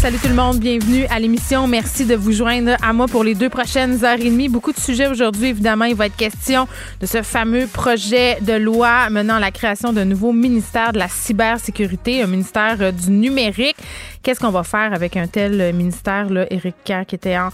Salut tout le monde, bienvenue à l'émission. Merci de vous joindre à moi pour les deux prochaines heures et demie. Beaucoup de sujets aujourd'hui, évidemment. Il va être question de ce fameux projet de loi menant à la création d'un nouveau ministère de la cybersécurité, un ministère euh, du numérique. Qu'est-ce qu'on va faire avec un tel euh, ministère, là, Éric Kerr, qui était en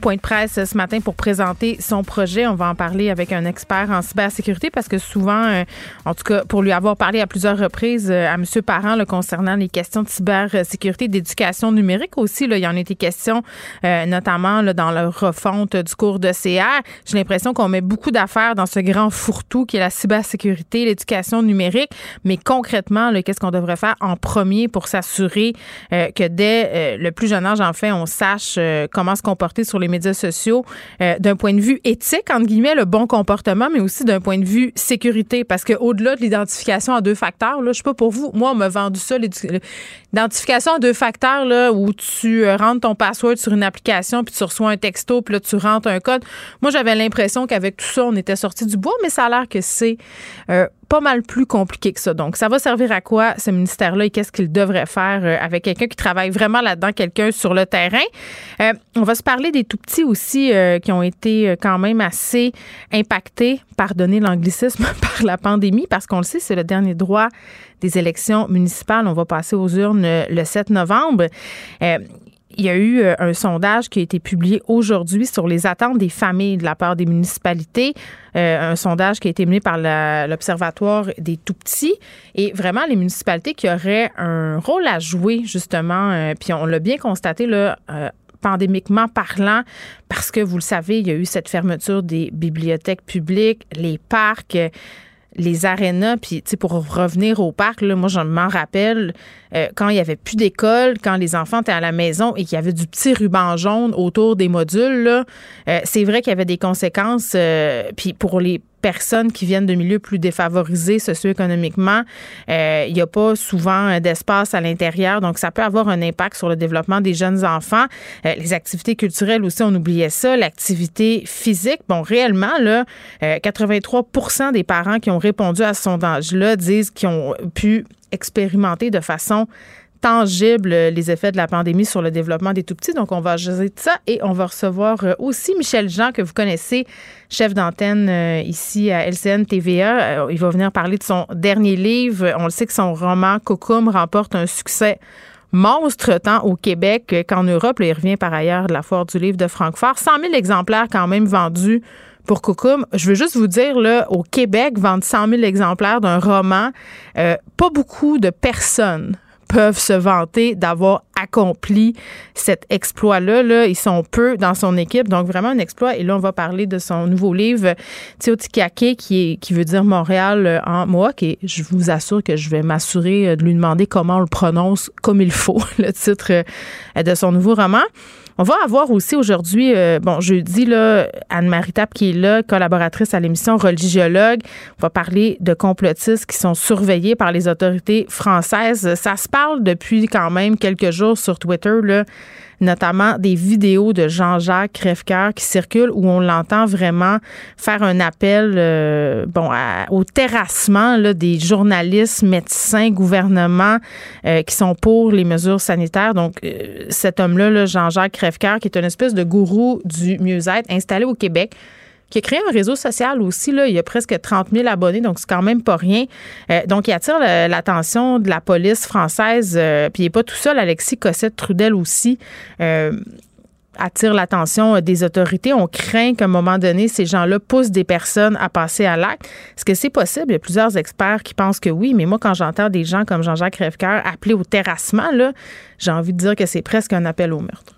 point de presse ce matin pour présenter son projet. On va en parler avec un expert en cybersécurité parce que souvent, euh, en tout cas, pour lui avoir parlé à plusieurs reprises euh, à M. Parent là, concernant les questions de cybersécurité, d'éducation numérique aussi, là, il y en a été question, euh, notamment là, dans la refonte du cours de CR. J'ai l'impression qu'on met beaucoup d'affaires dans ce grand fourre-tout qui est la cybersécurité, l'éducation numérique, mais concrètement, qu'est-ce qu'on devrait faire en premier pour s'assurer que dès le plus jeune âge, en fait, on sache comment se comporter sur les médias sociaux euh, d'un point de vue éthique, entre guillemets, le bon comportement, mais aussi d'un point de vue sécurité. Parce qu'au-delà de l'identification à deux facteurs, là, je sais pas pour vous, moi, on m'a vendu ça, l'identification à deux facteurs, là, où tu euh, rentres ton password sur une application, puis tu reçois un texto, puis là, tu rentres un code. Moi, j'avais l'impression qu'avec tout ça, on était sorti du bois, mais ça a l'air que c'est euh, pas mal plus compliqué que ça. Donc, ça va servir à quoi ce ministère-là et qu'est-ce qu'il devrait faire euh, avec quelqu'un qui travaille vraiment là-dedans, quelqu'un sur le terrain? Euh, on va se parler des tout petits aussi euh, qui ont été quand même assez impactés, pardonnez l'anglicisme, par la pandémie, parce qu'on le sait, c'est le dernier droit des élections municipales. On va passer aux urnes le 7 novembre il y a eu euh, un sondage qui a été publié aujourd'hui sur les attentes des familles de la part des municipalités. Euh, un sondage qui a été mené par l'Observatoire des tout petits. Et vraiment, les municipalités qui auraient un rôle à jouer, justement, euh, puis on l'a bien constaté, là, pandémiquement parlant, parce que vous le savez, il y a eu cette fermeture des bibliothèques publiques, les parcs les arénas, puis pour revenir au parc, là, moi je m'en rappelle euh, quand il y avait plus d'école, quand les enfants étaient à la maison et qu'il y avait du petit ruban jaune autour des modules, là, euh, c'est vrai qu'il y avait des conséquences. Euh, puis pour les personnes qui viennent de milieux plus défavorisés socio-économiquement, il n'y a pas souvent d'espace à l'intérieur, donc ça peut avoir un impact sur le développement des jeunes enfants. les activités culturelles aussi, on oubliait ça. L'activité physique, bon, réellement, là, 83% des parents qui ont répondu à ce sondage-là disent qu'ils ont pu expérimenter de façon tangible les effets de la pandémie sur le développement des tout-petits. Donc, on va jaser de ça et on va recevoir euh, aussi Michel Jean, que vous connaissez, chef d'antenne euh, ici à LCN TVA. Euh, il va venir parler de son dernier livre. On le sait que son roman Cocum remporte un succès monstre tant au Québec qu'en Europe. il revient par ailleurs de la foire du livre de Francfort. 100 000 exemplaires quand même vendus pour Coucoum. Je veux juste vous dire, là, au Québec, vendre 100 000 exemplaires d'un roman, euh, pas beaucoup de personnes peuvent se vanter d'avoir accompli cet exploit-là. Là. Ils sont peu dans son équipe, donc vraiment un exploit. Et là, on va parler de son nouveau livre, Teotihuacan, qui, qui veut dire Montréal euh, en Mohawk. Et je vous assure que je vais m'assurer de lui demander comment on le prononce comme il faut, le titre euh, de son nouveau roman. On va avoir aussi aujourd'hui, euh, bon, jeudi, là, Anne-Marie Tapp qui est là, collaboratrice à l'émission Religiologue. On va parler de complotistes qui sont surveillés par les autorités françaises. Ça se parle depuis quand même quelques jours sur Twitter, là notamment des vidéos de Jean-Jacques Crèvecoeur qui circulent où on l'entend vraiment faire un appel euh, bon, au terrassement là, des journalistes, médecins, gouvernements euh, qui sont pour les mesures sanitaires. Donc, euh, cet homme-là, Jean-Jacques Crèvecoeur, qui est une espèce de gourou du mieux-être installé au Québec, qui a créé un réseau social aussi. Là, il y a presque 30 000 abonnés, donc c'est quand même pas rien. Euh, donc, il attire l'attention de la police française. Euh, puis il n'est pas tout seul. Alexis Cossette-Trudel aussi. Euh, attire l'attention des autorités. On craint qu'à un moment donné, ces gens-là poussent des personnes à passer à l'acte. Est-ce que c'est possible? Il y a plusieurs experts qui pensent que oui, mais moi, quand j'entends des gens comme Jean-Jacques Rêvecoeur appeler au terrassement, j'ai envie de dire que c'est presque un appel au meurtre.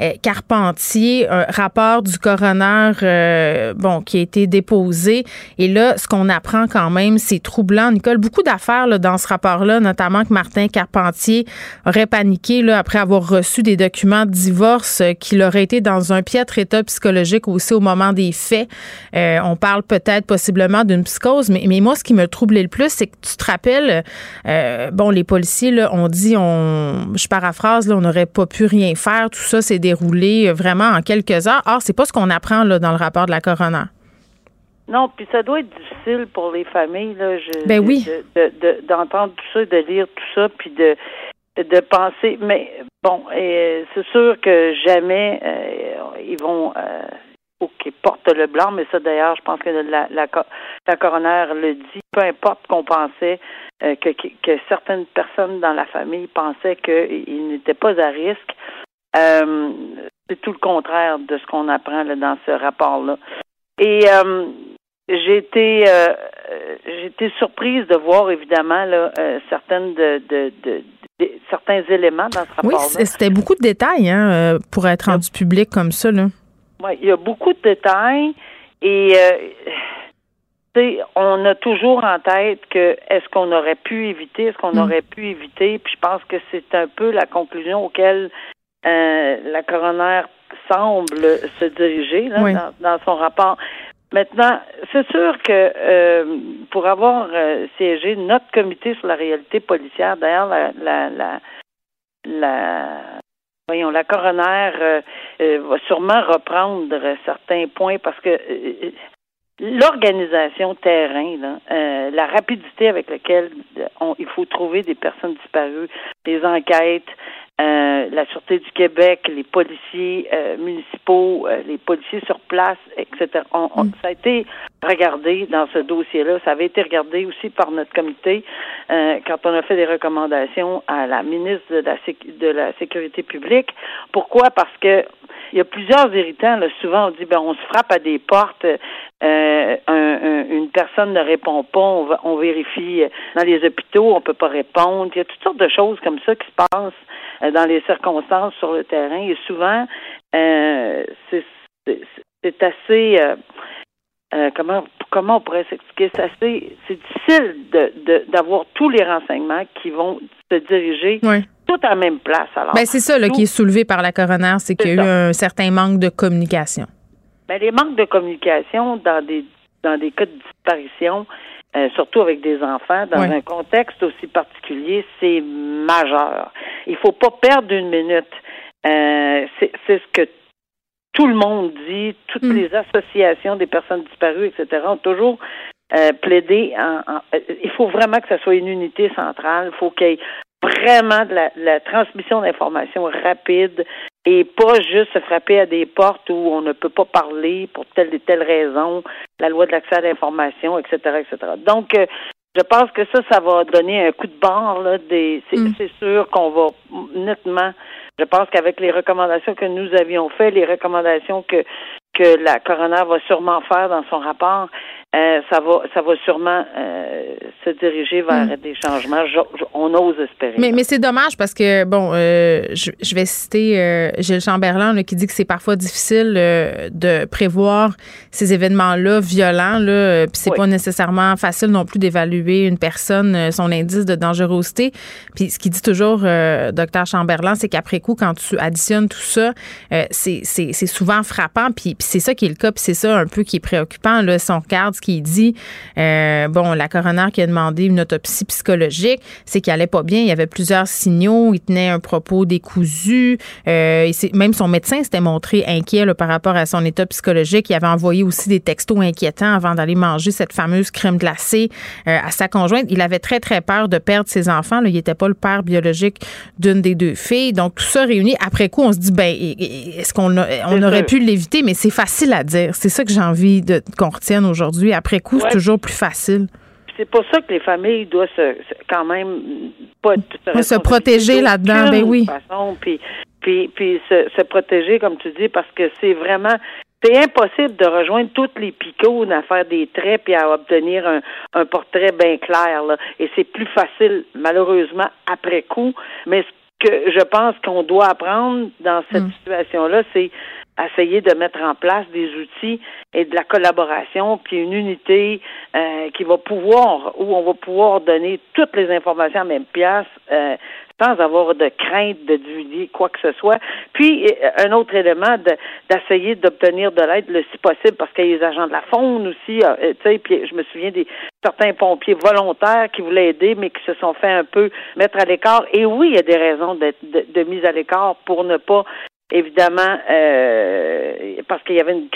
Euh, Carpentier, un rapport du coroner euh, bon qui a été déposé. Et là ce qu'on apprend quand même c'est troublant. Nicole beaucoup d'affaires dans ce rapport-là notamment que Martin Carpentier aurait paniqué là après avoir reçu des documents de divorce euh, qu'il aurait été dans un piètre état psychologique aussi au moment des faits. On parle peut-être possiblement d'une psychose mais, moi ce qui me troublait le plus c'est que tu te rappelles bon les policiers là ont dit on je paraphrase là on n'aurait pas pu rien faire tout ça c'est déroulé euh, vraiment en quelques heures. Or, c'est pas ce qu'on apprend là, dans le rapport de la coroner. Non, puis ça doit être difficile pour les familles là, ben oui. d'entendre tout ça, de lire tout ça, puis de de penser. Mais bon, c'est sûr que jamais euh, ils vont euh, qu'ils portent le blanc, mais ça d'ailleurs, je pense que la, la, la coroner le dit. Peu importe qu'on pensait euh, que, que, certaines personnes dans la famille pensaient qu'ils n'étaient pas à risque. Euh, c'est tout le contraire de ce qu'on apprend dans ce rapport-là. Et euh, j'ai été euh, j'ai été surprise de voir évidemment là, certaines de, de, de, certains éléments dans ce rapport-là. Oui, c'était beaucoup de détails hein, pour être rendu public comme ça. Là. Oui, il y a beaucoup de détails et on a toujours en tête que est-ce qu'on aurait pu éviter, est-ce qu'on mm. aurait pu éviter, puis je pense que c'est un peu la conclusion auquel euh, la coroner semble se diriger dans, son rapport. Maintenant, c'est sûr que euh, pour avoir euh, siégé notre comité sur la réalité policière, d'ailleurs, la, la, la, la voyons, la coroner va sûrement reprendre certains points parce que l'organisation terrain, là, la rapidité avec laquelle il faut trouver des personnes disparues, des enquêtes, euh, la Sûreté du Québec, les policiers euh, municipaux, euh, les policiers sur place, etc. On, mm. Ça a été regardé dans ce dossier-là. Ça avait été regardé aussi par notre comité quand on a fait des recommandations à la ministre de la, de la Sécurité publique. Pourquoi? Parce que il y a plusieurs irritants. Là. Souvent, on dit ben on se frappe à des portes, euh, une personne ne répond pas, on, on vérifie dans les hôpitaux, on peut pas répondre. Il y a toutes sortes de choses comme ça qui se passent euh, dans les circonstances sur le terrain. Et souvent, euh, c'est assez euh, comment comment on pourrait s'expliquer? C'est assez c'est difficile de d'avoir tous les renseignements qui vont se diriger tout à la même place. Alors, ben, c'est ça là, qui est soulevé par la coroner, c'est qu'il y a eu un certain manque de communication. Ben, les manques de communication dans des dans des cas de disparition, euh, surtout avec des enfants, dans un contexte aussi particulier, c'est majeur. Il faut pas perdre une minute. Euh, c'est ce que tout le monde dit, toutes mm. les associations des personnes disparues, etc., ont toujours euh, plaidé. En, il faut vraiment que ce soit une unité centrale. Il faut qu'il y ait vraiment de la, transmission d'informations rapide et pas juste se frapper à des portes où on ne peut pas parler pour telle et telle raison, la loi de l'accès à l'information, etc., etc. Donc, euh, je pense que ça, ça va donner un coup de barre. Là, des, c'est, mm. c'est sûr qu'on va nettement je pense qu'avec les recommandations que nous avions faites, les recommandations que que la coroner va sûrement faire dans son rapport, euh, ça va ça va sûrement euh, se diriger vers hmm. des changements. on ose espérer. Mais, mais c'est dommage parce que bon, euh, je, vais citer Gilles Chamberlain qui dit que c'est parfois difficile de prévoir ces événements-là violents là, puis c'est pas nécessairement facile non plus d'évaluer une personne son indice de dangerosité. Puis ce qu'il dit toujours docteur Chamberlain, c'est qu'après coup quand tu additionnes tout ça, c'est c'est souvent frappant puis, c'est ça qui est le cas puis c'est ça un peu qui est préoccupant là si on regarde qui dit, euh, bon, la coroner qui a demandé une autopsie psychologique, c'est qu'il allait pas bien. Il y avait plusieurs signaux. Il tenait un propos décousu. Euh, et même son médecin s'était montré inquiet par rapport à son état psychologique. Il avait envoyé aussi des textos inquiétants avant d'aller manger cette fameuse crème glacée euh, à sa conjointe. Il avait très, très peur de perdre ses enfants. Là. Il n'était pas le père biologique d'une des deux filles. Donc, tout ça réuni, après coup, on se dit, ben, est-ce qu'on on aurait pu l'éviter? Mais c'est facile à dire. C'est ça que j'ai envie qu'on retienne aujourd'hui après coup, c'est toujours plus facile. C'est pour ça que les familles doivent se, quand même pas se, protéger là-dedans, ben oui. Façon, puis, puis, puis se, se, protéger, comme tu dis, parce que c'est vraiment c'est impossible de rejoindre toutes les picots, à faire des traits puis à obtenir un, un portrait bien clair. Là. Et c'est plus facile, malheureusement, après coup. Mais ce que je pense qu'on doit apprendre dans cette Mm. situation-là, c'est essayer de mettre en place des outils et de la collaboration, puis une unité euh, qui va pouvoir, où on va pouvoir donner toutes les informations à même pièce, euh, sans avoir de crainte de divulguer quoi que ce soit. Puis, euh, un autre élément, de- d'essayer d'obtenir de l'aide le si possible, parce qu'il y a les agents de la faune aussi, euh, tu sais, puis je me souviens des certains pompiers volontaires qui voulaient aider, mais qui se sont fait un peu mettre à l'écart. Et oui, il y a des raisons de, de mise à l'écart pour ne pas évidemment, euh, parce qu'il y avait une,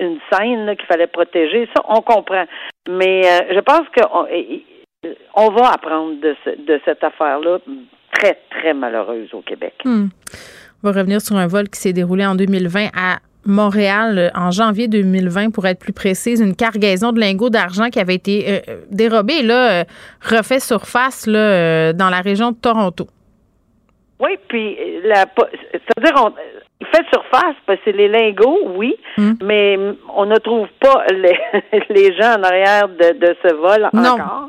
une, scène qu'il fallait protéger. Ça, on comprend. Mais euh, je pense qu'on on va apprendre de, ce- de cette affaire-là très, très malheureuse au Québec. Hmm. On va revenir sur un vol qui s'est déroulé en 2020 à Montréal euh, en janvier 2020 pour être plus précise, une cargaison de lingots d'argent qui avait été dérobée là refait surface là, dans la région de Toronto. Oui, puis la, po- c'est-à-dire on il fait surface parce que c'est les lingots, oui, Hmm. mais on ne trouve pas les, les gens en arrière de, de ce vol Non. encore.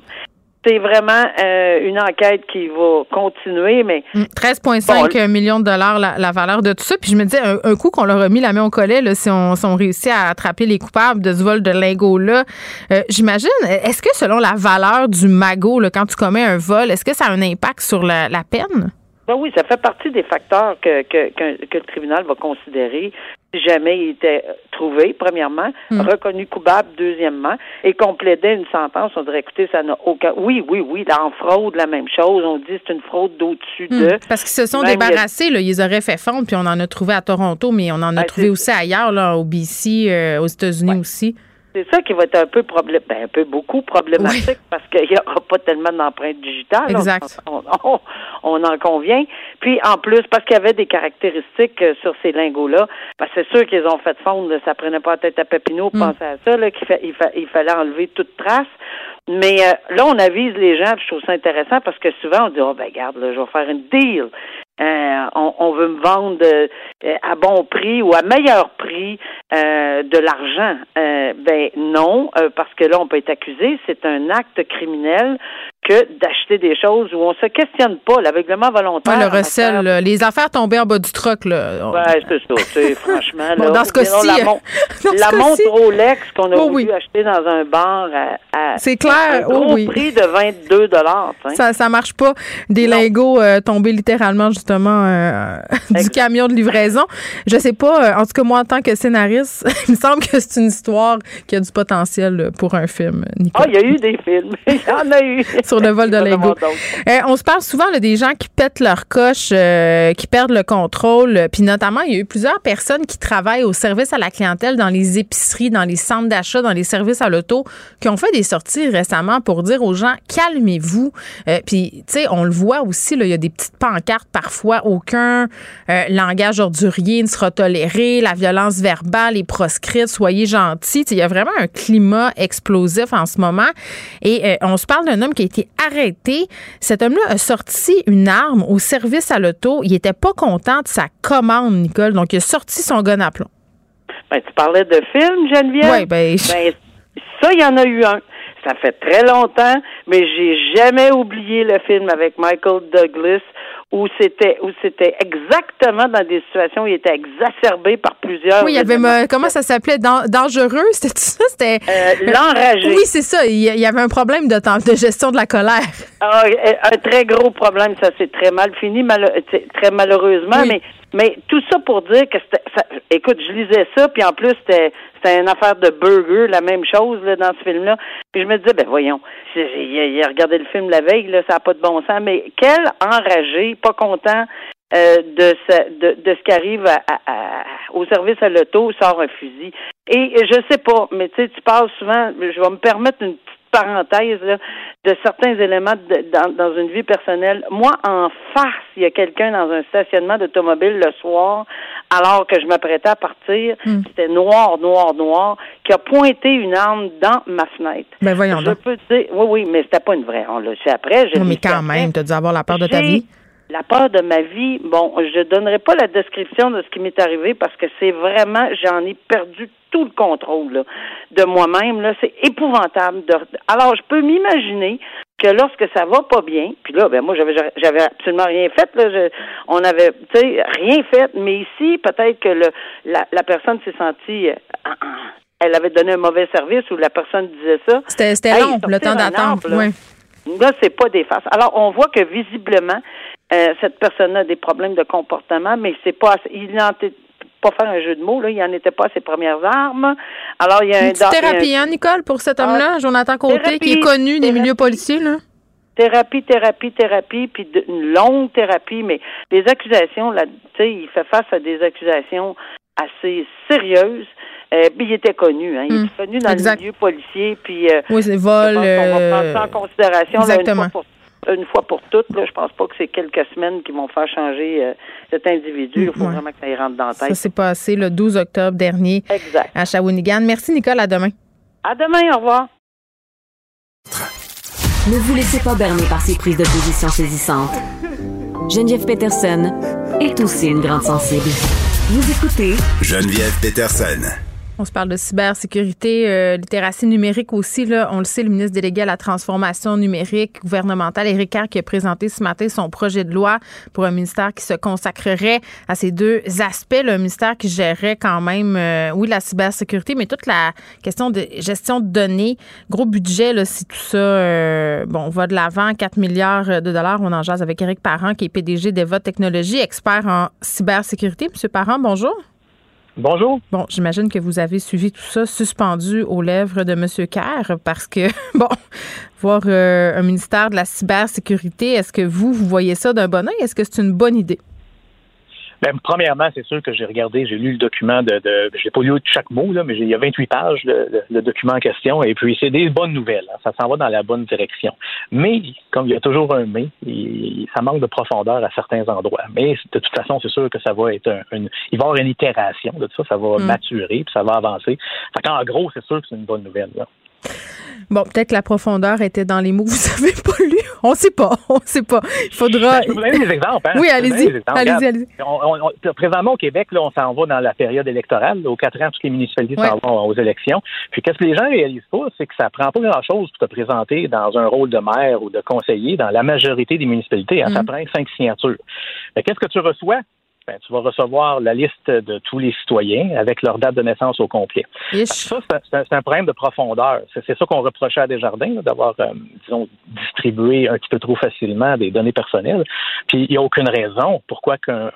C'est vraiment euh, une enquête qui va continuer, mais Hmm. 13,5 millions de dollars la, la valeur de tout ça. Puis je me disais, un, un coup qu'on leur a mis la main au collet, là, si, on, si on réussit à attraper les coupables de ce vol de lingots-là, euh, j'imagine, est-ce que selon la valeur du magot, là, quand tu commets un vol, est-ce que ça a un impact sur la, la peine? Ben oui, ça fait partie des facteurs que, que, que, que le tribunal va considérer si jamais il était trouvé, premièrement, Hmm. reconnu coupable, deuxièmement, et qu'on plaidait une sentence, on dirait, écoutez, ça n'a aucun... Oui, oui, oui, là, en fraude, la même chose, on dit c'est une fraude d'au-dessus Hmm. de... Parce qu'ils se sont Même débarrassés, là, ils auraient fait fondre, puis on en a trouvé à Toronto, mais on en a Ben, trouvé aussi ailleurs, là, au BC, euh, aux États-Unis aussi. C'est ça qui va être un peu problème, ben, un peu beaucoup problématique parce qu'il n'y aura pas tellement d'empreintes digitales. Exact. On, on- on en convient. Puis en plus, parce qu'il y avait des caractéristiques euh, sur ces lingots-là, ben, c'est sûr qu'ils ont fait fondre. ça prenait pas la tête à Papineau, Mm. penser à ça, là, qu'il fa- il, fa- il fallait enlever toute trace. Mais euh, là, on avise les gens, je trouve ça intéressant parce que souvent on dit, oh ben garde, là, je vais faire une deal. Euh, on, on veut me vendre euh, à bon prix ou à meilleur prix euh, de l'argent. Euh, ben non, euh, parce que là, on peut être accusé. C'est un acte criminel que d'acheter des choses où on se questionne pas l'aveuglement volontaire. Ouais, le recel, matière- les affaires tombées en bas du truck, là. Ouais, c'est ça. tu sais, franchement, Bon, là, dans ce cas-ci, la, mon- montre Rolex qu'on a Oh, voulu oui. acheter dans un bar à, à C'est clair, un gros oh oui. prix de 22 dollars. Ça, ça marche pas. Des Non. lingots euh, tombés littéralement, justement, euh, du camion de livraison. Je sais pas, euh, en tout cas, moi, en tant que scénariste, il me semble que c'est une histoire qui a du potentiel pour un film, Ah, il y a eu des films. Il y en a eu. Sur le vol de d'autres. Euh, on se parle souvent là, des gens qui pètent leur coche, euh, qui perdent le contrôle. Puis notamment, il y a eu plusieurs personnes qui travaillent au service à la clientèle dans les épiceries, dans les centres d'achat, dans les services à l'auto, qui ont fait des sorties récemment pour dire aux gens calmez-vous. Euh, Puis tu sais, on le voit aussi, là, il y a des petites pancartes parfois. Aucun langage ordurier ne sera toléré, la violence verbale est proscrite, soyez gentils. Il y a vraiment un climat explosif en ce moment. Et on se parle d'un homme qui a été arrêté. Cet homme-là a sorti une arme au service à l'auto. Il était pas content de sa commande, Nicole. Donc, il a sorti son gun à plomb. Ben, tu parlais de films, Geneviève? Oui, ben, Ben, ça, il y en a eu un. Ça fait très longtemps, mais j'ai jamais oublié le film avec Michael Douglas où c'était où c'était exactement dans des situations où il était exacerbé par plusieurs. oui, il y avait, me- comment ça s'appelait? Dan- dangereux? C'était ça? C'était. Euh, l'enragé. Oui, c'est ça. Il y avait un problème de, temps- de gestion de la colère. Ah, euh, un très gros problème, ça s'est très mal fini, mal- très malheureusement, Oui. mais mais tout ça pour dire que c'était, écoute, je lisais ça, puis en plus c'était c'était une affaire de burger, la même chose là dans ce film-là, puis je me disais ben voyons, j'ai il a regardé le film la veille, là, ça n'a pas de bon sens, mais quel enragé, pas content. euh, de, ce, de, de ce qui arrive à- au service à l'auto sort un fusil. Et je sais pas, mais tu sais, tu parles souvent, je vais me permettre une petite parenthèse là, de certains éléments de- dans, dans une vie personnelle. Moi, en face, il y a quelqu'un dans un stationnement d'automobile le soir, alors que je m'apprêtais à partir, Hmm. c'était noir, noir, noir, qui a pointé une arme dans ma fenêtre. Ben, voyons je donc. peux dire, oui, oui, mais c'était pas une vraie. On l'a su après. Non, mais quand même, tu as dû avoir la peur de ta vie. la peur de ma vie, bon, je donnerai pas la description de ce qui m'est arrivé parce que c'est vraiment, j'en ai perdu tout le contrôle de moi-même. Là, c'est épouvantable. alors, je peux m'imaginer que lorsque ça va pas bien, puis là, ben moi, j'avais j'avais absolument rien fait. Là, on avait, tu sais, rien fait. Mais ici, peut-être que le, la, la personne s'est sentie, euh, elle avait donné un mauvais service ou la personne disait ça. C'était long, le temps d'attente. Oui. Là, c'est pas des faces. Alors, on voit que visiblement, euh, cette personne a des problèmes de comportement, mais c'est pas il n'en pas faire un jeu de mots, là, il n'en était pas à ses premières armes. Alors, il y a une un thérapie, hein, Nicole, pour cet ah, homme-là, Jonathan Côté, qui est connu des milieux policiers, là? Thérapie, thérapie, thérapie, puis une longue thérapie, mais les accusations, là, tu sais, il fait face à des accusations assez sérieuses. Euh, il était connu, hein. Il est connu dans le milieu policier, puis... Euh, oui, c'est vol... On va prendre ça en considération Exactement. une, fois pour, une fois pour toutes. Là, je pense pas que c'est quelques semaines qui vont faire changer euh, cet individu. Il faut vraiment que ça y rentre dans la tête. Ça s'est passé le 12 octobre dernier exact. à Shawinigan. Merci, Nicole. À demain. À demain. Au revoir. Ne vous laissez pas berner par ces prises de position saisissantes. Geneviève Peterson est aussi une grande sensible. Vous écoutez Geneviève Peterson. On se parle de cybersécurité, euh, littératie numérique aussi. Là, on le sait, le ministre délégué à la transformation numérique gouvernementale, Éric Kerr, qui a présenté ce matin son projet de loi pour un ministère qui se consacrerait à ces deux aspects. Le ministère qui gérerait quand même, euh, oui, la cybersécurité, mais toute la question de gestion de données, gros budget, là, si tout ça, euh, bon, on va de l'avant, 4 milliards de dollars. On en jase avec Éric Parent, qui est PDG d'Eva Technologies, expert en cybersécurité. Monsieur Parent, bonjour. Bonjour. Bon, j'imagine que vous avez suivi tout ça suspendu aux lèvres de M. Kerr parce que, bon, voir euh, un ministère de la cybersécurité, est-ce que vous, vous voyez ça d'un bon oeil? Est-ce que c'est une bonne idée? Ben, premièrement, c'est sûr que j'ai regardé, j'ai lu le document de, de j'ai pas lu chaque mot, là, mais il y a 28 pages, le, document en question, et puis c'est des bonnes nouvelles. Hein. ça s'en va dans la bonne direction. Mais, comme il y a toujours un mais, ça manque de profondeur à certains endroits. Mais de toute façon, c'est sûr que ça va être une, il va y avoir une itération de tout ça, ça va mm. maturer, puis ça va avancer. en gros, c'est sûr que c'est une bonne nouvelle. Là. Bon, peut-être que la profondeur était dans les mots que vous n'avez pas lus. On ne sait pas. On ne sait pas. Il faudra. Ben, je vous donner des exemples. Hein? Oui, allez-y. Allez-y, allez présentement, au Québec, là, on s'en va dans la période électorale. Aux quatre ans, toutes les municipalités s'en vont aux élections. Puis, qu'est-ce que les gens réalisent pas, c'est que ça prend pas grand-chose pour te présenter dans un rôle de maire ou de conseiller dans la majorité des municipalités. Hein. Ça mm. prend cinq signatures. Mais qu'est-ce que tu reçois? Ben, tu vas recevoir la liste de tous les citoyens avec leur date de naissance au complet. Ça, c'est un, problème de profondeur. C'est ça qu'on reprochait à Desjardins, d'avoir, euh, disons, distribué un petit peu trop facilement des données personnelles. Puis il n'y a aucune raison pourquoi qu'un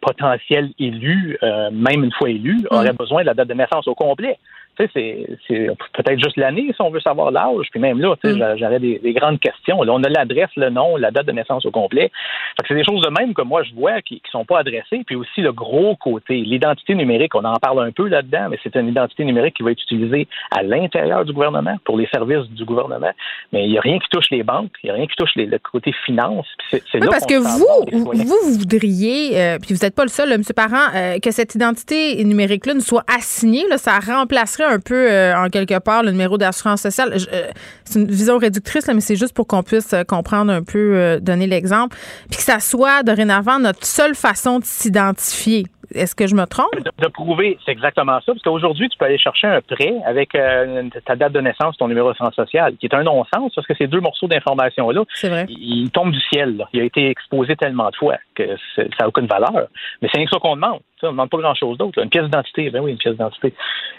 potentiel élu, euh, même une fois élu, aurait besoin de la date de naissance au complet tu sais, c'est peut-être juste l'année si on veut savoir l'âge. Puis même là, tu sais, mm. j'aurais des, grandes questions. Là, on a l'adresse, le nom, la date de naissance au complet. Fait que c'est des choses de même que moi je vois qui, qui sont pas adressées. Puis aussi le gros côté, l'identité numérique. On en parle un peu là-dedans, mais c'est une identité numérique qui va être utilisée à l'intérieur du gouvernement pour les services du gouvernement. Mais il n'y a rien qui touche les banques, il n'y a rien qui touche les, le côté finance. C'est oui, parce que vous, vous, vous voudriez, euh, puis vous n'êtes pas le seul, M. Parent, euh, que cette identité numérique-là ne soit assignée. Là, ça remplacerait un peu, euh, en quelque part, le numéro d'assurance sociale. Euh, c'est une vision réductrice, mais c'est juste pour qu'on puisse euh, comprendre un peu, donner l'exemple. Puis que ça soit dorénavant notre seule façon de s'identifier. Est-ce que je me trompe? De, prouver, c'est exactement ça. Parce qu'aujourd'hui, tu peux aller chercher un prêt avec ta date de naissance, ton numéro d'assurance sociale, qui est un non-sens parce que ces deux morceaux d'information-là, ils, tombent du ciel. Il a été exposé tellement de fois que ça n'a aucune valeur. Mais c'est rien que ça qu'on demande. On ne demande pas grand-chose d'autre. Une pièce d'identité, ben oui, une pièce d'identité.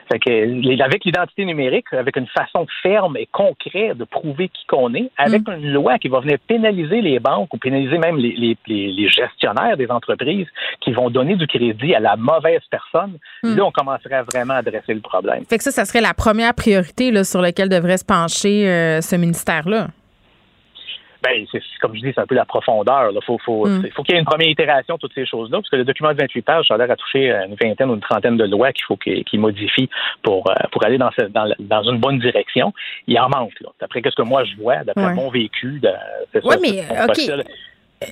avec l'identité numérique, avec une façon ferme et concrète de prouver qui qu'on est, avec mm. une loi qui va venir pénaliser les banques ou pénaliser même les, gestionnaires des entreprises qui vont donner du crédit à la mauvaise personne, mm. là, on commencerait vraiment à adresser le problème. Fait que ça, ça serait la première priorité là, sur laquelle devrait se pencher euh, ce ministère-là. Ben, c'est comme je dis, c'est un peu la profondeur. Il faut, faut, mm. faut qu'il y ait une première itération de toutes ces choses-là, parce que le document de 28 pages, ça a l'air à toucher une vingtaine ou une trentaine de lois qu'il faut qu'il modifie pour, euh, pour aller dans, dans, dans, une bonne direction. Il en manque. D'après ce que moi je vois, d'après mon vécu, oui, mais OK.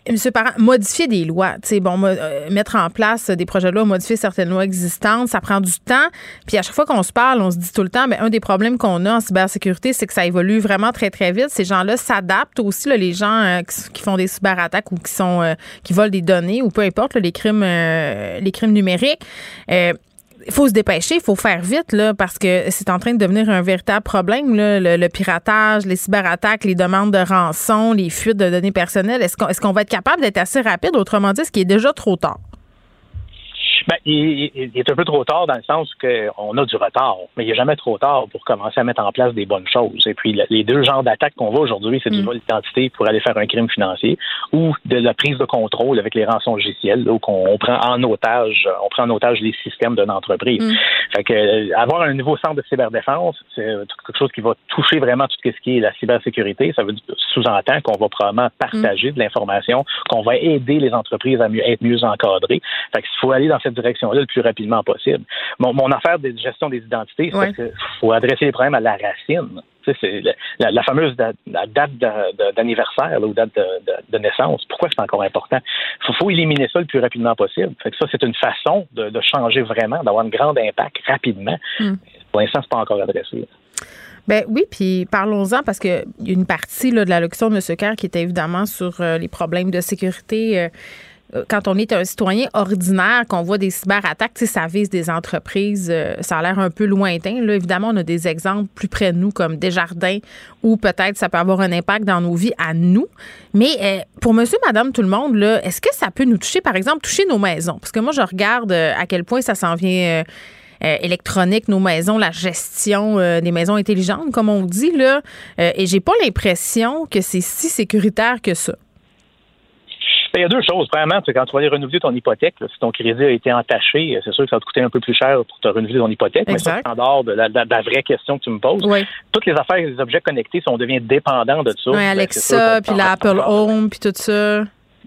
Monsieur Parent, modifier des lois, tu sais, bon, euh, mettre en place des projets de loi, modifier certaines lois existantes, ça prend du temps. Puis à chaque fois qu'on se parle, on se dit tout le temps, mais un des problèmes qu'on a en cybersécurité, c'est que ça évolue vraiment très très vite. Ces gens-là s'adaptent aussi, là, les gens euh, qui, font des cyberattaques ou qui sont euh, qui volent des données ou peu importe les crimes les crimes numériques il faut se dépêcher, il faut faire vite là, parce que c'est en train de devenir un véritable problème. Là, le, piratage, les cyberattaques, les demandes de rançon, les fuites de données personnelles. Est-ce qu'on est qu'on va être capable d'être assez rapide? Autrement dit, ce qui est déjà trop tard? Ben, il, est un peu trop tard dans le sens qu'on a du retard, mais il n'est jamais trop tard pour commencer à mettre en place des bonnes choses. Et puis, les deux genres d'attaques qu'on voit aujourd'hui, c'est du mm. vol d'identité pour aller faire un crime financier ou de la prise de contrôle avec les rançons logicielles, où on, prend en otage, on prend en otage les systèmes d'une entreprise. Mm. Fait que, euh, avoir un nouveau centre de cyberdéfense, c'est quelque chose qui va toucher vraiment tout ce qui est la cybersécurité. Ça veut sous-entendre qu'on va probablement partager mm. de l'information, qu'on va aider les entreprises à mieux, être mieux encadrées. Fait qu'il faut aller dans cette direction-là le plus rapidement possible. Mon, affaire de gestion des identités, c'est qu'il faut adresser les problèmes à la racine. c'est la, fameuse date, d'anniversaire ou date de, naissance. Pourquoi c'est encore important? Il faut, éliminer ça le plus rapidement possible. Fait que ça, c'est une façon de, changer vraiment, d'avoir un grand impact rapidement. Hmm. Pour l'instant, c'est pas encore adressé. Ben oui, puis parlons-en parce qu'il y a une partie de la locution de M. Kerr qui était évidemment sur euh, les problèmes de sécurité. Euh, quand on est un citoyen ordinaire, qu'on voit des cyberattaques, ça vise des entreprises, euh, ça a l'air un peu lointain. Évidemment, on a des exemples plus près de nous, comme Desjardins, où peut-être ça peut avoir un impact dans nos vies à nous. Mais euh, pour monsieur, madame, tout le monde, est-ce que ça peut nous toucher, par exemple, toucher nos maisons? Parce que moi, je regarde à quel point ça s'en vient. électronique, nos maisons, la gestion des maisons intelligentes, comme on dit là, et j'ai pas l'impression que c'est si sécuritaire que ça. Ben, il y a deux choses. Premièrement, quand tu vas aller renouveler ton hypothèque, si ton crédit a été entaché, c'est sûr que ça va te coûter un peu plus cher pour te renouveler ton hypothèque. Mais ça, en dehors de la, vraie question que tu me poses, toutes les affaires et les objets connectés, si on devient dépendant de ça. Oui, ben, Alexa, puis l'Apple Home, puis tout ça.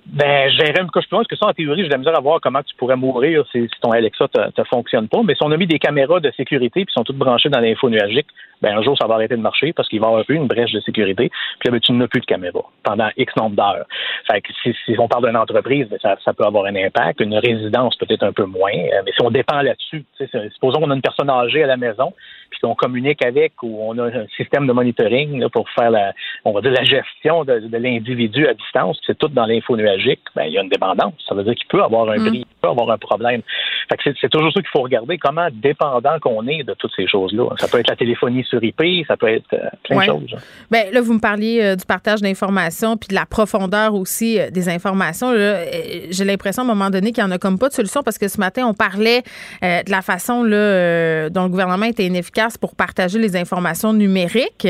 Ben, j'irais une couche plus loin, parce que ça, en théorie, j'ai de la misère à voir comment tu pourrais mourir si, ton Alexa ne fonctionne pas. Mais si on a mis des caméras de sécurité puis sont toutes branchées dans l'info nuagique, ben, un jour, ça va arrêter de marcher parce qu'il va y avoir une brèche de sécurité. Puis là, ben, tu n'as plus de caméra pendant X nombre d'heures. Fait que si, on parle d'une entreprise, ben, ça, ça, peut avoir un impact. Une résidence, peut-être un peu moins. Euh, mais si on dépend là-dessus, supposons qu'on a une personne âgée à la maison, puis qu'on communique avec ou on a un système de monitoring là, pour faire la, on va dire, la gestion de, l'individu à distance, c'est tout dans l'info nuagique, ben, il y a une dépendance. Ça veut dire qu'il peut avoir un mm. bris, il peut avoir un problème. Fait que c'est toujours ça qu'il faut regarder, comment dépendant qu'on est de toutes ces choses-là. Ça peut être la téléphonie sur IP, ça peut être euh, plein de choses. Bien, là, vous me parliez euh, du partage d'informations puis de la profondeur aussi euh, des informations. J'ai l'impression à un moment donné qu'il n'y en a comme pas de solution parce que ce matin, on parlait de la façon là, dont le gouvernement était inefficace pour partager les informations numériques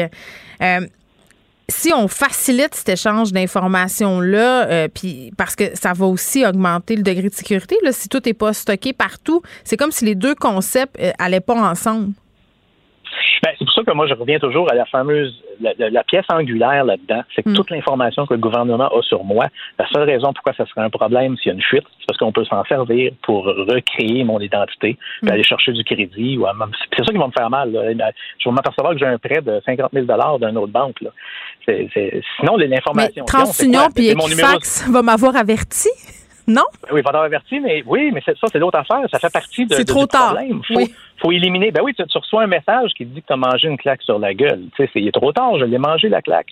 si on facilite cet échange d'informations-là, puis parce que ça va aussi augmenter le degré de sécurité, là, si tout n'est pas stocké partout, c'est comme si les deux concepts n'allaient pas ensemble. Ben, c'est pour ça que moi, je reviens toujours à la fameuse, la, pièce angulaire là-dedans. C'est que hmm. toute l'information que le gouvernement a sur moi, la seule raison pourquoi ça serait un problème s'il y a une fuite, c'est parce qu'on peut s'en servir pour recréer mon identité, puis hmm. aller chercher du crédit. Ou c'est ça qui va me faire mal. Ben, je vais m'apercevoir que j'ai un prêt de 50 000 d'une autre banque. Là. Sinon, l'information. TransUnion puis Equifax va m'avoir averti. Non? Oui, pas averti, mais oui, mais ça, c'est l'autre affaire. Ça fait partie de, c'est trop tard. problème. Faut, faut éliminer. Ben oui, tu, reçois un message qui te dit que tu as mangé une claque sur la gueule. Tu sais, il est trop tard, je l'ai mangé la claque.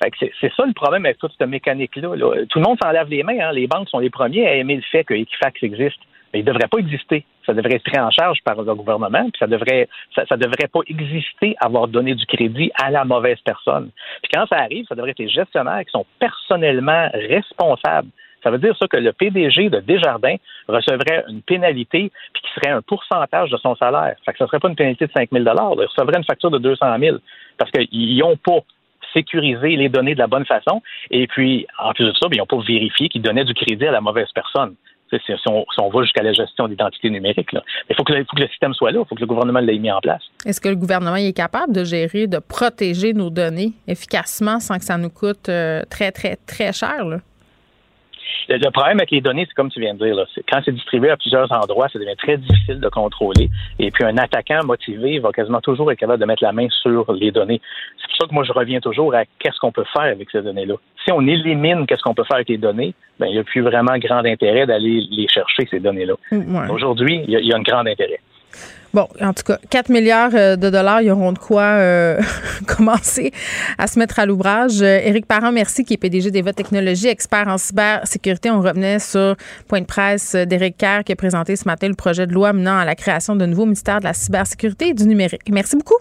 Fait que c'est, ça le problème avec toute cette mécanique-là. Tout le monde s'en lave les mains. Hein. Les banques sont les premiers à aimer le fait que Equifax existe. Mais il ne devrait pas exister. Ça devrait être pris en charge par le gouvernement, puis ça devrait ça, ça, devrait pas exister avoir donné du crédit à la mauvaise personne. Puis quand ça arrive, ça devrait être les gestionnaires qui sont personnellement responsables ça veut dire ça que le PDG de Desjardins recevrait une pénalité puis qui serait un pourcentage de son salaire. Fait que ça serait pas une pénalité de 5 000 Il recevrait une facture de 200 000 parce qu'ils n'ont pas sécurisé les données de la bonne façon. Et puis, en plus de ça, ben, ils n'ont pas vérifié qu'ils donnaient du crédit à la mauvaise personne. Si on, si va jusqu'à la gestion d'identité numérique. Il faut que, le système soit là, il faut que le gouvernement l'ait mis en place. Est-ce que le gouvernement est capable de gérer, de protéger nos données efficacement sans que ça nous coûte euh, très, très, très cher? Le, problème avec les données, c'est comme tu viens de dire, là, quand c'est distribué à plusieurs endroits, ça devient très difficile de contrôler. Et puis un attaquant motivé va quasiment toujours être capable de mettre la main sur les données. C'est pour ça que moi je reviens toujours à qu'est-ce qu'on peut faire avec ces données-là. Si on élimine qu'est-ce qu'on peut faire avec les données, ben il n'y a plus vraiment grand intérêt d'aller les chercher ces données-là. Mm, Aujourd'hui, il y, a un grand intérêt. Bon, en tout cas, 4 milliards euh, de dollars, ils auront de quoi euh, commencer à se mettre à l'ouvrage. Euh, Éric Parent, merci, qui est PDG d'Eva Technologies, expert en cybersécurité. On revenait sur point de presse d'Éric Kerr qui a présenté ce matin le projet de loi menant à la création d'un nouveau ministère de la cybersécurité et du numérique. Merci beaucoup.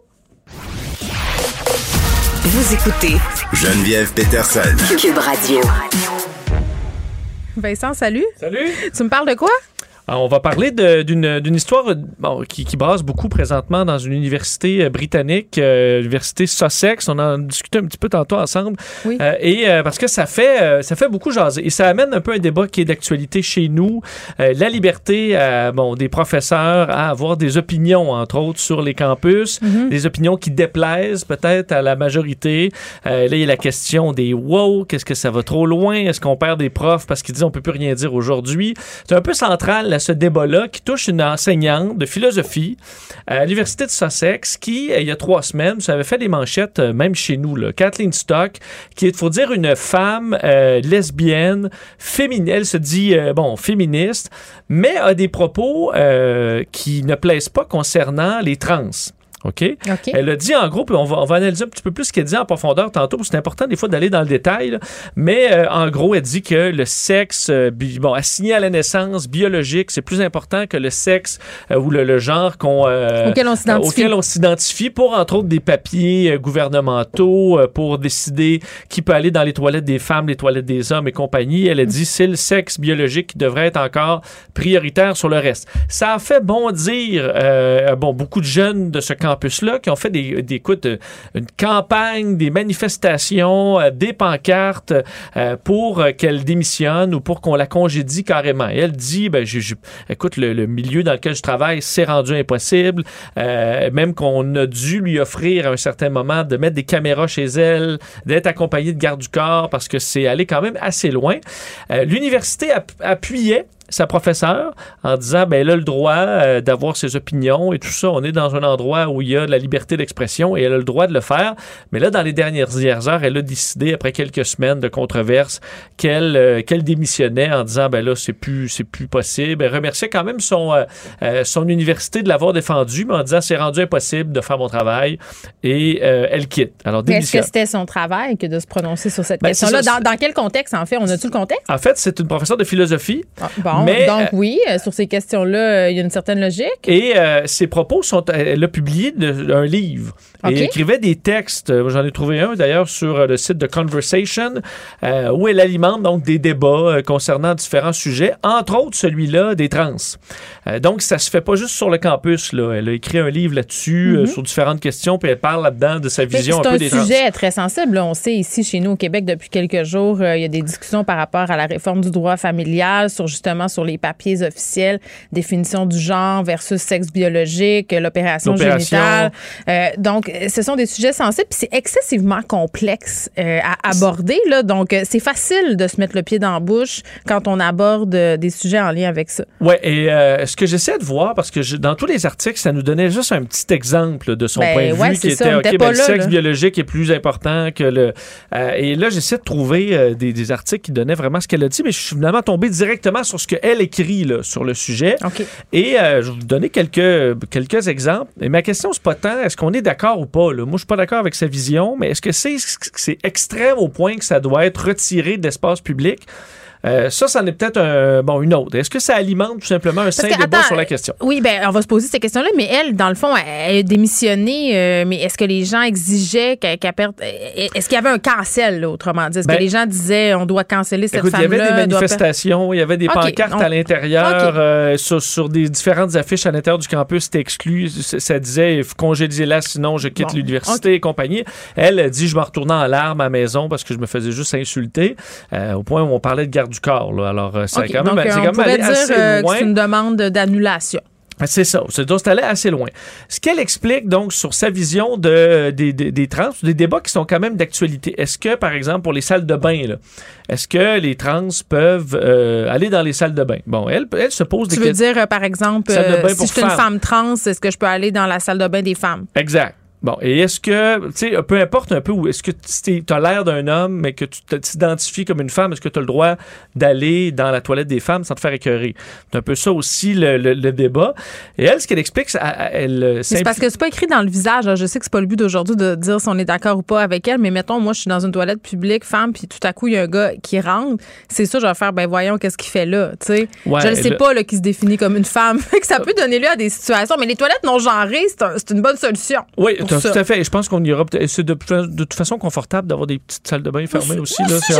Vous écoutez Geneviève Peterson. Cube Radio. Vincent, salut. Salut. Tu me parles de quoi? On va parler d'une histoire qui, qui, brasse beaucoup présentement dans une université euh, britannique, euh, l'université Sussex. On en discutait un petit peu tantôt ensemble. Oui. Euh, et parce que ça fait, ça fait beaucoup jaser. Et ça amène un peu un débat qui est d'actualité chez nous. la liberté bon, des professeurs à avoir des opinions, entre autres, sur les campus. Mm-hmm. Des opinions qui déplaisent peut-être à la majorité. là, il y a la question des wow, qu'est-ce que ça va trop loin? Est-ce qu'on perd des profs parce qu'ils disent on peut plus rien dire aujourd'hui? C'est un peu central ce débat-là qui touche une enseignante de philosophie à l'Université de Sussex qui, euh, il y a trois semaines, ça avait fait des manchettes, euh, même chez nous, là, Kathleen Stock, qui est, faut dire, une femme euh, lesbienne, elle se dit, bon, féministe, mais a des propos qui ne plaisent pas concernant les trans. OK? Elle a dit en gros, puis on va, on va analyser un petit peu plus ce qu'elle dit en profondeur tantôt, parce que c'est important des fois d'aller dans le détail, mais euh, en gros, elle dit que le sexe, euh, bon, assigné à la naissance biologique, c'est plus important que le sexe euh, ou le, genre qu'on, auquel on s'identifie. pour, entre autres, des papiers gouvernementaux, pour décider qui peut aller dans les toilettes des femmes, les toilettes des hommes et compagnie. Elle a dit c'est le sexe biologique qui devrait être encore prioritaire sur le reste. Ça a fait bondir, bon, beaucoup de jeunes de ce camp campus-là qui ont fait des, des euh, une campagne, des manifestations, euh, des pancartes euh, pour qu'elle démissionne ou pour qu'on la congédie carrément. Elle dit, ben, écoute, le, milieu dans lequel je travaille, c'est rendu impossible. même qu'on a dû lui offrir à un certain moment de mettre des caméras chez elle, d'être accompagnée de garde du corps parce que c'est allé quand même assez loin. L'université appuyait sa professeure en disant ben elle a le droit euh, d'avoir ses opinions et tout ça. On est dans un endroit où il y a de la liberté d'expression et elle a le droit de le faire. Mais là, dans les dernières heures, elle a décidé après quelques semaines de controverse qu'elle euh, qu'elle démissionnait en disant ben là c'est plus c'est plus possible. Elle remerciait quand même son euh, son université de l'avoir défendu, mais en disant c'est rendu impossible de faire mon travail et elle quitte. Alors est-ce que c'était son travail que de se prononcer sur cette ben, question-là? dans, dans, quel contexte en fait? On a-tu le contexte? En fait, c'est une professeure de philosophie. Ah, bon donc, euh, oui, euh, sur ces questions-là, euh, il y a une certaine logique. Et ses propos sont. Elle a publié un livre. Et elle écrivait des textes. J'en ai trouvé un d'ailleurs sur le site de Conversation où elle alimente donc des débats concernant différents sujets, entre autres celui-là des trans. donc, ça se fait pas juste sur le campus. Là. Elle a écrit un livre là-dessus mm-hmm. sur différentes questions, puis elle parle là-dedans de sa vision un, peu des trans. C'est un sujet très sensible. On sait ici, chez nous au Québec, depuis quelques jours, il y a des discussions par rapport à la réforme du droit familial, sur justement sur les papiers officiels, définition du genre versus sexe biologique, l'opération génitale. Euh, donc, ce sont des sujets sensibles, puis c'est excessivement complexe euh, à aborder. Là, donc, euh, c'est facile de se mettre le pied dans la bouche quand on aborde des sujets en lien avec ça. Oui, et ce que j'essaie de voir, parce que dans tous les articles, ça nous donnait juste un petit exemple de son ben, point de vue qui était, OK, ben, le sexe biologique est plus important que le... et là, j'essaie de trouver des, des, articles qui donnaient vraiment ce qu'elle a dit, mais je suis finalement tombé directement sur ce qu'elle écrit là, sur le sujet. Et euh, je vais vous donner quelques, quelques exemples. Et ma question, c'est pas tant est-ce qu'on est, d'accord ou pas. Là? Moi, je suis pas d'accord avec sa vision, mais est-ce que c'est c'est extrême au point que ça doit être retiré de l'espace public? Euh, ça, c'en est peut-être un, bon, une autre. Est-ce que ça alimente tout simplement un sain débat sur la question? Oui, ben, on va se poser cette question-là, mais elle, dans le fond, elle, a démissionné, euh, mais est-ce que les gens exigeaient qu'elle perde. Est-ce qu'il y avait un cancel, autrement dit? Est-ce que ben, les gens disaient on doit canceller cette femme-là? Il y avait des manifestations, il y avait des pancartes à l'intérieur, euh, sur, des différentes affiches à l'intérieur du campus, c'était exclu. Ça disait congédier là, sinon je quitte l'université et compagnie. Elle dit je vais retourner en larmes à la maison parce que je me faisais juste insulter, au point où on parlait de garde du corps. Alors, euh, c'est quand même, Donc, on pourrait dire, euh, c'est une demande d'annulation. C'est ça. C'est allé assez loin. Ce qu'elle explique donc sur sa vision de, des, des, des trans, des débats qui sont quand même d'actualité. Est-ce que, par exemple, pour les salles de bain, là, est-ce que les trans peuvent euh, aller dans les salles de bain? Bon, elle, elle se pose Tu des veux questions. dire, euh, par exemple, euh, si je suis une femme trans, est-ce que je peux aller dans la salle de bain des femmes? Exact. Bon, et est-ce que, tu sais, peu importe un peu où, est-ce que tu as l'air d'un homme, mais que tu t'identifies comme une femme, est-ce que tu as le droit d'aller dans la toilette des femmes sans te faire écœurer? C'est un peu ça aussi le, le- le débat. Et elle, ce qu'elle explique, c'est- elle, Mais C'est parce que c'est pas écrit dans le visage. Je sais que c'est pas le but d'aujourd'hui de dire si on est d'accord ou pas avec elle, mais mettons, moi, je suis dans une toilette publique, femme, puis tout à coup, il y a un gars qui rentre. C'est ça, je vais faire, ben voyons, qu'est-ce qu'il fait là, tu sais? Ouais, je ne sais pas, là, qui se définit comme une femme. Que ça peut donner lieu à des situations. Mais les toilettes non genrées, c'est un- c'est une bonne solution. Oui, tout à fait. Et je pense qu'on y aura peut-être. C'est de, de toute façon confortable d'avoir des petites salles de bain fermées aussi. Là. C'est je-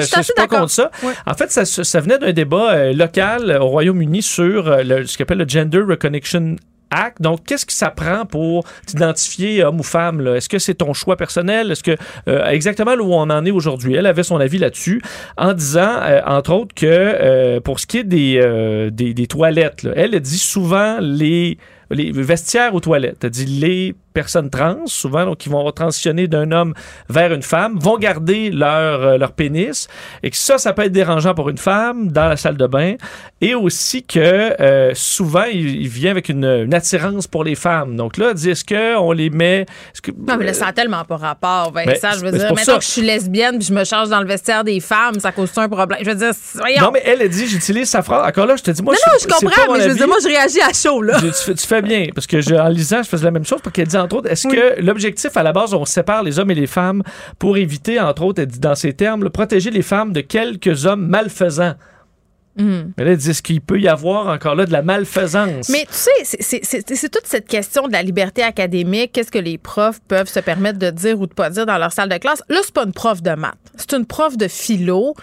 je suis je assez suis pas contre ça. En fait, ça, ça venait d'un débat euh, local euh, au Royaume-Uni sur euh, le- ce qu'on appelle le Gender Recognition Act. Donc, qu'est-ce que ça prend pour t'identifier homme ou femme? Est-ce que c'est ton choix personnel? Est-ce que euh, exactement là où on en est aujourd'hui? Elle avait son avis là-dessus en disant, euh, entre autres, que euh, pour ce qui est des, des, des toilettes, là, elle dit souvent les, les vestiaires aux toilettes. Elle dit les personnes trans, souvent, donc qui vont transitionner d'un homme vers une femme, vont garder leur, euh, leur pénis et que ça, ça peut être dérangeant pour une femme dans la salle de bain et aussi que euh, souvent, il, il vient avec une, une attirance pour les femmes. Donc là, est-ce qu'on les met... Que, Non, mais là, ça a tellement pas rapport, Vincent. Ben, je veux dire, ça. que je suis lesbienne puis je me charge dans le vestiaire des femmes, ça cause un problème? Je veux dire, voyons. Non, mais elle a dit, j'utilise sa phrase. Encore là, je te dis, moi, non, je, non, je pas comprends, mais je veux dire, moi, je réagis à chaud, là. Je- tu, fais, tu fais bien, parce que je, en lisant, je faisais la même chose, parce qu'elle dit, entre autres, est-ce que l'objectif, à la base, on sépare les hommes et les femmes pour éviter, entre autres, dans ces termes, protéger les femmes de quelques hommes malfaisants? Mhm. Mais là, est-ce qu'il peut y avoir encore là de la malfaisance? Mais tu sais, c'est- toute cette question de la liberté académique. Qu'est-ce que les profs peuvent se permettre de dire ou de pas dire dans leur salle de classe? Là, c'est pas une prof de maths. C'est une prof de philo.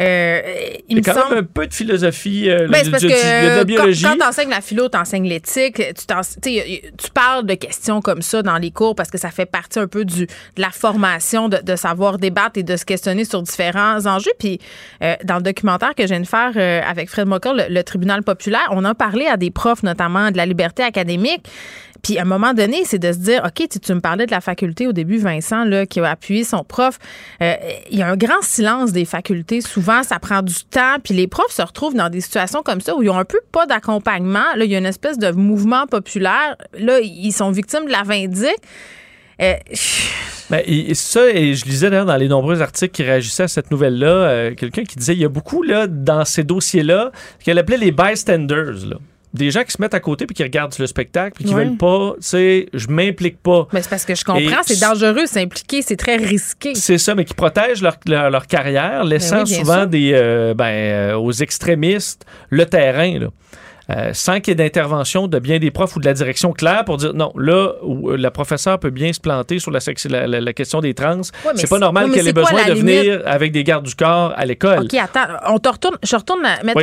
Euh, il me a quand semble. même un peu de philosophie, euh, Ben, de, c'est parce de- de- de la que biologie. quand, quand tu enseignes la philo, tu enseignes l'éthique, tu, parles de questions comme ça dans les cours parce que ça fait partie un peu du, de la formation, de, de savoir débattre et de se questionner sur différents enjeux. Puis euh, dans le documentaire que je viens de faire euh, avec Fred Mocker, le, tribunal populaire, on a parlé à des profs notamment de la liberté académique. Puis à un moment donné, c'est de se dire, OK, tu, me parlais de la faculté au début, Vincent, là, qui a appuyé son prof. Euh, Il y a un grand silence des facultés. Souvent, ça prend du temps. Puis les profs se retrouvent dans des situations comme ça où ils ont un peu pas d'accompagnement. Là, il y a une espèce de mouvement populaire. Là, ils sont victimes de la vindicte. Euh, Ben, et, et ça, et je lisais d'ailleurs dans les nombreux articles qui réagissaient à cette nouvelle-là, euh, quelqu'un qui disait il y a beaucoup là, dans ces dossiers-là qu'elle appelait les bystanders. Là. Des gens qui se mettent à côté puis qui regardent le spectacle puis qui Ouais. veulent pas, tu sais, je m'implique pas. mais c'est parce que je comprends, c'est dangereux, c'est impliqué, c'est très risqué. C'est ça, mais qui protègent leur, leur, leur carrière, laissant Ben oui, bien souvent sûr. des, euh, ben, euh, aux extrémistes le terrain. Là. Euh, sans qu'il y ait d'intervention de bien des profs ou de la direction claire pour dire non, là où euh, la professeure peut bien se planter sur la, la, la- la question des trans, c'est pas normal ouais, qu'elle ait quoi besoin de venir avec des gardes du corps à l'école. OK, attends, on te retourne, je retourne, à- mettons,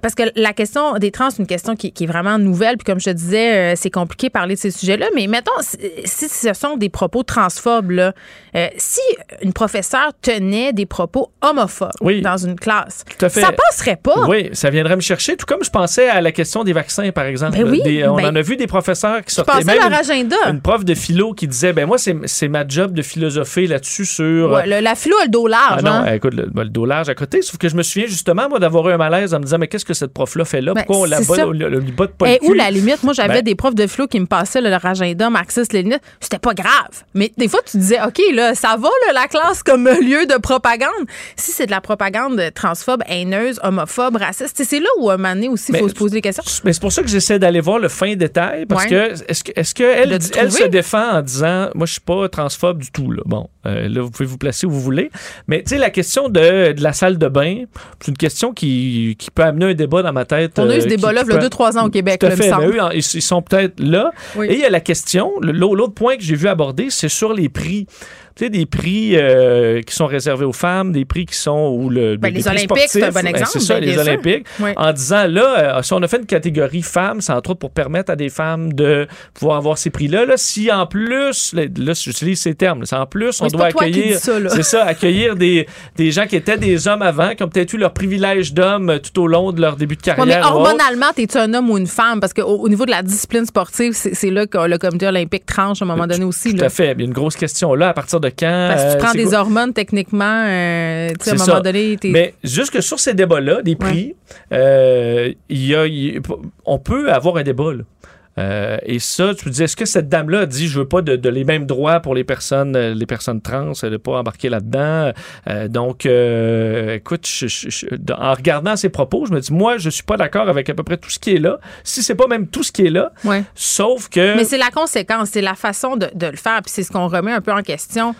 parce que la question des trans, c'est une question qui, qui est vraiment nouvelle, puis comme je te disais, euh, c'est compliqué de parler de ces sujets-là, mais mettons, si, si ce sont des propos transphobes, là, euh, si une professeure tenait des propos homophobes Oui. dans une classe, Tout à fait. ça passerait pas. Oui, ça viendrait me chercher, tout comme je pensais à la question des vaccins, par exemple. Ben oui, Des- on ben, en a vu des professeurs qui sortaient. même leur une- agenda. Une prof de philo qui disait ben moi, c'est ma job de philosopher là-dessus sur. Ouais, le- la philo a le dos large. Ah non, hein. écoute, le, le dos large à côté. Sauf que je me souviens justement, moi, d'avoir eu un malaise en me disant, mais qu'est-ce que cette prof-là fait là? Ben, Pourquoi on la c'est bat, ça. on la- on lui botte pas Et le où la limite? Moi, j'avais Ben- des profs de philo qui me passaient là, leur agenda marxiste-léniniste. C'était pas grave. Mais des fois, tu disais, OK, là, ça va, là, la classe, comme lieu de propagande. Si c'est de la propagande transphobe, haineuse, homophobe, raciste, c'est là où, à un moment donné aussi, il faut se poser des questions. Mais c'est pour ça que j'essaie d'aller voir le fin détail parce Ouais. que est-ce que est-ce que elle, se défend en disant moi je suis pas transphobe du tout là. Bon, euh, là vous pouvez vous placer où vous voulez, mais tu sais la question de, de la salle de bain, c'est une question qui, qui peut amener un débat dans ma tête. On a eu ce euh, débat-là, il y a peut- deux, trois ans au Québec, Tout à là, me fait. semble. mais eux, en- ils, sont peut-être là. Oui. Et il y a la question, l'autre point que j'ai vu aborder, c'est sur les prix. Tu sais, des prix euh, qui sont réservés aux femmes, des prix qui sont où le Ben, des les prix Olympiques, c'est un bon exemple, c'est ça, ben, les. Olympiques. Oui. En disant là, euh, si on a fait une catégorie femmes, c'est entre autres pour permettre à des femmes de pouvoir avoir ces prix-là. Là, si en plus, là, là, j'utilise ces termes, si en plus on Oui, doit accueillir, c'est ça, accueillir des, des gens qui étaient des hommes avant, qui ont peut-être eu leur privilège d'homme euh, tout au long de leur début de Ouais, carrière. mais hormonalement, t'es-tu un homme ou une femme? Parce qu'au au niveau de la discipline sportive, c'est là que le comité olympique tranche à un moment donné aussi. Tout là. à fait. Il y a une grosse question là. À partir de quand? Parce que tu euh, prends des quoi- hormones, techniquement, euh, à un moment ça. donné. Mais juste que sur ces débats-là, des prix, euh, y a, on peut avoir un débat. là. Euh, et ça, tu me dis, est-ce que cette dame-là a dit, je veux pas de, de les mêmes droits pour les personnes, euh, les personnes trans, elle n'est pas embarquée là-dedans? Euh, donc, euh, écoute, je- je- je- en regardant ses propos, je me dis, moi, je suis pas d'accord avec à peu près tout ce qui est là. Si c'est pas même tout ce qui est là, Ouais. sauf que. Mais c'est la conséquence, c'est la façon de, de le faire. Puis c'est ce qu'on remet un peu en question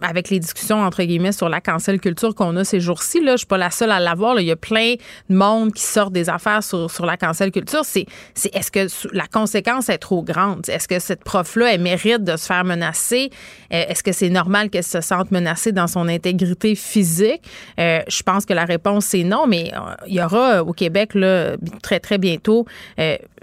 avec les discussions, entre guillemets, sur la cancel culture qu'on a ces jours-ci. Là. Je suis pas la seule à l'avoir. Il y a plein de monde qui sort des affaires sur, sur la cancel culture. C'est, c'est est-ce que la conséquence est trop grande? Est-ce que cette prof-là, elle mérite de se faire menacer? Euh, est-ce que c'est normal qu'elle se sente menacée dans son intégrité physique? Euh, je pense que la réponse, c'est non, mais euh, il y aura au Québec, là, très, très bientôt,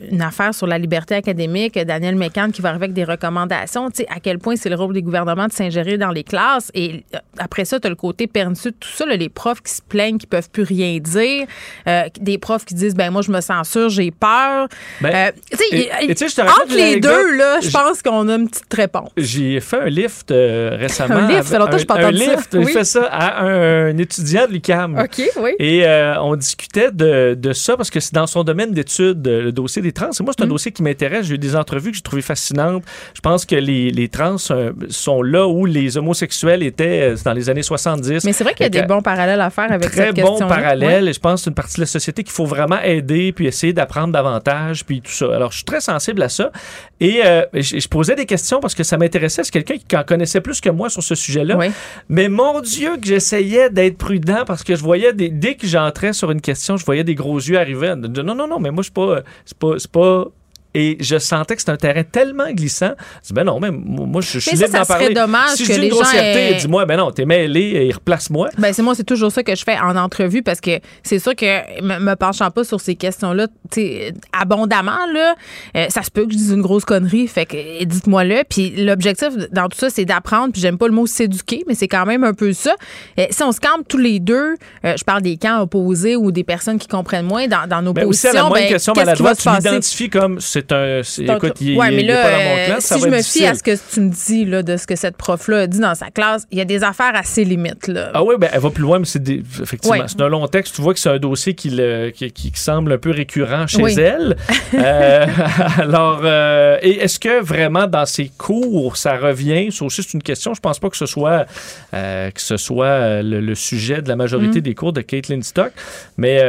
une affaire sur la liberté académique. Daniel Mécan qui va arriver avec des recommandations. Tu sais, à quel point c'est le rôle des gouvernements de s'ingérer dans les classes. Et euh, après ça, tu as le côté pernicieux de tout ça, là, les profs qui se plaignent, qui peuvent plus rien dire. Euh, des profs qui disent, ben moi, je me censure, j'ai peur. Ben, Euh, tu sais, je entre les deux, là, je pense qu'on a une petite réponse. J'ai fait un lift euh, récemment. Un lift? Ça fait longtemps que un, un entendu ça. lift, j'ai fait ça à un, un étudiant de l'UQAM. OK, oui. Et on discutait de, de ça parce que c'est dans son domaine d'études, le dossier des trans. Et moi, c'est un Mm. dossier qui m'intéresse. J'ai eu des entrevues que j'ai trouvées fascinantes. Je pense que les, les trans euh, sont là où les homosexuels étaient euh, dans les années 70. Mais c'est vrai qu'il y a des bons parallèles à faire avec Très cette question parallèle. Et je pense que c'est une partie de la société qu'il faut vraiment aider puis essayer d'apprendre davantage puis tout ça. Alors, je suis très sensible à ça. Et euh, je, je posais des questions parce que ça m'intéressait. C'est quelqu'un qui en connaissait plus que moi sur ce sujet-là. Oui. Mais mon Dieu, que j'essayais d'être prudent parce que je voyais des. Dès que j'entrais sur une question, je voyais des gros yeux arriver. Non, non, non, mais moi, je suis pas. C'est pas. C'est et je sentais que c'était un terrain tellement glissant. Je dis, ben non, mais moi, je, je suis Mais libre d'en serait parler. dommage si que je dis les une grossièreté, aient- dis-moi, ben non, t'es mêlé et replace-moi. Ben c'est moi, c'est toujours ça que je fais en entrevue parce que c'est sûr que me, me penchant pas sur ces questions-là, tu abondamment là, euh, ça se peut que je dise une grosse connerie, fait que euh, dites-moi-le. Puis l'objectif dans tout ça, c'est d'apprendre. Puis j'aime pas le mot s'éduquer, mais c'est quand même un peu ça. Euh, si on se campe tous les deux, euh, je parle des camps opposés ou des personnes qui comprennent moins dans, dans nos Mais aussi, à positions. la moindre ben, question maladroite, tu l'identifies comme c'est un. c'est- Écoute, il, ouais, il- mais il est là, pas dans mon clan, ça si va je me fie à ce que tu me dis là, de ce que cette prof-là a dit dans sa classe, il y a des affaires assez limites. Là. Ah oui, ben, elle va plus loin, mais c'est des- effectivement, Ouais. c'est un long texte. Tu vois que c'est un dossier qui, le- qui, qui semble un peu récurrent chez Oui. elle. Euh, alors, euh, et est-ce que vraiment dans ses cours, ça revient? Ça aussi, c'est une question. Je pense pas que ce soit, euh, que ce soit le, le sujet de la majorité Mm. des cours de Caitlin Stock, mais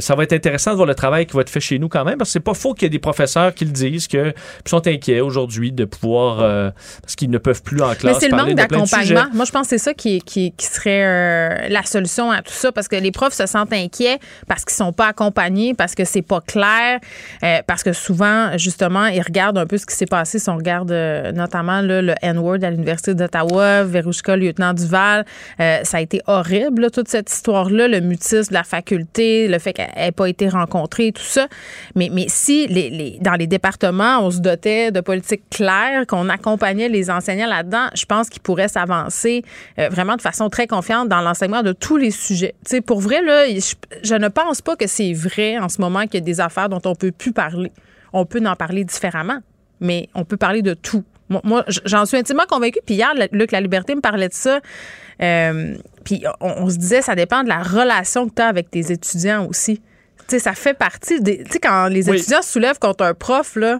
ça va être intéressant de voir le travail qui va être fait chez nous quand même, parce que c'est pas faux qu'il y ait des professeurs qui le disent, que qui sont inquiets aujourd'hui de pouvoir, euh, parce qu'ils ne peuvent plus en Mais classe c'est le manque d'accompagnement. Moi, je pense que c'est ça qui, qui, qui serait euh, la solution à tout ça parce que les profs se sentent inquiets parce qu'ils sont pas accompagnés, parce que c'est pas clair, euh, parce que souvent, justement, ils regardent un peu ce qui s'est passé. Si on regarde notamment là, le N-word à l'Université d'Ottawa, Verouchka, lieutenant Duval, ça a été horrible, là, toute cette histoire-là, le mutisme de la faculté, le fait qu'elle n'ait pas été rencontrée, tout ça. Mais, mais si les, les- dans les départements, on se dotait de politiques claires, qu'on accompagnait les enseignants là-dedans, je pense qu'ils pourraient s'avancer euh, vraiment de façon très confiante dans l'enseignement de tous les sujets. Pour vrai, je, ne pense pas que c'est vrai en ce moment qu'il y a des affaires dont on peut plus parler. On peut en parler différemment, mais on peut parler de tout. Moi, moi, j'en suis intimement convaincue. Puis hier, Luc La Liberté me parlait de ça. Euh, puis on, on se disait, ça dépend de la relation que tu as avec tes étudiants aussi. Tu sais, ça fait partie des. Tu sais, quand les Oui. étudiants se soulèvent contre un prof, là,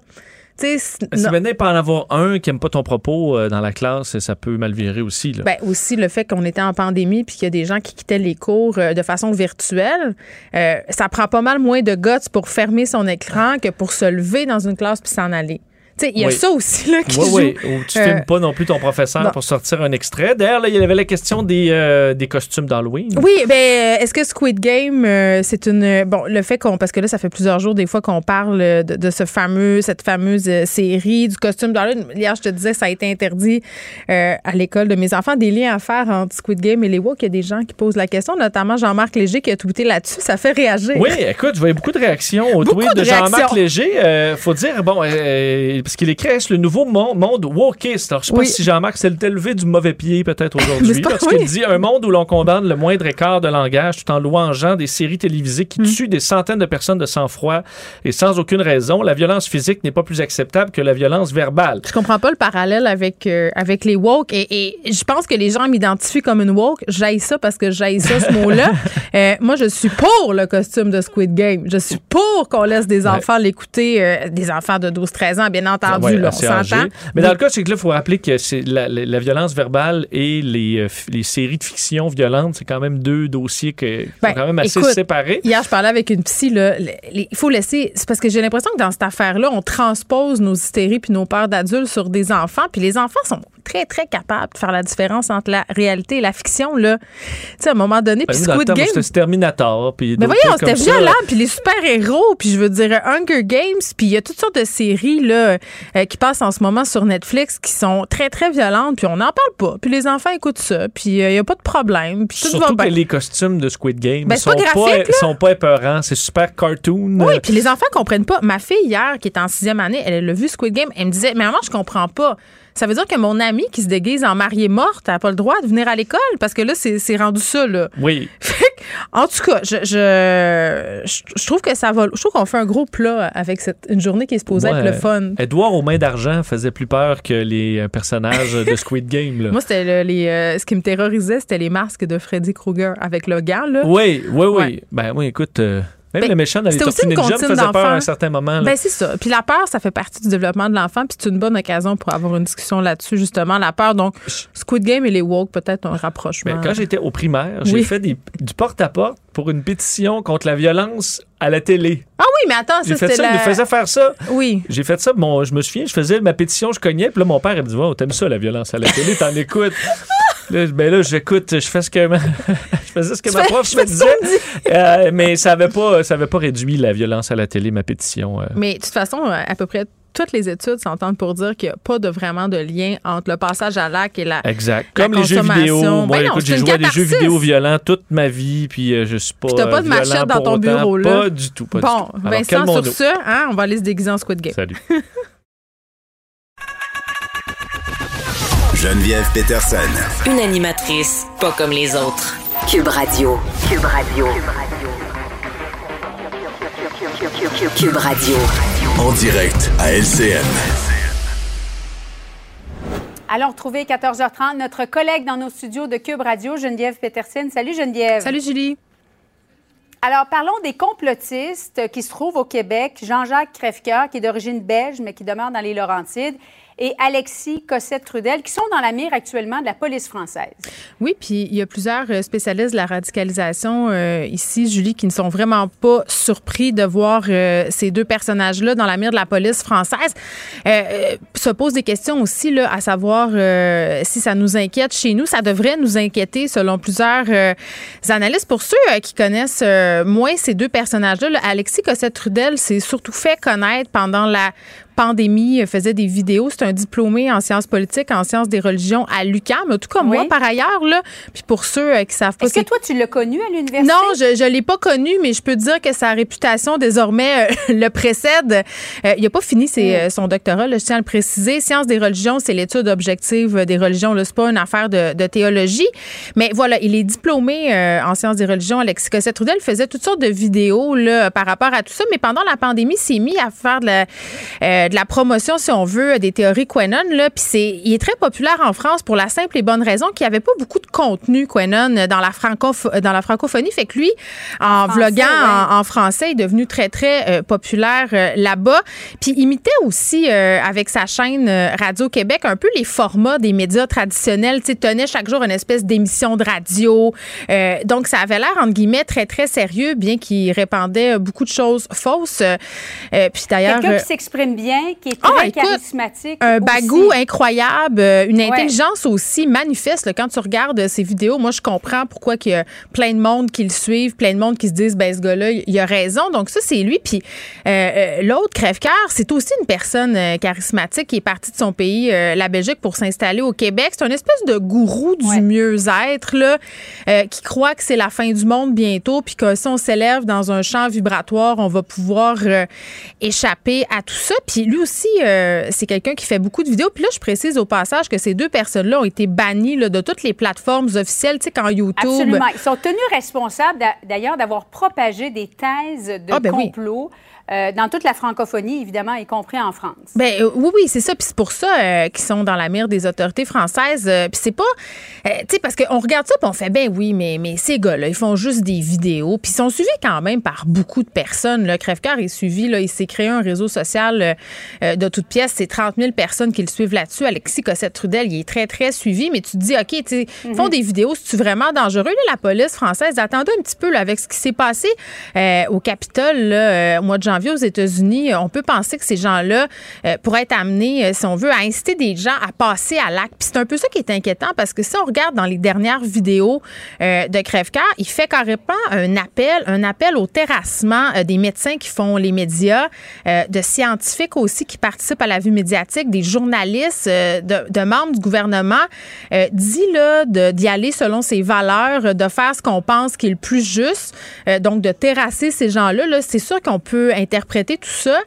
tu sais, c'est- Si maintenant peut en avoir un qui aime pas ton propos euh, dans la classe, ça peut mal virer aussi. Là. Ben, aussi le fait qu'on était en pandémie puis qu'il y a des gens qui quittaient les cours euh, de façon virtuelle, euh, ça prend pas mal moins de guts pour fermer son écran que pour se lever dans une classe puis s'en aller. Sais, il y a ça aussi là, qui oui, joue. Oui, ou tu filmes pas non plus ton professeur pour sortir un extrait. D'ailleurs, il y avait la question des, des costumes d'Halloween. Oui, ben est-ce que Squid Game, c'est une... Bon, le fait qu'on... Parce que là, ça fait plusieurs jours des fois qu'on parle de, de, ce fameux, cette fameuse série du costume d'Halloween. Hier, je te disais, ça a été interdit à l'école de mes enfants. Des liens à faire entre Squid Game et les woke. Il y a des gens qui posent la question, notamment Jean-Marc Léger qui a tweeté là-dessus. Ça fait réagir. Oui, écoute, je voyais beaucoup de réactions au tweet de, Jean-Marc Léger. Euh, faut dire, bon, euh, parce qu'il écrit le nouveau monde wokiste? Alors, je sais pas si Jean-Marc s'est levé du mauvais pied peut-être aujourd'hui, parce qu'il dit un monde où l'on condamne le moindre écart de langage tout en louangeant des séries télévisées qui mm. tuent des centaines de personnes de sang-froid et sans aucune raison. La violence physique n'est pas plus acceptable que la violence verbale. Je comprends pas le parallèle avec, euh, avec les woke et, et je pense que les gens m'identifient comme une woke. J'aille ça parce que j'aille ça, ce mot-là. Euh, moi, je suis pour le costume de Squid Game. Je suis pour qu'on laisse des enfants l'écouter, euh, des enfants de 12-13 ans, bien entendu, là, on s'entend. Mais dans le cas, c'est que là, il faut rappeler que c'est la, violence verbale et les, euh, les séries de fiction violente, c'est quand même deux dossiers qui sont ben, quand même assez séparés. Hier, je parlais avec une psy, il faut laisser... C'est parce que j'ai l'impression que dans cette affaire-là, on transpose nos hystéries puis nos peurs d'adultes sur des enfants, puis les enfants sont très, très capables de faire la différence entre la réalité et la fiction, là. Tu sais, à un moment donné, puis ben, Squid Game... C'était Terminator, puis... Mais voyons, c'était violent, puis les super-héros, puis je veux dire Hunger Games, puis il y a toutes sortes de séries, là, euh, qui passent en ce moment sur Netflix qui sont très, très violentes, puis on n'en parle pas, puis les enfants écoutent ça, puis il euh, n'y a pas de problème, puis tout Surtout va que les costumes de Squid Game ben, sont, pas, sont pas épeurants, c'est super cartoon. Oui, puis les enfants comprennent pas. Ma fille, hier, qui est en sixième année, elle a vu Squid Game, elle me disait, mais maman, je comprends pas. Ça veut dire que mon ami qui se déguise en mariée morte n'a pas le droit de venir à l'école parce que là, c'est rendu ça. Là. Oui. en tout cas, je, je, trouve que ça va. Je trouve qu'on fait un gros plat avec cette, une journée qui est supposée être le fun. Edouard aux mains d'argent faisait plus peur que les euh, personnages de Squid Game. Là. Moi, c'était les, euh, ce qui me terrorisait, c'était les masques de Freddy Krueger avec le gars. Là. Oui, oui, oui. Ben oui, écoute. Euh, même ben, le méchant dans les Tortues Ninja me faisait peur à un certain moment. Ben, c'est ça. Puis la peur, ça fait partie du développement de l'enfant. Puis c'est une bonne occasion pour avoir une discussion là-dessus, justement. La peur. Donc, Squid Game et les woke, peut-être un rapprochement. Ben, quand j'étais au primaire, j'ai fait du porte-à-porte pour une pétition contre la violence à la télé. Ah oui, mais attends, ça, c'était ça, la... il faisait faire ça. Oui. J'ai fait ça, bon, je me souviens, je faisais ma pétition, je cognais, puis là, mon père, il me dit, wow, t'aimes ça, la violence à la télé, t'en écoutes. Là, ben là, j'écoute, je fais ce que ma, je faisais ce que ma prof me disait, euh, mais ça avait pas, ça avait pas réduit la violence à la télé, ma pétition. Euh. Mais de toute façon, à peu près toutes les études s'entendent pour dire qu'il n'y a pas de vraiment de lien entre le passage à l'acte et la Exact. Comme les jeux vidéo. Moi, ben écoute, j'ai joué à des jeux vidéo violents toute ma vie, puis euh, je suis pas. Tu n'as pas de machette dans ton bureau, là. Pas du tout. Pas bon, du tout. Vincent, sur ce, hein, on va aller se déguiser en Squid Game. Salut. Geneviève Peterson. Une animatrice pas comme les autres. Cube Radio. Cube Radio. Cube Radio. En direct à LCN. Allons retrouver 14h30 notre collègue dans nos studios de Cube Radio, Geneviève Peterson. Salut Geneviève. Salut Julie. Alors, parlons des complotistes qui se trouvent au Québec. Jean-Jacques Crèvecoeur, qui est d'origine belge, mais qui demeure dans les Laurentides et Alexis Cossette-Trudel, qui sont dans la mire actuellement de la police française. Oui, puis il y a plusieurs euh, spécialistes de la radicalisation euh, ici, Julie, qui ne sont vraiment pas surpris de voir euh, ces deux personnages-là dans la mire de la police française. se posent des questions aussi, là, à savoir si ça nous inquiète chez nous. Ça devrait nous inquiéter, selon plusieurs analystes. Pour ceux qui connaissent moins ces deux personnages-là, Alexis Cossette-Trudel s'est surtout fait connaître pendant la pandémie, faisait des vidéos. C'est un diplômé en sciences politiques, en sciences des religions à l'UQAM, tout comme moi par ailleurs. Là. Puis pour ceux euh, qui savent pas... Est-ce que toi, tu l'as connu à l'université? Non, je ne l'ai pas connu, mais je peux dire que sa réputation désormais euh, le précède. Euh, il n'a pas fini ses, mm. son doctorat, là, je tiens à le préciser. Sciences des religions, c'est l'étude objective des religions. Ce n'est pas une affaire de, de, théologie. Mais voilà, il est diplômé en sciences des religions. Alexis Cossette-Trudel faisait toutes sortes de vidéos là, par rapport à tout ça, mais pendant la pandémie, il s'est mis à faire de la de la promotion, si on veut, des théories Quenon. Là, puis c'est, il est très populaire en France pour la simple et bonne raison qu'il n'y avait pas beaucoup de contenu Quenon dans la, dans la francophonie. Fait que lui, en vloguant en, français, il est devenu très, très euh, populaire euh, là-bas. Puis il imitait aussi, euh, avec sa chaîne Radio-Québec, un peu les formats des médias traditionnels. Tu tenait chaque jour une espèce d'émission de radio. donc, ça avait l'air, entre guillemets, très, très sérieux, bien qu'il répandait beaucoup de choses fausses. puis d'ailleurs... Quelqu'un qui s'exprime bien humain, qui est très Ah, charismatique. Un bagou incroyable, euh, une intelligence aussi manifeste. là, quand tu regardes euh, ses vidéos, moi, je comprends pourquoi il y a plein de monde qui le suivent, plein de monde qui se disent, ben, ce gars-là, il a raison. Donc, ça, c'est lui. Puis, euh, l'autre, Crèvecoeur, c'est aussi une personne charismatique qui est partie de son pays, euh, la Belgique, pour s'installer au Québec. C'est une espèce de gourou du Ouais. mieux-être, là, euh, qui croit que c'est la fin du monde bientôt, puis que si on s'élève dans un champ vibratoire, on va pouvoir échapper à tout ça. Puis lui aussi, euh, c'est quelqu'un qui fait beaucoup de vidéos. Puis là, je précise au passage que ces deux personnes-là ont été bannies là, de toutes les plateformes officielles, tu sais, quand YouTube. Absolument. Ils sont tenus responsables, d'a- d'ailleurs, d'avoir propagé des thèses de Ah, ben oui. Euh, dans toute la francophonie, évidemment, y compris en France. Ben euh, oui, oui, c'est ça. Puis c'est pour ça euh, qu'ils sont dans la mire des autorités françaises. Puis c'est pas, tu sais, parce qu'on regarde ça, puis on fait, ben oui, mais, mais ces gars-là, ils font juste des vidéos. Puis ils sont suivis quand même par beaucoup de personnes. Le Crèvecoeur est suivi, là, il s'est créé un réseau social de toutes pièces. C'est 30 000 personnes qui le suivent là-dessus. Alexis Cossette-Trudel, il est très, très suivi. Mais tu te dis, OK, tu sais, ils font des vidéos, c'est-tu vraiment dangereux? Là, la police française, attendez un petit peu là, avec ce qui s'est passé au Capitole là, au mois de janvier aux États-Unis. Euh, On peut penser que ces gens-là euh, pourraient être amenés, euh, si on veut, à inciter des gens à passer à l'acte. Puis c'est un peu ça qui est inquiétant parce que si on regarde dans les dernières vidéos de Crèvecoeur, il fait carrément un appel, un appel au terrassement des médecins qui font les médias, de scientifiques aussi qui participent à la vue médiatique, des journalistes, de, membres du gouvernement. Dit là d'y aller selon ses valeurs, de faire ce qu'on pense qui est le plus juste, donc de terrasser ces gens-là. Là, c'est sûr qu'on peut interpréter tout ça.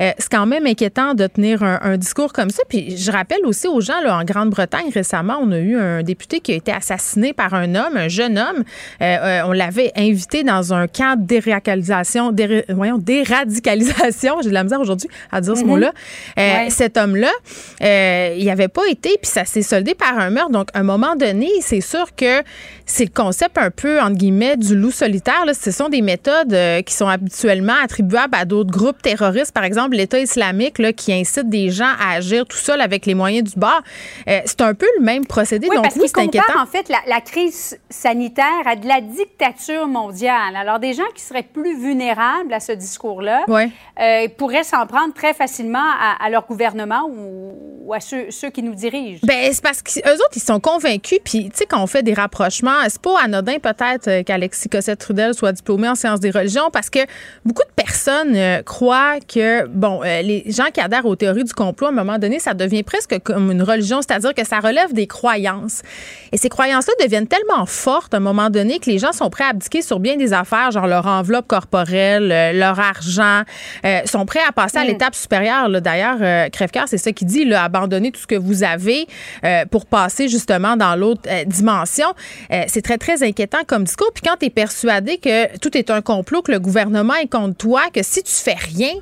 Euh, c'est quand même inquiétant de tenir un, un discours comme ça. Puis je rappelle aussi aux gens, là, en Grande-Bretagne, récemment, on a eu un député qui a été assassiné par un homme, un jeune homme. Euh, euh, on l'avait invité dans un camp de déradicalisation, voyons, déradicalisation. J'ai de la misère aujourd'hui à dire ce mot-là. Euh, Ouais. Cet homme-là, il avait pas été, puis ça s'est soldé par un meurtre. Donc, à un moment donné, c'est sûr que c'est le concept un peu, entre guillemets, du loup solitaire. Là. Ce sont des méthodes qui sont habituellement attribuables à d'autres groupes terroristes. Par exemple, l'État islamique, là, qui incite des gens à agir tout seul avec les moyens du bord. Euh, c'est un peu le même procédé. Oui, Donc, parce oui, c'est inquiétant. en fait la, la crise sanitaire à de la dictature mondiale. Alors, des gens qui seraient plus vulnérables à ce discours-là euh, pourraient s'en prendre très facilement à, à leur gouvernement ou, ou à ceux, ceux qui nous dirigent. Ben, c'est parce qu'eux autres, ils sont convaincus. Puis, tu sais, quand on fait des rapprochements, c'est pas anodin peut-être euh, qu'Alexis Cossette-Trudel soit diplômé en sciences des religions parce que beaucoup de personnes euh, croient que, bon, euh, les gens qui adhèrent aux théories du complot, à un moment donné, ça devient presque comme une religion, c'est-à-dire que ça relève des croyances. Et ces croyances-là deviennent tellement fortes à un moment donné que les gens sont prêts à abdiquer sur bien des affaires, genre leur enveloppe corporelle, euh, leur argent, euh, sont prêts à passer à l'étape supérieure. D'ailleurs, Crèvecoeur, c'est ça qu'il dit, là, abandonner tout ce que vous avez pour passer justement dans l'autre dimension. C'est très, très inquiétant comme discours. Puis quand tu es persuadé que tout est un complot, que le gouvernement est contre toi, que si tu fais rien,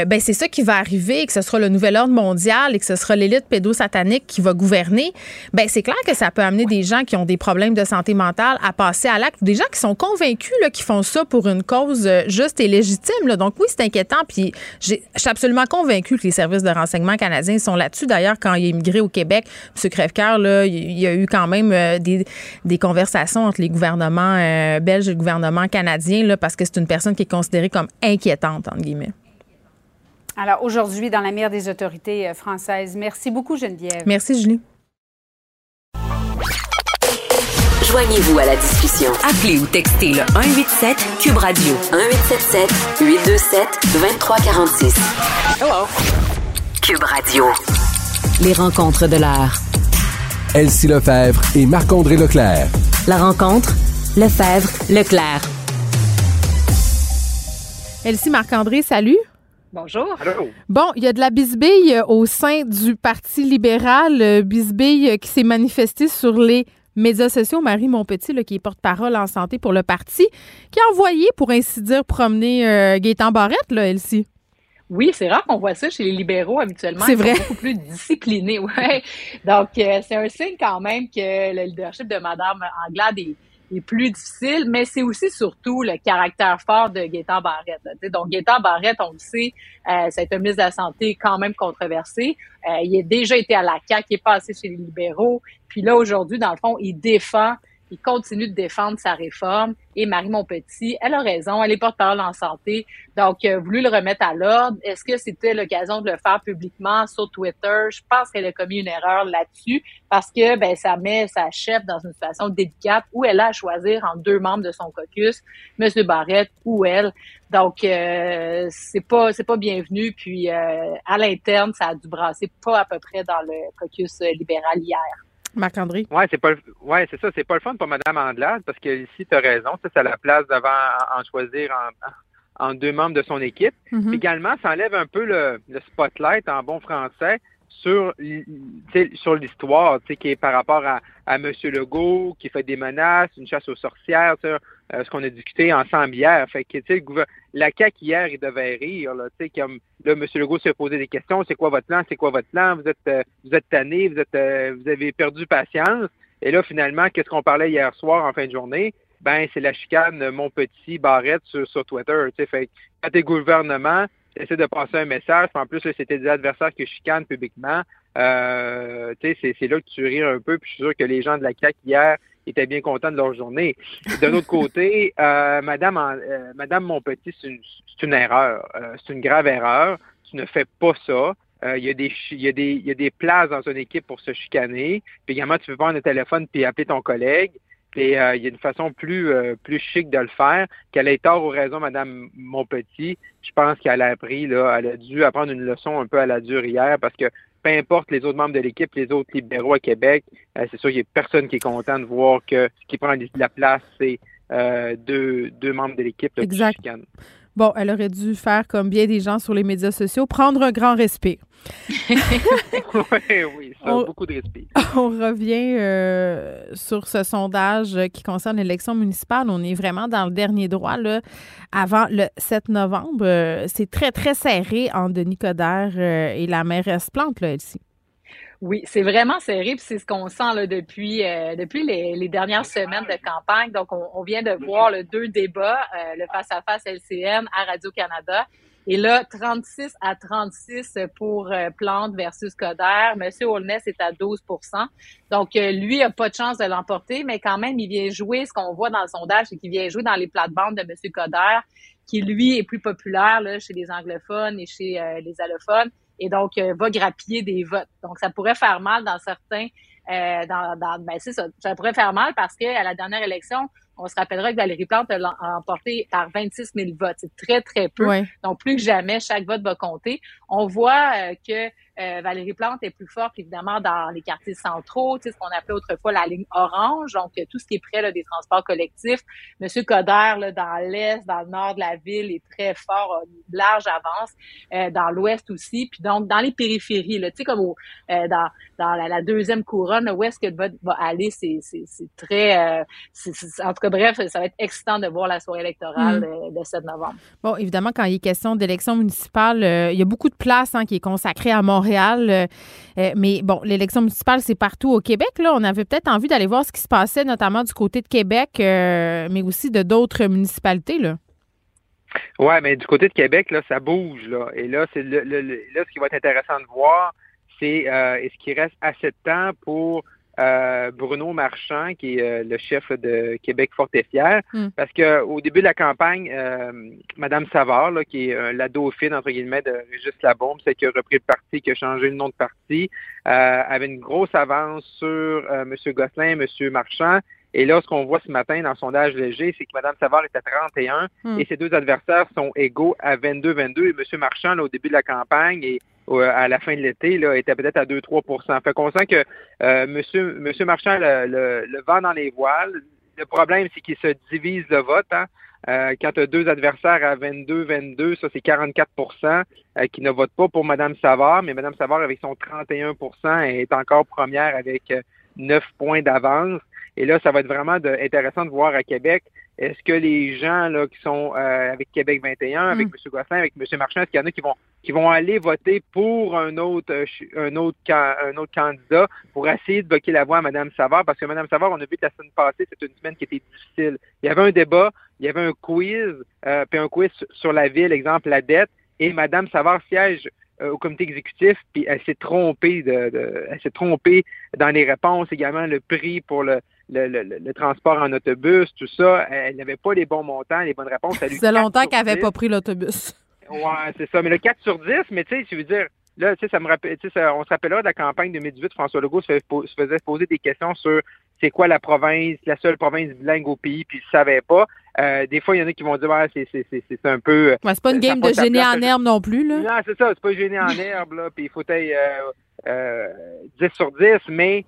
euh, ben c'est ça qui va arriver, que ce sera le nouvel ordre mondial et que ce sera l'élite pédosatanique qui va gouverner, ben c'est clair que ça peut amener des gens qui ont des problèmes de santé mentale à passer à l'acte, des gens qui sont convaincus là, qui font ça pour une cause euh, juste et légitime. Donc oui, c'est inquiétant. Puis je suis absolument convaincue que les services de renseignement canadiens sont là-dessus. D'ailleurs, quand il est immigré au Québec, M. Crèvecoeur, là, il y a eu quand même euh, des, conversations entre les gouvernements belges et le gouvernement canadien, là, parce que c'est une personne qui est considérée comme inquiétante, entre guillemets. Alors, aujourd'hui, dans la mire des autorités euh, françaises. Merci beaucoup, Geneviève. Merci, Julie. Joignez-vous à la discussion. Appelez ou textez le 187 Cube Radio 1877 827 2346. Hello. Cube Radio. Les rencontres de l'heure. Elsie Lefebvre et Marc-André Leclerc. La rencontre, Lefebvre, Leclerc. Elsie Marc-André, salut. Bonjour. Bon, il y a de la bisbille au sein du Parti libéral, euh, bisbille qui s'est manifestée sur les médias sociaux. Marie Monpetit, là, qui est porte-parole en santé pour le parti, qui a envoyé, pour ainsi dire, promener euh, Gaétan Barrette, là, Elsie. Oui, c'est rare qu'on voit ça chez les libéraux habituellement. C'est Ils sont vrai. beaucoup plus disciplinés, ouais. Donc, euh, c'est un signe quand même que le leadership de Mme Anglade est, est plus difficile, mais c'est aussi surtout le caractère fort de Gaétan Barrette. Donc, Gaétan Barrette, on le sait, euh, c'est un ministre de la Santé quand même controversé. Euh, il a déjà été à la CAQ, il est passé chez les libéraux. Puis là, aujourd'hui, dans le fond, il défend il continue de défendre sa réforme. Et Marie Montpetit, elle a raison, elle est porte-parole en santé, donc euh, voulu le remettre à l'ordre. Est-ce que c'était l'occasion de le faire publiquement sur Twitter? Je pense qu'elle a commis une erreur là-dessus parce que ben, ça met sa chef dans une situation délicate où elle a à choisir entre deux membres de son caucus, M. Barrette ou elle. Donc, euh, c'est pas c'est pas bienvenu. Puis, euh, à l'interne, ça a dû brasser pas à peu près dans le caucus libéral hier. Marc-André? Oui, c'est pas ouais, c'est ça, c'est pas le fun pour Mme Andelade parce que ici, tu as raison, ça, c'est la place devant en choisir en, deux membres de son équipe. Mm-hmm. Également, ça enlève un peu le, spotlight en bon français sur sur l'histoire, qui est par rapport à, à M. Legault, qui fait des menaces, une chasse aux sorcières, euh, ce qu'on a discuté ensemble hier. Fait que, tu la CAQ hier, il devait rire, là, tu sais, comme, là, M. Legault s'est posé des questions, c'est quoi votre plan, c'est quoi votre plan, vous êtes, euh, vous êtes tanné, vous êtes, euh, vous avez perdu patience. Et là, finalement, qu'est-ce qu'on parlait hier soir en fin de journée? Ben, c'est la chicane mon petit Barrette sur, sur Twitter, tu sais, fait que quand t'es gouvernement, essaie de passer un message, en plus, c'était des adversaires que chicanent publiquement, euh, c'est là que tu ris un peu, puis je suis sûr que les gens de la CAQ hier étaient bien contents de leur journée. D'un autre côté, euh, Madame, euh, Madame Monpetit, c'est une, une, erreur. Euh, c'est une grave erreur. Tu ne fais pas ça. Euh, il, y a des, y il y a des places dans une équipe pour se chicaner. Puis également, tu peux prendre le téléphone puis appeler ton collègue. Et euh, il y a une façon plus plus chic de le faire. Qu'elle ait tort ou raison, Madame Monpetit, je pense qu'elle a appris, là, elle a dû apprendre une leçon un peu à la dure hier parce que peu importe les autres membres de l'équipe, les autres libéraux à Québec, euh, c'est sûr qu'il n'y a personne qui est content de voir que ce qui prend la place, c'est euh, deux, deux, membres de l'équipe. Exact. Bon, elle aurait dû faire comme bien des gens sur les médias sociaux, prendre un grand respect. oui, oui, ça a beaucoup de respect. On revient euh, sur ce sondage qui concerne l'élection municipale. On est vraiment dans le dernier droit, là, avant le 7 novembre. Euh, c'est très, très serré entre Denis Coderre euh, et la mairesse Plante, là, Elsie. Oui, c'est vraiment serré, puis c'est ce qu'on sent là, depuis euh, depuis les, dernières semaines de campagne. Donc, on, vient de voir le deux débats, euh, le face-à-face LCN à Radio-Canada. Et là, 36 à 36 pour euh, Plante versus Coder. Monsieur Holness est à 12% Donc, lui a pas de chance de l'emporter, mais quand même, il vient jouer, ce qu'on voit dans le sondage, c'est qu'il vient jouer dans les plates-bandes de Monsieur Coder, qui, lui, est plus populaire là, chez les anglophones et chez les allophones et donc euh, va grappiller des votes. Donc, ça pourrait faire mal dans certains, euh, dans, dans ben c'est ça, ça pourrait faire mal parce qu'à la dernière élection, on se rappellera que Valérie Plante a emporté par 26 000 votes. C'est très, très peu. Donc, plus que jamais, chaque vote va compter. On voit euh, que euh, Valérie Plante est plus forte, évidemment, dans les quartiers centraux, tu sais, ce qu'on appelait autrefois la ligne orange, donc tout ce qui est près là, des transports collectifs. Monsieur Coder, là, dans l'est, dans le nord de la ville, est très fort, a une large avance, euh, dans l'ouest aussi, puis donc dans les périphéries, tu sais, comme au, euh, dans, dans la, deuxième couronne, où est-ce que vote va aller, c'est, c'est, c'est très... en tout cas, bref, ça va être excitant de voir la soirée électorale mm. de, 7 novembre. Bon, évidemment, quand il est question d'élection municipale, il y a beaucoup de place hein, qui est consacrée à Montréal euh, euh, mais bon, l'élection municipale, c'est partout au Québec. Là. On avait peut-être envie d'aller voir ce qui se passait, notamment du côté de Québec, euh, mais aussi de d'autres municipalités. Là. Oui, mais du côté de Québec, là, ça bouge. Là. Et là, c'est là, ce qui va être intéressant de voir, c'est est-ce qu'il reste assez de temps pour euh, Bruno Marchand, qui est euh, le chef de Québec Fort et Fier, hmm. parce que au début de la campagne, euh, Madame Savard, qui est la dauphine entre guillemets de Régis Labombe, c'est qui a repris le parti, qui a changé le nom de parti, avait une grosse avance sur M. Gosselin, M. Marchand. Et là, ce qu'on voit ce matin dans le sondage léger, c'est que Mme Savard est à 31 hmm. et ses deux adversaires sont égaux à 22-22. Et M. Marchand, au début de la campagne, et à la fin de l'été, là, était peut-être à 2-3% Fait qu'on sent que euh, monsieur, monsieur Marchand le, le, vent dans les voiles. Le problème, c'est qu'il se divise le vote. Hein. Euh, quand tu as deux adversaires à 22-22, ça c'est 44% euh, qui ne votent pas pour Mme Savard, mais Mme Savard, avec son 31% est encore première avec 9 points d'avance. Et là, ça va être vraiment intéressant de voir à Québec est-ce que les gens là, qui sont euh, avec Québec 21, avec mm. M. Gosselin, avec M. Marchand, est-ce qu'il y en a qui vont qui vont aller voter pour un autre euh, un autre un autre candidat pour essayer de bloquer la voie à Mme Savard? Parce que Mme Savard, on a vu que la semaine passée, c'était une semaine qui était difficile. Il y avait un débat, il y avait un quiz, euh, puis un quiz sur la ville, exemple la dette, et Mme Savard siège au comité exécutif, puis elle s'est trompée de, elle s'est trompée dans les réponses, également le prix pour le le, transport en autobus, tout ça. Elle n'avait pas les bons montants, les bonnes réponses. C'est longtemps qu'elle n'avait pas pris l'autobus. Ouais, c'est ça. Mais le 4 sur 10, mais tu sais, je veux dire, là, tu sais, ça me rappelle, tu sais, on se rappellera de la campagne de 2018, François Legault se, faisait poser des questions sur c'est quoi la province, la seule province bilingue au pays, puis il ne savait pas. Euh, des fois, il y en a qui vont dire, c'est, c'est, c'est, c'est un peu. Ouais, c'est pas une game de génie en herbe non plus, là. Non, c'est ça, c'est pas génie en herbe, là, puis il faut être euh, 10 sur 10, mais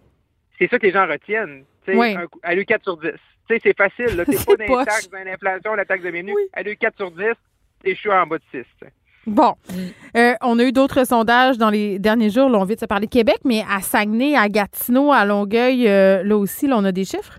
c'est ça que les gens retiennent. Oui. elle a eu 4 sur 10. c'est facile. Là. T'es pas dans les taxes, dans l'inflation, la taxe de bienvenue. Elle a eu 4 sur 10. T'es chaud en bas de 6. Bon. Euh, on a eu d'autres sondages dans les derniers jours. Là, on vient de se parler Québec, mais à Saguenay, à Gatineau, à Longueuil, euh, là aussi, là, on a des chiffres?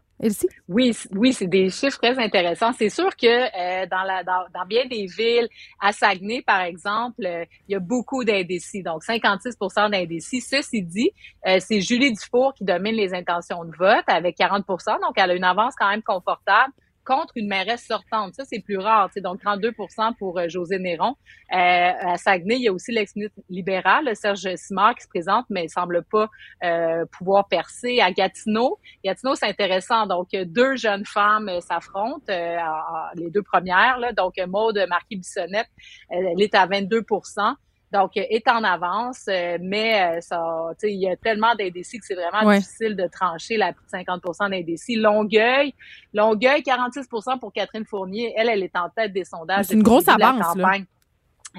Oui, oui, c'est des chiffres très intéressants. C'est sûr que euh, dans, la, dans, bien des villes, à Saguenay, par exemple, euh, il y a beaucoup d'indécis, donc 56% d'indécis. Ceci dit, euh, c'est Julie Dufour qui domine les intentions de vote avec 40% donc elle a une avance quand même confortable contre une mairesse sortante. Ça, c'est plus rare. Donc, 32% pour euh, José Néron. Euh, à Saguenay, il y a aussi l'ex-ministre libéral, Serge Simard, qui se présente, mais il semble pas euh, pouvoir percer. À Gatineau, Gatineau, c'est intéressant. Donc, deux jeunes femmes s'affrontent, les deux premières. Là. Donc, Maude Marquis-Bissonnette, elle est à 22 donc, euh, est en avance, euh, mais euh, ça, il y a tellement d'indécis que c'est vraiment difficile de trancher la plus de 50 d'indécis. Longueuil, Longueuil, 46% pour Catherine Fournier. Elle, elle est en tête des sondages. C'est une grosse avance, là.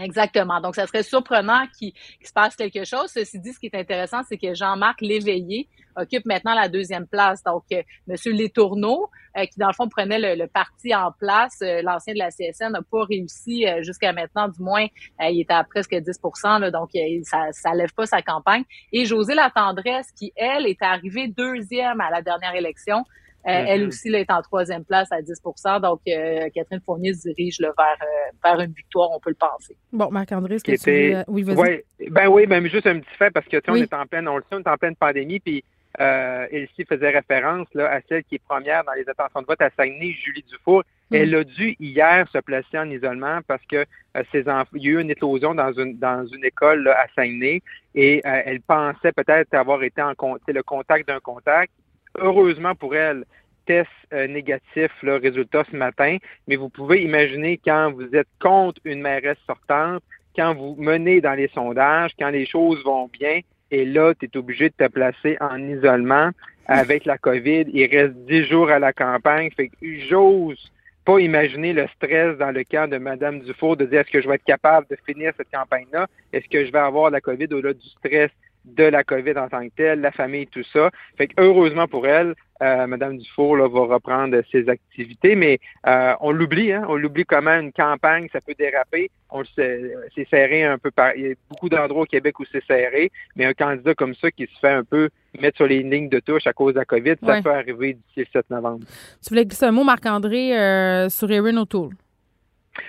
Exactement. Donc, ça serait surprenant qu'il se passe quelque chose. Ceci dit, ce qui est intéressant, c'est que Jean-Marc Léveillé occupe maintenant la deuxième place. Donc, euh, Monsieur Letourneau, euh, qui dans le fond prenait le, parti en place, euh, l'ancien de la CSN, n'a pas réussi jusqu'à maintenant, du moins, il était à presque 10% là, donc ça, ça lève pas sa campagne. Et José Latendresse, qui, elle, est arrivée deuxième à la dernière élection, euh, elle mm-hmm. aussi là, est en troisième place à 10% Donc, euh, Catherine Fournier se dirige vers, euh, vers une victoire, on peut le penser. Bon, Marc-André, est-ce que tu Oui, vas-y. Ouais, ben oui, même juste un petit fait, parce que tu sais, on est en pleine, on le sait, on est en pleine pandémie, puis euh, Elsie faisait référence là, à celle qui est première dans les attentions de vote à Saguenay, Julie Dufour. Mm. Elle a dû hier se placer en isolement parce que ses enfants, il y a eu une éclosion dans une dans une école à Saguenay et elle pensait peut-être avoir été en le contact d'un contact heureusement pour elle, test euh, négatif, le résultat ce matin, mais vous pouvez imaginer quand vous êtes contre une mairesse sortante, quand vous menez dans les sondages, quand les choses vont bien, et là, tu es obligé de te placer en isolement avec la COVID. Il reste dix jours à la campagne. Fait que j'ose pas imaginer le stress dans le cas de Mme Dufour de dire est-ce que je vais être capable de finir cette campagne-là? Est-ce que je vais avoir la COVID au-delà du stress? De la COVID en tant que telle, la famille, tout ça. Fait que heureusement pour elle, euh, Madame Dufour là, va reprendre ses activités, mais euh, on l'oublie, hein, on l'oublie comment une campagne, ça peut déraper. On le sait, c'est serré un peu par. Il y a beaucoup d'endroits au Québec où c'est serré, mais un candidat comme ça qui se fait un peu mettre sur les lignes de touche à cause de la COVID, ça peut arriver d'ici le 7 novembre. Tu voulais glisser un mot, Marc-André, euh, sur Erin O'Toole?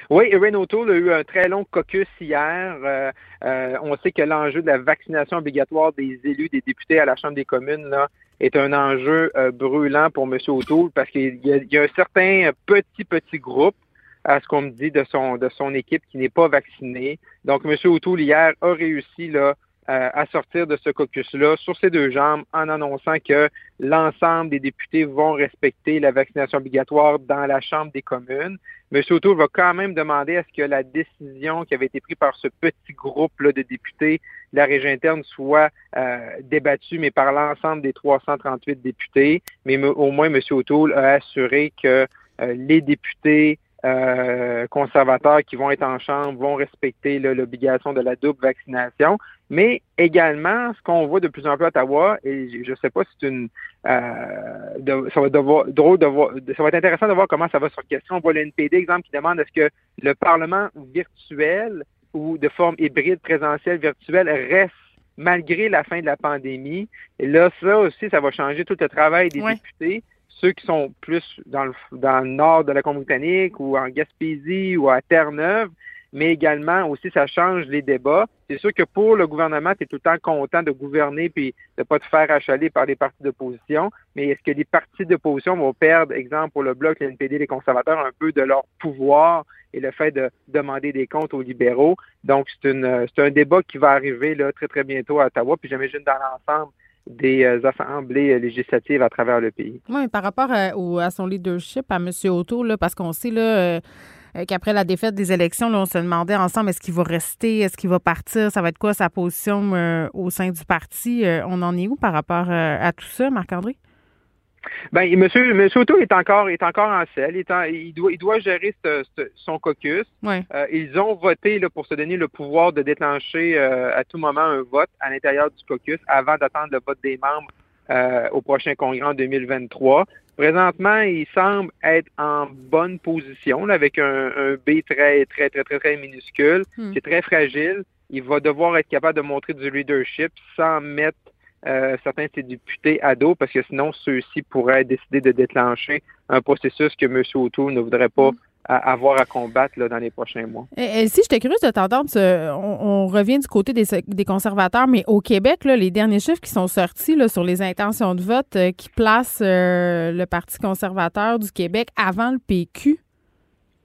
Oui, Erin O'Toole a eu un très long caucus hier. Euh, euh, on sait que l'enjeu de la vaccination obligatoire des élus, des députés à la Chambre des communes, là, est un enjeu euh, brûlant pour M. O'Toole parce qu'il y, a un certain petit, petit groupe à ce qu'on me dit de son de son équipe qui n'est pas vacciné. Donc, M. O'Toole, hier, a réussi là, à sortir de ce caucus-là sur ses deux jambes en annonçant que l'ensemble des députés vont respecter la vaccination obligatoire dans la Chambre des communes. M. O'Toole va quand même demander à ce que la décision qui avait été prise par ce petit groupe-là de députés la région interne soit euh, débattue, mais par l'ensemble des 338 députés. Mais au moins, M. O'Toole a assuré que euh, les députés euh, conservateurs qui vont être en chambre vont respecter l'obligation de la double vaccination. Mais également, ce qu'on voit de plus en plus à Ottawa, et je ne sais pas si c'est une euh, ça va devoir drôle de voir ça va être intéressant de voir comment ça va sur question. On voit le NPD, exemple, qui demande est-ce que le Parlement virtuel ou de forme hybride, présentielle, virtuelle reste malgré la fin de la pandémie. Et là, ça aussi, ça va changer tout le travail des députés ceux qui sont plus dans le, dans le nord de la Colombie-Britannique ou en Gaspésie ou à Terre-Neuve, mais également aussi ça change les débats. C'est sûr que pour le gouvernement, tu es tout le temps content de gouverner puis de pas te faire achaler par les partis d'opposition, mais est-ce que les partis d'opposition vont perdre, exemple pour le Bloc, l'NPD, les conservateurs, un peu de leur pouvoir et le fait de demander des comptes aux libéraux? Donc, c'est un débat qui va arriver là, très, très bientôt à Ottawa, puis j'imagine dans l'ensemble des assemblées législatives à travers le pays. Oui, par rapport à, au, à son leadership, à M. Là, parce qu'on sait là, qu'après la défaite des élections, là, on se demandait ensemble est-ce qu'il va rester, est-ce qu'il va partir, ça va être quoi sa position au sein du parti. on en est où par rapport à tout ça, Marc-André? Ben, monsieur, monsieur Auto est encore, est encore en selle. Il, doit, il doit gérer son caucus. Euh, ils ont voté là, pour se donner le pouvoir de déclencher euh, à tout moment un vote à l'intérieur du caucus avant d'attendre le vote des membres euh, au prochain congrès en 2023. Présentement, il semble être en bonne position avec un, B très, très, très, très, très minuscule. Hmm. C'est très fragile. Il va devoir être capable de montrer du leadership sans mettre euh, certains de ses députés à dos, parce que sinon, ceux-ci pourraient décider de déclencher un processus que M. O'Toole ne voudrait pas mm. avoir à combattre là, dans les prochains mois. Et, si j'étais curieuse de t'entendre, on, revient du côté des, conservateurs, mais au Québec, là, les derniers chiffres qui sont sortis là, sur les intentions de vote euh, qui placent euh, le Parti conservateur du Québec avant le PQ.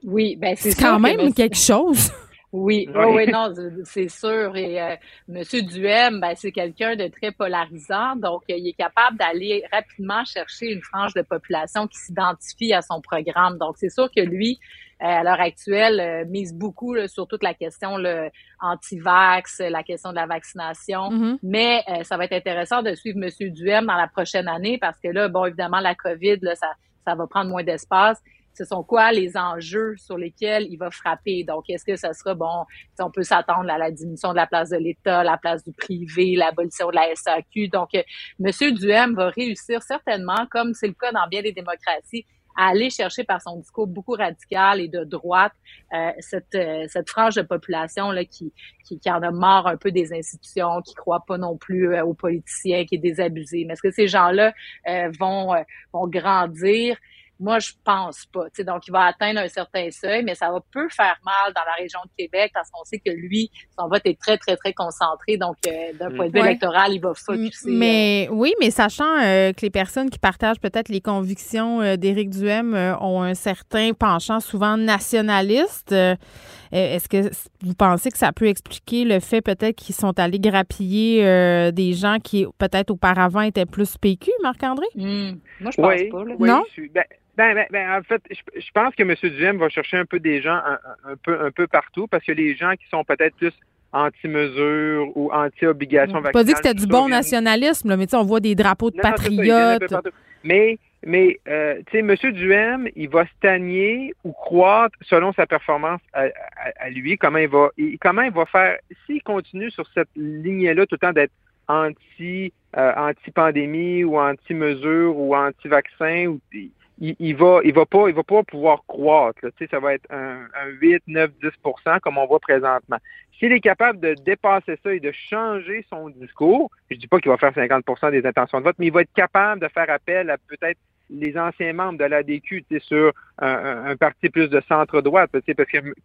Oui, ben c'est quand même quelque chose. Oui, oui, non, c'est sûr. Et euh, Monsieur Duhem, ben, c'est quelqu'un de très polarisant, donc il est capable d'aller rapidement chercher une frange de population qui s'identifie à son programme. Donc c'est sûr que lui, euh, à l'heure actuelle, euh, mise beaucoup sur toute la question anti-vax, la question de la vaccination. Mm-hmm. Mais euh, ça va être intéressant de suivre Monsieur Duhem dans la prochaine année parce que là, bon, évidemment, la COVID, là, ça, ça va prendre moins d'espace ce sont quoi les enjeux sur lesquels il va frapper? Donc, est-ce que ça sera, bon, on peut s'attendre à la diminution de la place de l'État, la place du privé, l'abolition de la SAQ. Donc, euh, M. Duhem va réussir certainement, comme c'est le cas dans bien des démocraties, à aller chercher par son discours beaucoup radical et de droite euh, cette, euh, cette frange de population là, qui, qui, qui, en a marre un peu des institutions, qui croit pas non plus aux politiciens, qui est désabusé. Mais est-ce que ces gens-là vont, vont grandir? Moi, je pense pas. donc, il va atteindre un certain seuil, mais ça va peu faire mal dans la région de Québec parce qu'on sait que lui, son vote est très, très, très concentré. Donc, euh, d'un point de vue électoral, il va focuser. Mais euh, oui, mais sachant euh, que les personnes qui partagent peut-être les convictions d'Éric Duhem ont un certain penchant souvent nationaliste, est-ce que vous pensez que ça peut expliquer le fait peut-être qu'ils sont allés grappiller des gens qui peut-être auparavant étaient plus PQ, Marc-André? Hmm. Moi, je pense pas. non? Ben, ben, ben, ben, en fait, je, pense que M. Duhem va chercher un peu des gens un, peu, un peu partout parce que les gens qui sont peut-être plus anti-mesures ou anti-obligations vaccinales. pas dit que c'était du bon nationalisme, mais on voit des drapeaux de patriotes. mais, mais euh, tu sais, M. Duhem, il va stagner ou croître selon sa performance à, lui. Comment il va, comment il va faire, s'il continue sur cette ligne-là tout le temps d'être anti, euh, anti-pandémie ou anti-mesures ou anti-vaccin, ou il, va il va pas il va pas pouvoir croître. Sais, ça va être un, 8, 9, 10% comme on voit présentement. S'il est capable de dépasser ça et de changer son discours, je dis pas qu'il va faire 50% des intentions de vote, mais il va être capable de faire appel à peut-être les anciens membres de l'ADQ sur un, un, parti plus de centre-droite. Parce que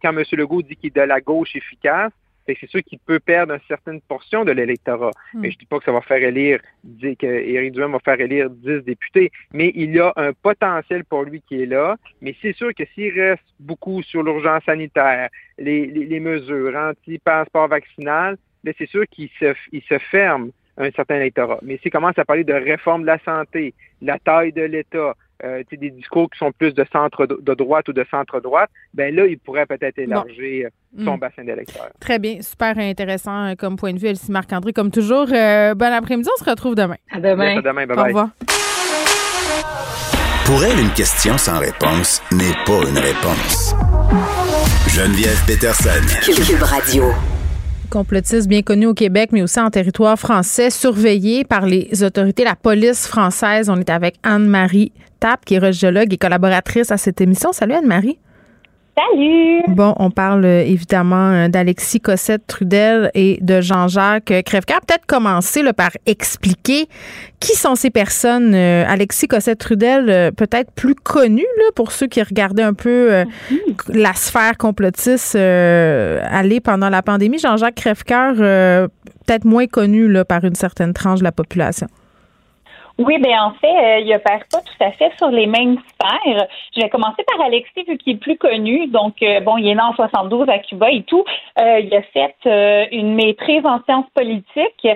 quand M. Legault dit qu'il est de la gauche efficace, c'est sûr qu'il peut perdre une certaine portion de l'électorat. Hmm. Mais je dis pas que ça va faire élire, que Éric Duhem va faire élire 10 députés, mais il y a un potentiel pour lui qui est là. Mais c'est sûr que s'il reste beaucoup sur l'urgence sanitaire, les, mesures anti-passeport vaccinal, mais c'est sûr qu'il se, il se ferme un certain électorat. Mais s'il commence à parler de réforme de la santé, la taille de l'État, euh, des discours qui sont plus de centre de droite ou de centre droite, ben là, il pourrait peut-être élargir son mm. bassin d'électeurs. Très bien, super intéressant euh, comme point de vue, Elsie Marc-André. Comme toujours, euh, bon après-midi, on se retrouve demain. À demain. à demain, bye bye. Au revoir. Pour elle, une question sans réponse n'est pas une réponse. Geneviève Peterson. Cube Radio complotiste bien connu au Québec, mais aussi en territoire français, surveillé par les autorités, la police française. On est avec Anne-Marie Tap, qui est radiologue et collaboratrice à cette émission. Salut Anne-Marie. Salut! Bon, on parle euh, évidemment euh, d'Alexis Cossette-Trudel et de Jean-Jacques Crèvecoeur. Peut-être commencer par expliquer qui sont ces personnes. Euh, Alexis Cossette-Trudel, peut-être plus connu pour ceux qui regardaient un peu mhm. la sphère complotiste aller pendant la pandémie. Jean-Jacques Crèvecoeur, peut-être moins connu là, par une certaine tranche de la population. Oui, ben en fait, euh, il opère pas tout à fait sur les mêmes sphères. Je vais commencer par Alexis, vu qu'il est plus connu. Donc, euh, bon, il est né en 72 à Cuba et tout. Euh, il a fait euh, une maîtrise en sciences politiques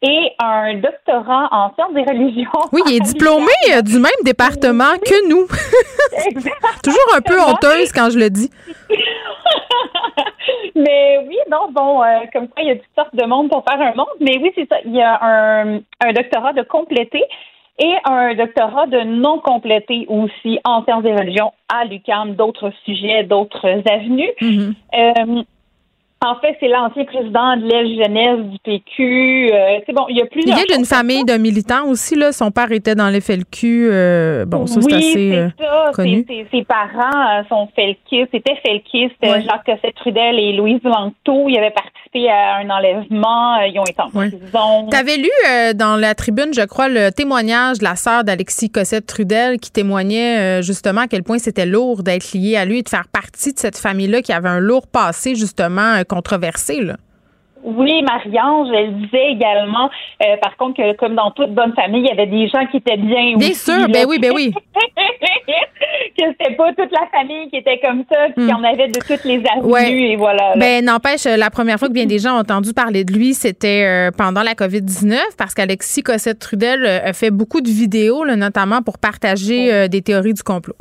et un doctorat en sciences des religions. Oui, il est diplômé du même département que nous. Toujours un peu honteuse quand je le dis. Mais oui, non, bon, comme quoi, il y a toutes sortes de monde pour faire un monde. Mais oui, c'est ça. Il y a un, un doctorat de complété et un doctorat de non complété aussi en sciences des religions à l'UQAM, d'autres sujets, d'autres avenues. Euh, en fait, c'est l'ancien président de l'aile jeunesse du PQ. Euh, c'est bon, il y a Il plusieurs. vient d'une famille de militants aussi. Là. Son père était dans l'FLQ. Euh, bon, ça, c'est assez euh, c'est ça. connu. Ses parents sont felkistes, étaient felkistes. Ouais. Jacques Cossette-Trudel et Louise Langto, ils avaient participé à un enlèvement. euh, Ils ont été en Ouais. prison. T'avais lu euh, dans la tribune, je crois, le témoignage de la sœur d'Alexis Cossette-Trudel qui témoignait euh, justement à quel point c'était lourd d'être lié à lui et de faire partie de cette famille-là qui avait un lourd passé justement controversé. Là. Oui, Marie-Ange, elle disait également, euh, par contre, que comme dans toute bonne famille, il y avait des gens qui étaient bien Bien sûr, ben oui, ben oui. que c'était pas toute la famille qui était comme ça, puis qu'il y en avait de toutes les avenues, Hmm. Ouais. et voilà. là. Ben n'empêche, euh, la première fois que bien des gens ont entendu parler de lui, c'était euh, pendant la COVID-19 parce qu'Alexis Cossette-Trudel a fait beaucoup de vidéos, là, notamment pour partager euh, des théories du complot.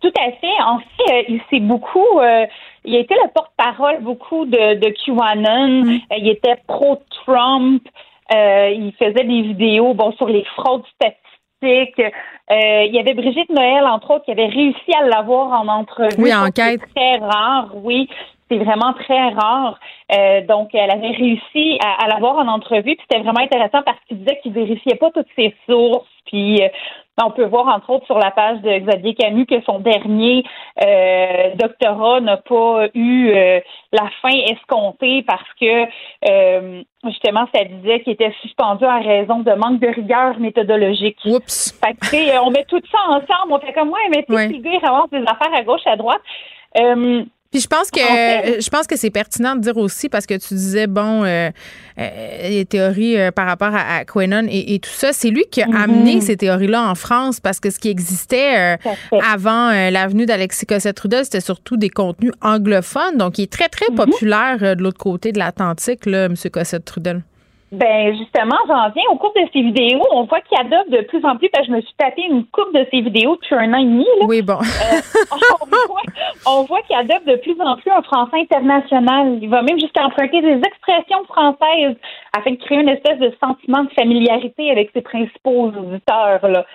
Tout à fait. En fait, il s'est beaucoup. Il a été le porte-parole beaucoup de, de QAnon. Euh, il était pro-Trump. Euh, il faisait des vidéos bon sur les fraudes statistiques. Euh, il y avait Brigitte Noël, entre autres, qui avait réussi à l'avoir en entrevue. Oui, enquête. très rare, oui. C'est vraiment très rare. Euh, donc, elle avait réussi à, à l'avoir en entrevue. Puis c'était vraiment intéressant parce qu'il disait qu'il vérifiait pas toutes ses sources. Puis euh, on peut voir, entre autres, sur la page de Xavier Camus que son dernier euh, doctorat n'a pas eu euh, la fin escomptée parce que euh, justement, ça disait qu'il était suspendu en raison de manque de rigueur méthodologique. Oups. Fait que, tu sais, on met tout ça ensemble. On fait comme, ouais, mais tu sais, il ramasse des affaires à gauche, à droite? Puis je pense que fait- euh, je pense que c'est pertinent de dire aussi parce que tu disais bon euh, euh, les théories euh, par rapport à, à Quenon et, et tout ça, c'est lui qui a amené ces théories-là en France parce que ce qui existait euh, avant euh, l'avenue d'Alexis Cossette-Trudel, c'était surtout des contenus anglophones, donc il est très très populaire euh, de l'autre côté de l'Atlantique là, M. Cossette-Trudel. Ben justement, j'en viens au cours de ces vidéos, on voit qu'il adopte de plus en plus, parce que je me suis tapé une coupe de ces vidéos depuis un an et demi. Là. Oui bon. on voit, on voit qu'il adopte de plus en plus un français international. Il va même jusqu'à emprunter des expressions françaises afin de créer une espèce de sentiment de familiarité avec ses principaux auditeurs. Là.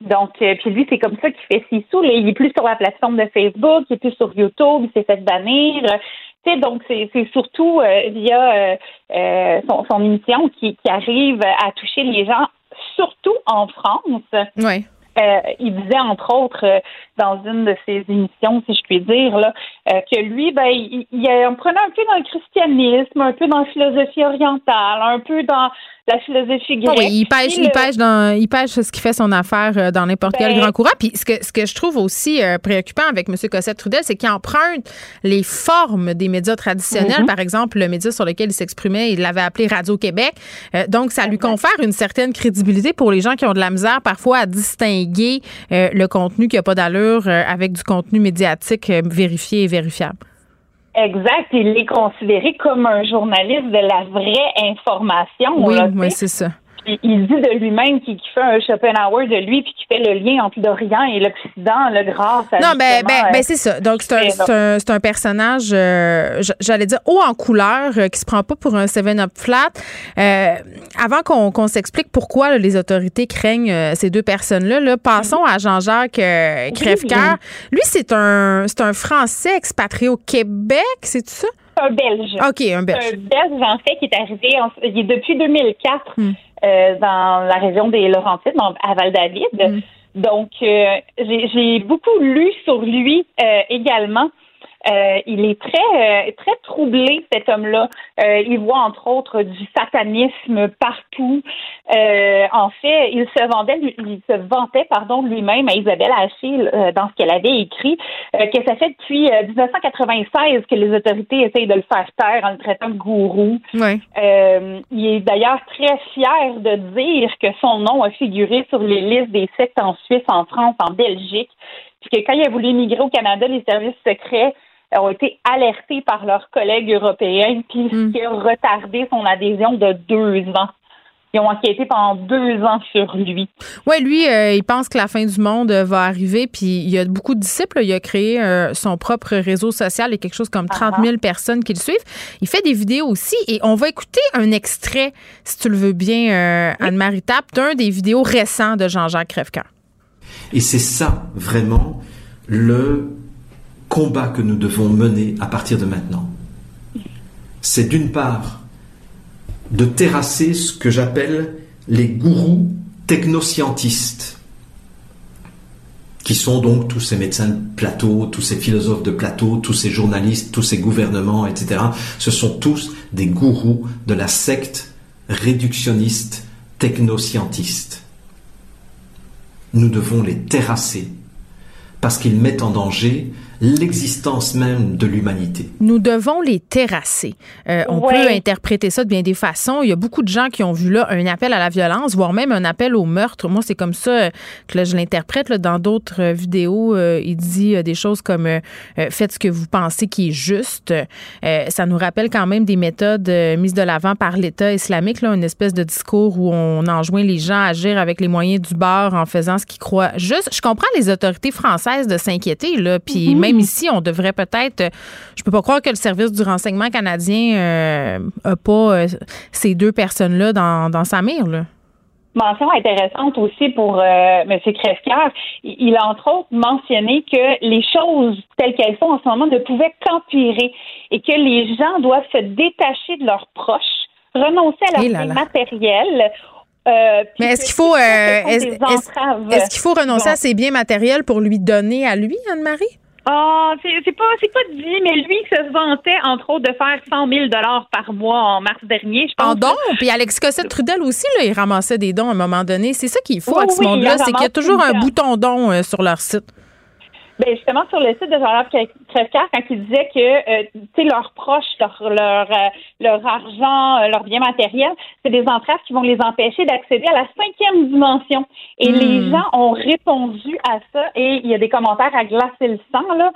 Donc, euh, puis lui, c'est comme ça qu'il fait ses sous. Là. Il est plus sur la plateforme de Facebook, il est plus sur YouTube, il s'est fait bannir. Donc, c'est surtout euh, via euh, euh, son, son émission qui, qui arrive à toucher les gens, surtout en France. Euh, il disait entre autres dans une de ses émissions, si je puis dire, là, que lui, ben, il, il en prenait un peu dans le christianisme, un peu dans la philosophie orientale, un peu dans la philosophie Ah grecque. oui, il pêche, il pêche dans, il pêche ce qui fait son affaire euh, dans n'importe quel Ben- grand courant. Puis ce que, ce que je trouve aussi euh, préoccupant avec M. Cossette-Trudel, c'est qu'il emprunte les formes des médias traditionnels. Mhm. Par exemple, le média sur lequel il s'exprimait, il l'avait appelé Radio-Québec. Euh, donc, ça lui confère une certaine crédibilité pour les gens qui ont de la misère parfois à distinguer euh, le contenu qui n'a pas d'allure euh, avec du contenu médiatique vérifié et vérifiable. Exact, il est considéré comme un journaliste de la vraie information. Oui, oui, c'est ça. Il dit de lui-même qu'il fait un Schopenhauer de lui puis qu'il fait le lien entre l'Orient et l'Occident là, grâce à Non, ben, justement, ben, euh, ben, c'est ça. Donc, c'est un, un, un personnage, euh, j'allais dire, haut en couleur, euh, qui se prend pas pour un 7-up flat. Euh, avant qu'on s'explique pourquoi là, les autorités craignent euh, ces deux personnes-là, là, passons à Jean-Jacques euh, Crèvecoeur. Lui, c'est un, c'est un Français expatrié au Québec, c'est tout ça? un Belge. OK, un Belge. un Belge, en fait, qui est arrivé, en- il est depuis 2004 Hmm. Euh, dans la région des Laurentides, dans- à Val-David. Hmm. Donc, euh, j'ai j'ai beaucoup lu sur lui euh, également. Euh, il est très, euh, très troublé, cet homme-là. Euh, il voit, entre autres, du satanisme partout. en fait, il se vendait, il se vantait, pardon, lui-même à Isabelle Achille, dans ce qu'elle avait écrit, que ça fait depuis 1996 que les autorités essayent de le faire taire en le traitant de gourou. Ouais. il est d'ailleurs très fier de dire que son nom a figuré sur les listes des sectes en Suisse, en France, en Belgique, puis que quand il a voulu immigrer au Canada, les services secrets ont été alertés par leurs collègues européens, puis ce qui a retardé son adhésion de deux ans. Ils ont enquêté pendant deux ans sur lui. Oui, lui, euh, il pense que la fin du monde euh, va arriver, puis il y a beaucoup de disciples. Il a créé euh, son propre réseau social et quelque chose comme 30 000 uh-huh. personnes qui le suivent. Il fait des vidéos aussi et on va écouter un extrait, si tu le veux bien, Anne-Marie Tapp, d'un des vidéos récents de Jean-Jacques Crèvecoeur. Et c'est ça, vraiment, le combat que nous devons mener à partir de maintenant. C'est d'une part de terrasser ce que j'appelle les gourous technoscientistes, qui sont donc tous ces médecins de plateau, tous ces philosophes de plateau, tous ces journalistes, tous ces gouvernements, etc. Ce sont tous des gourous de la secte réductionniste technoscientiste. Nous devons les terrasser parce qu'ils mettent en danger l'existence même de l'humanité. Nous devons les terrasser. Euh, on peut interpréter ça de bien des façons. Il y a beaucoup de gens qui ont vu là un appel à la violence, voire même un appel au meurtre. Moi, c'est comme ça euh, que je l'interprète. Dans d'autres euh, vidéos, il dit des choses comme faites ce que vous pensez qui est juste. ça nous rappelle quand même des méthodes mises de l'avant par l'État islamique, là, une espèce de discours où on enjoint les gens à agir avec les moyens du bord en faisant ce qu'ils croient juste. Je comprends les autorités françaises de s'inquiéter, là, puis mm-hmm. Même ici, on devrait peut-être. Je peux pas croire que le service du renseignement canadien euh, a pas euh, ces deux personnes-là dans, sa mire. Là. Mention intéressante aussi pour euh, M. Crèvecoeur. Il a entre autres mentionné que les choses telles qu'elles sont en ce moment ne pouvaient qu'empirer et que les gens doivent se détacher de leurs proches, renoncer à leur matériel mais est-ce qu'il faut est-ce qu'il faut renoncer à ses biens matériels pour lui donner à lui, Anne-Marie? Ah, c'est pas c'est pas dit, mais lui se vantait entre autres de faire 100 000 dollars par mois en mars dernier, je pense. En dons, puis Alex Cossette Trudel aussi là, il ramassait des dons à un moment donné. C'est ça qu'il faut à ce monde-là, c'est qu'il y a toujours un bouton don euh, sur leur site. Ben justement sur le site de Jean-Luc Crèvecoeur, quand il disait que euh, tu sais leurs proches, leur leur, euh, leur argent, euh, leurs biens matériels, c'est des entraves qui vont les empêcher d'accéder à la cinquième dimension. Et les hmm. gens ont répondu à ça et il y a des commentaires à glacer le sang là.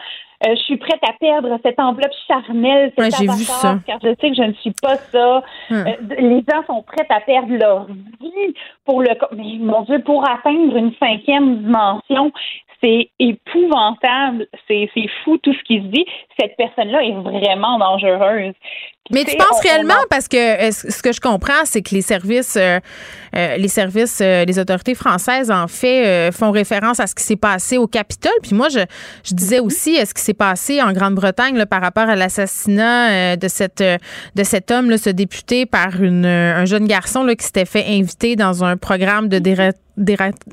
je suis prête à perdre cette enveloppe charnelle, cet ouais, vu ça. car je sais que je ne suis pas ça. Hmm. les gens sont prêts à perdre leur vie pour le mais mon Dieu, pour atteindre une cinquième dimension, c'est épouvantable, c'est fou tout ce qui se dit. Cette personne-là est vraiment dangereuse. Mais tu penses réellement parce que euh, ce que je comprends, c'est que les services, euh, euh, les services, les autorités françaises en fait font référence à ce qui s'est passé au Capitole. Puis moi, je, je disais mm-hmm. aussi ce qui s'est passé en Grande-Bretagne par rapport à l'assassinat de cette de cet homme, là, ce député par une, un jeune garçon là, qui s'était fait inviter dans un programme de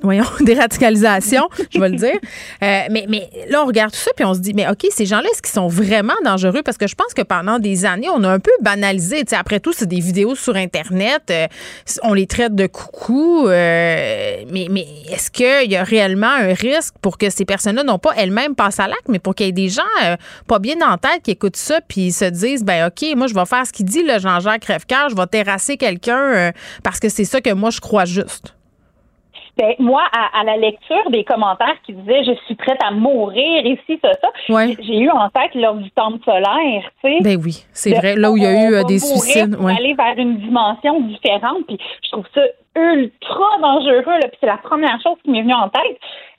voyons, déradicalisation, je vais le dire. Euh, mais, mais là, on regarde tout ça puis on se dit, mais OK, ces gens-là, est-ce qu'ils sont vraiment dangereux? Parce que je pense que pendant des années, on a un peu banalisé. sais, après tout, c'est des vidéos sur Internet. Euh, on les traite de coucou. Euh, mais mais est-ce qu'il y a réellement un risque pour que ces personnes-là, non pas elles-mêmes passent à l'acte, mais pour qu'il y ait des gens pas bien en tête qui écoutent ça puis se disent, ben OK, moi, je vais faire ce qu'il dit, le Jean-Jacques Crèvecoeur, je vais terrasser quelqu'un parce que c'est ça que moi, je crois juste. Ben, moi, à, la lecture des commentaires qui disaient je suis prête à mourir ici, ça, ça, j'ai eu en tête lors du temple solaire, tu sais. Ben oui, c'est vrai, là où il y a eu euh, des suicides. Ouais. aller vers une dimension différente, puis je trouve ça ultra dangereux, là, puis c'est la première chose qui m'est venue en tête.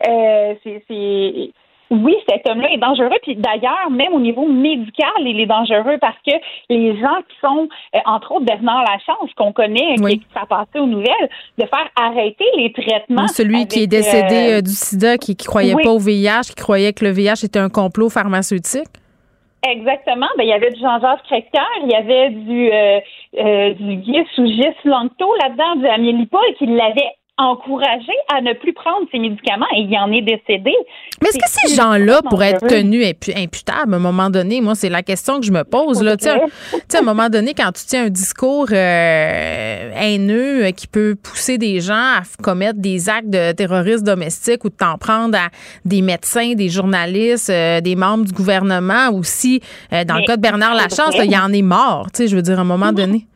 Euh, c'est oui, cet homme-là est dangereux. Puis d'ailleurs, même au niveau médical, il est dangereux parce que les gens qui sont, euh, entre autres, Bernard Lachance, qu'on connaît, qui, a passé aux nouvelles, de faire arrêter les traitements. celui qui est décédé euh, euh, du sida, qui, qui croyait pas au VIH, qui croyait que le VIH était un complot pharmaceutique? Exactement. Ben, il y avait du Jean-Jacques Créqueur, il y avait du, euh, du Guy ou Gis Langto là-dedans, du Amélie Paul, qui l'avait encouragé à ne plus prendre ces médicaments et il en est décédé. Mais est-ce que ces gens-là pourraient être tenus imputables à un moment donné? Moi, c'est la question que je me pose. Là. Tu sais, à un moment donné, quand tu tiens un discours euh, haineux euh, qui peut pousser des gens à commettre des actes de terrorisme domestique ou de t'en prendre à des médecins, des journalistes, euh, des membres du gouvernement aussi, dans le cas de Bernard Lachance, il y en est mort, tu sais, je veux dire, à un moment donné.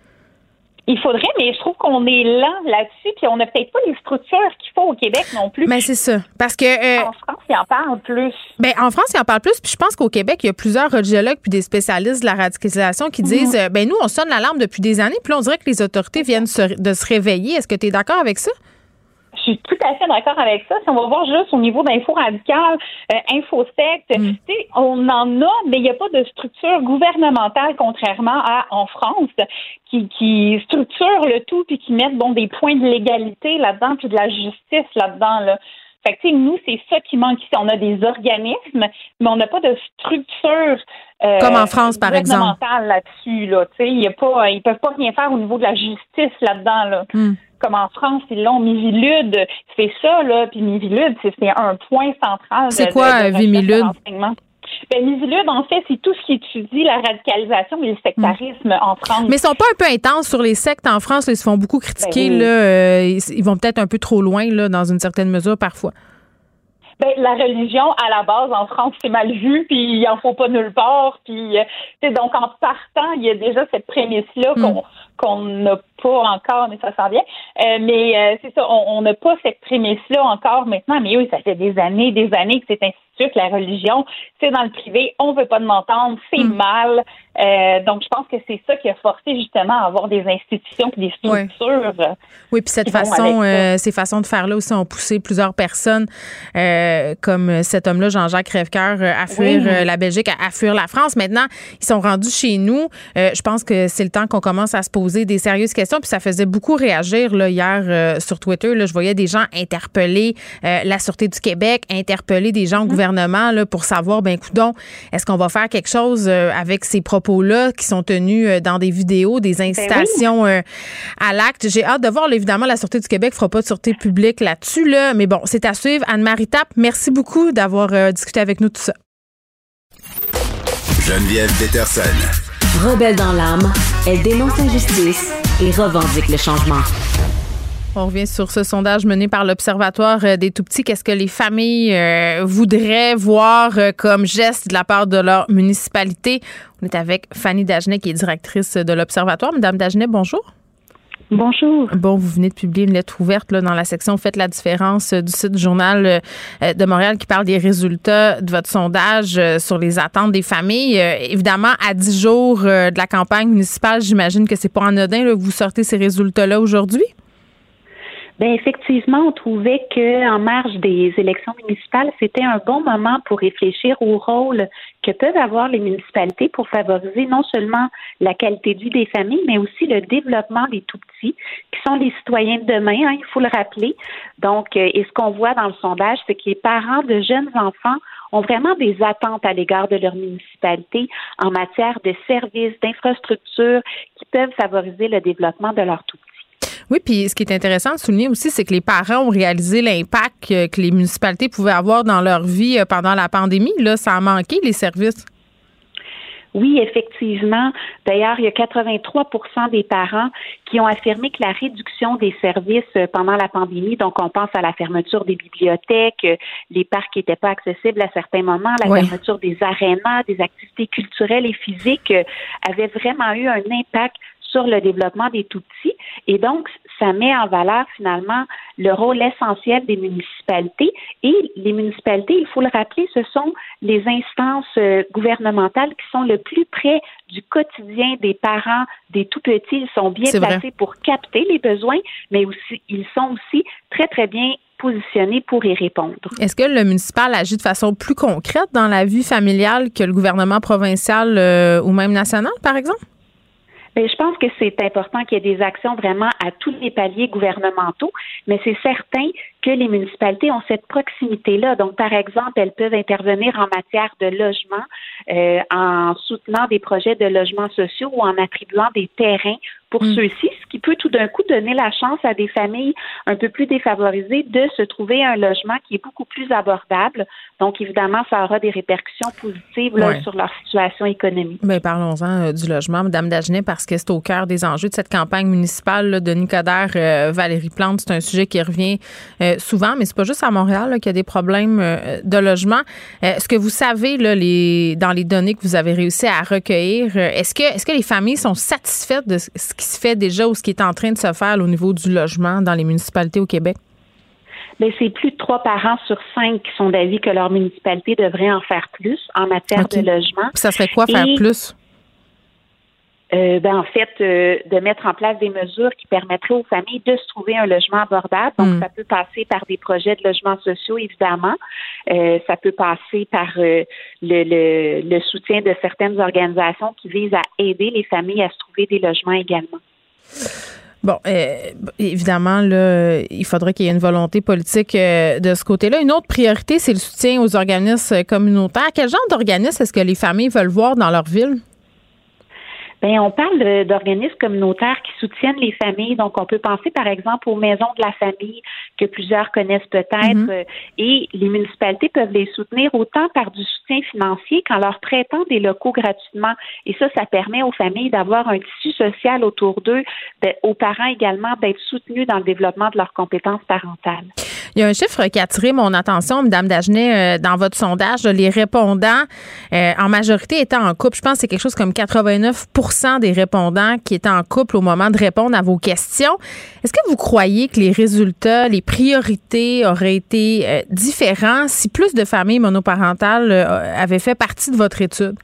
Il faudrait, mais je trouve qu'on est lent là-dessus, puis on n'a peut-être pas les structures qu'il faut au Québec non plus. Mais c'est ça, parce que euh, en France, il en parle plus. Ben en France, il en parle plus, puis je pense qu'au Québec, il y a plusieurs radiologues puis des spécialistes de la radicalisation qui disent, mhm. euh, ben nous, on sonne l'alarme depuis des années, puis on dirait que les autorités viennent de se réveiller. Est-ce que tu es d'accord avec ça? Je suis tout à fait d'accord avec ça. Si on va voir juste au niveau d'info radical, euh, infosect, mm. on en a, mais il n'y a pas de structure gouvernementale, contrairement à en France, qui, qui structure le tout puis qui mettent bon des points de légalité là-dedans puis de la justice là-dedans. Là. Fait que, nous, c'est ça qui manque ici. On a des organismes, mais on n'a pas de structure. Euh, Comme en France, par exemple. là-dessus, là. Y a pas, ils peuvent pas rien faire au niveau de la justice là-dedans, là. Mm comme en France, ils l'ont. Mivilude c'est ça, là. Puis Mivilude, c'est un point central. C'est quoi, de, Vimilude? Ben, Mivilude, en fait, c'est tout ce qui étudie la radicalisation et le sectarisme hmm. en France. Mais ils sont pas un peu intenses sur les sectes en France. ils se font beaucoup critiquer. Ben là, euh, ils vont peut-être un peu trop loin, là, dans une certaine mesure, parfois. Ben, la religion, à la base, en France, c'est mal vu, puis il en faut pas nulle part. Puis, euh, donc, en partant, il y a déjà cette prémisse-là hmm. qu'on qu'on n'a pas encore, mais ça s'en vient. Euh, mais euh, c'est ça, on n'a pas cette prémisse-là encore maintenant. Mais oui, ça fait des années, des années que c'est institué que la religion, c'est dans le privé, on veut pas de m'entendre, c'est hmm. mal. Euh, donc, je pense que c'est ça qui a forcé justement à avoir des institutions et des structures. Oui, puis cette façon, ces façons de faire là aussi ont poussé plusieurs personnes, comme cet homme-là, Jean-Jacques Crèvecoeur, à fuir la Belgique, à, fuir la France. Maintenant, ils sont rendus chez nous. je pense que c'est le temps qu'on commence à se poser des sérieuses questions. Puis ça faisait beaucoup réagir là, hier euh, sur Twitter. Là, je voyais des gens interpeller euh, la Sûreté du Québec, interpeller des gens au mm-hmm. gouvernement là, pour savoir, ben coudon, est-ce qu'on va faire quelque chose euh, avec ces propos-là qui sont tenus dans des vidéos, des ben incitations à l'acte? J'ai hâte de voir. évidemment, la Sûreté du Québec fera pas de sûreté publique là-dessus. Là, mais bon, c'est à suivre. Anne-Marie Tapp, merci beaucoup d'avoir discuté avec nous tout ça. Geneviève Peterson. Rebelle dans l'âme, elle dénonce l'injustice et revendique le changement. On revient sur ce sondage mené par l'Observatoire euh, des tout-petits. Qu'est-ce que les familles euh, voudraient voir euh, comme geste de la part de leur municipalité? On est avec Fanny Dagenet, qui est directrice de l'Observatoire. Madame Dagenet, bonjour. Bonjour. Bon, vous venez de publier une lettre ouverte là, dans la section Faites la différence du site du Journal de Montréal qui parle des résultats de votre sondage sur les attentes des familles. Évidemment, à dix jours de la campagne municipale, j'imagine que c'est pas anodin que vous sortez ces résultats-là aujourd'hui? Bien, effectivement, on trouvait qu'en marge des élections municipales, c'était un bon moment pour réfléchir au rôle que peuvent avoir les municipalités pour favoriser non seulement la qualité de vie des familles, mais aussi le développement des tout petits, qui sont les citoyens de demain, hein, il faut le rappeler. Donc, euh, et ce qu'on voit dans le sondage, c'est que les parents de jeunes enfants ont vraiment des attentes à l'égard de leur municipalité en matière de services, d'infrastructures qui peuvent favoriser le développement de leur tout petits. Oui, puis ce qui est intéressant de souligner aussi, c'est que les parents ont réalisé l'impact que les municipalités pouvaient avoir dans leur vie euh, pendant la pandémie. Là, ça a manqué, les services. Oui, effectivement. D'ailleurs, il y a 83% des parents qui ont affirmé que la réduction des services euh, pendant la pandémie, donc on pense à la fermeture des bibliothèques, euh, les parcs n'étaient pas accessibles à certains moments, la fermeture des arénas, des activités culturelles et physiques, avait vraiment eu un impact sur le développement des tout-petits. Et donc, ça met en valeur finalement le rôle essentiel des municipalités. Et les municipalités, il faut le rappeler, ce sont les instances euh, gouvernementales qui sont le plus près du quotidien des parents des tout-petits. Ils sont bien placés pour capter les besoins, mais aussi, ils sont aussi très, très bien positionnés pour y répondre. Est-ce que le municipal agit de façon plus concrète dans la vie familiale que le gouvernement provincial euh, ou même national, par exemple? Je pense que c'est important qu'il y ait des actions vraiment à tous les paliers gouvernementaux, mais c'est certain que les municipalités ont cette proximité-là. Donc, par exemple, elles peuvent intervenir en matière de logement, euh, en soutenant des projets de logements sociaux ou en attribuant des terrains pour mm. ceux-ci, ce qui peut tout d'un coup donner la chance à des familles un peu plus défavorisées de se trouver un logement qui est beaucoup plus abordable. Donc, évidemment, ça aura des répercussions positives sur leur situation économique. Mais ben, parlons-en euh, du logement, Madame Dagenet, parce que c'est au cœur des enjeux de cette campagne municipale de Nicodère euh, Valérie Plante. C'est un sujet qui revient euh, souvent, mais c'est pas juste à Montréal qu'il y a des problèmes de logement. Est-ce que vous savez, là, les, dans les données que vous avez réussi à recueillir, est-ce que, est-ce que les familles sont satisfaites de ce qui se fait déjà ou ce qui est en train de se faire au niveau du logement dans les municipalités au Québec? Bien, c'est plus de trois parents sur cinq qui sont d'avis que leur municipalité devrait en faire plus en matière de logement. ça serait quoi faire plus? Euh, ben, en fait, euh, de mettre en place des mesures qui permettraient aux familles de se trouver un logement abordable. Donc, hmm. ça peut passer par des projets de logements sociaux, évidemment. Euh, ça peut passer par le, le, le, soutien de certaines organisations qui visent à aider les familles à se trouver des logements également. Bon, évidemment, là, il faudrait qu'il y ait une volonté politique de ce côté-là. Une autre priorité, c'est le soutien aux organismes communautaires. Quel genre d'organismes est-ce que les familles veulent voir dans leur ville? Bien, on parle d'organismes communautaires qui soutiennent les familles. Donc, on peut penser, par exemple, aux maisons de la famille que plusieurs connaissent peut-être. Mhm. Euh, et les municipalités peuvent les soutenir autant par du soutien financier qu'en leur prêtant des locaux gratuitement. Et ça, ça permet aux familles d'avoir un tissu social autour d'eux, aux parents également d'être soutenus dans le développement de leurs compétences parentales. Il y a un chiffre qui a attiré mon attention, Mme Dagenet, euh, dans votre sondage. Les répondants, euh, en majorité, étaient en couple. Je pense que c'est quelque chose comme 89% des répondants qui étaient en couple au moment de répondre à vos questions. Est-ce que vous croyez que les résultats, les priorités auraient été euh, différents si plus de familles monoparentales avaient fait partie de votre étude?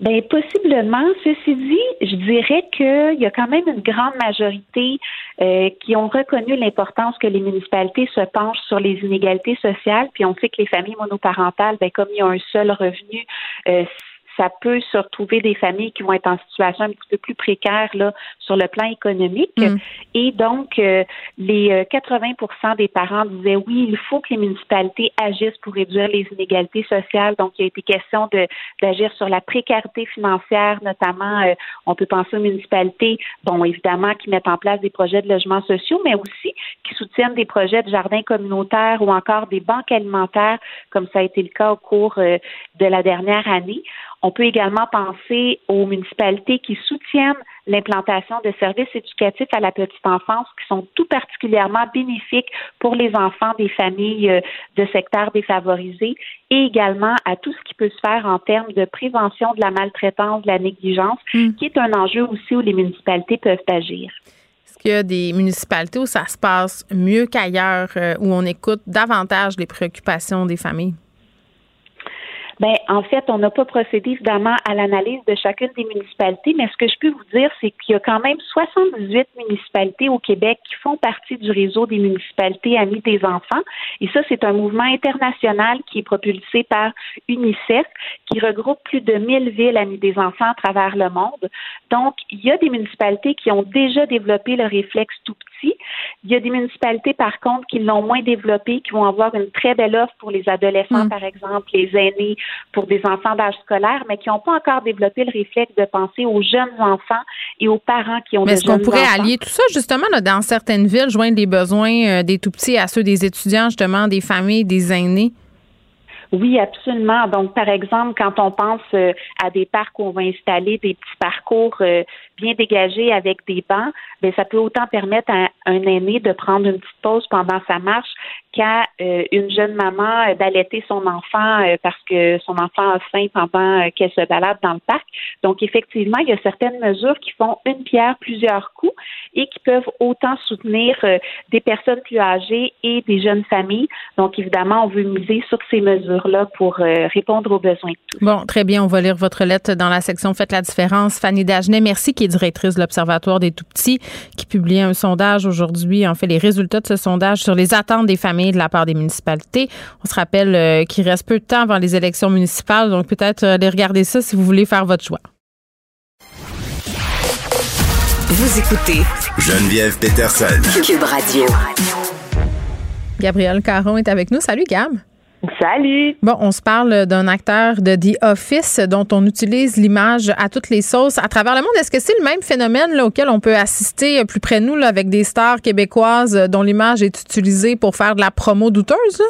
Bien, possiblement. Ceci dit, je dirais qu'il y a quand même une grande majorité euh, qui ont reconnu l'importance que les municipalités se penchent sur les inégalités sociales. Puis on sait que les familles monoparentales, bien, comme il y a un seul revenu, euh, ça peut se retrouver des familles qui vont être en situation un petit peu plus précaire là, sur le plan économique. Mm. Et donc, euh, les 80% euh, des parents disaient oui, il faut que les municipalités agissent pour réduire les inégalités sociales. Donc, il y a été question d'agir sur la précarité financière, notamment, euh, on peut penser aux municipalités, bon, évidemment, qui mettent en place des projets de logements sociaux, mais aussi qui soutiennent des projets de jardins communautaires ou encore des banques alimentaires, comme ça a été le cas au cours de la dernière année. On peut également penser aux municipalités qui soutiennent l'implantation de services éducatifs à la petite enfance qui sont tout particulièrement bénéfiques pour les enfants des familles euh, de secteurs défavorisés et également à tout ce qui peut se faire en termes de prévention de la maltraitance, de la négligence, hmm. qui est un enjeu aussi où les municipalités peuvent agir. Est-ce qu'il y a des municipalités où ça se passe mieux qu'ailleurs, euh, où on écoute davantage les préoccupations des familles? Ben, en fait, on n'a pas procédé évidemment à l'analyse de chacune des municipalités, mais ce que je peux vous dire, c'est qu'il y a quand même 78 municipalités au Québec qui font partie du réseau des municipalités amies des enfants. Et ça, c'est un mouvement international qui est propulsé par UNICEF, qui regroupe plus de 1000 villes amies des enfants à travers le monde. Donc, il y a des municipalités qui ont déjà développé le réflexe tout petit. Il y a des municipalités, par contre, qui l'ont moins développé, qui vont avoir une très belle offre pour les adolescents, mm. par exemple, les aînés, pour des enfants d'âge scolaire, mais qui n'ont pas encore développé le réflexe de penser aux jeunes enfants et aux parents qui ont mais des jeunes enfants. est-ce qu'on pourrait allier tout ça, justement, dans certaines villes, joindre les besoins euh, des tout-petits à ceux des étudiants, justement, des familles, des aînés? Oui, absolument. Donc, par exemple, quand on pense euh, à des parcs où on va installer des petits parcours euh, bien dégagés avec des bancs, bien, ça peut autant permettre à un aîné de prendre une petite pause pendant sa marche qu'à euh, une jeune maman d'allaiter son enfant parce que son enfant a faim pendant qu'elle se balade dans le parc. Donc, effectivement, il y a certaines mesures qui font une pierre plusieurs coups et qui peuvent autant soutenir des personnes plus âgées et des jeunes familles. Donc, évidemment, on veut miser sur ces mesures là pour euh, répondre aux besoins. Bon, très bien. On va lire votre lettre dans la section Faites la différence. Fanny Dagenet, merci, est directrice de l'Observatoire des tout-petits, qui publie un sondage aujourd'hui, en fait, les résultats de ce sondage sur les attentes des familles de la part des municipalités. On se rappelle euh, qu'il reste peu de temps avant les élections municipales, donc peut-être euh, aller regarder ça si vous voulez faire votre choix. Vous écoutez Geneviève Peterson. Cube Radio. Gabriel Caron est avec nous. Salut, Gab. Salut. Bon, on se parle d'un acteur de The Office dont on utilise l'image à toutes les sauces à travers le monde. Est-ce que c'est le même phénomène là, auquel on peut assister plus près de nous là, avec des stars québécoises dont l'image est utilisée pour faire de la promo douteuse?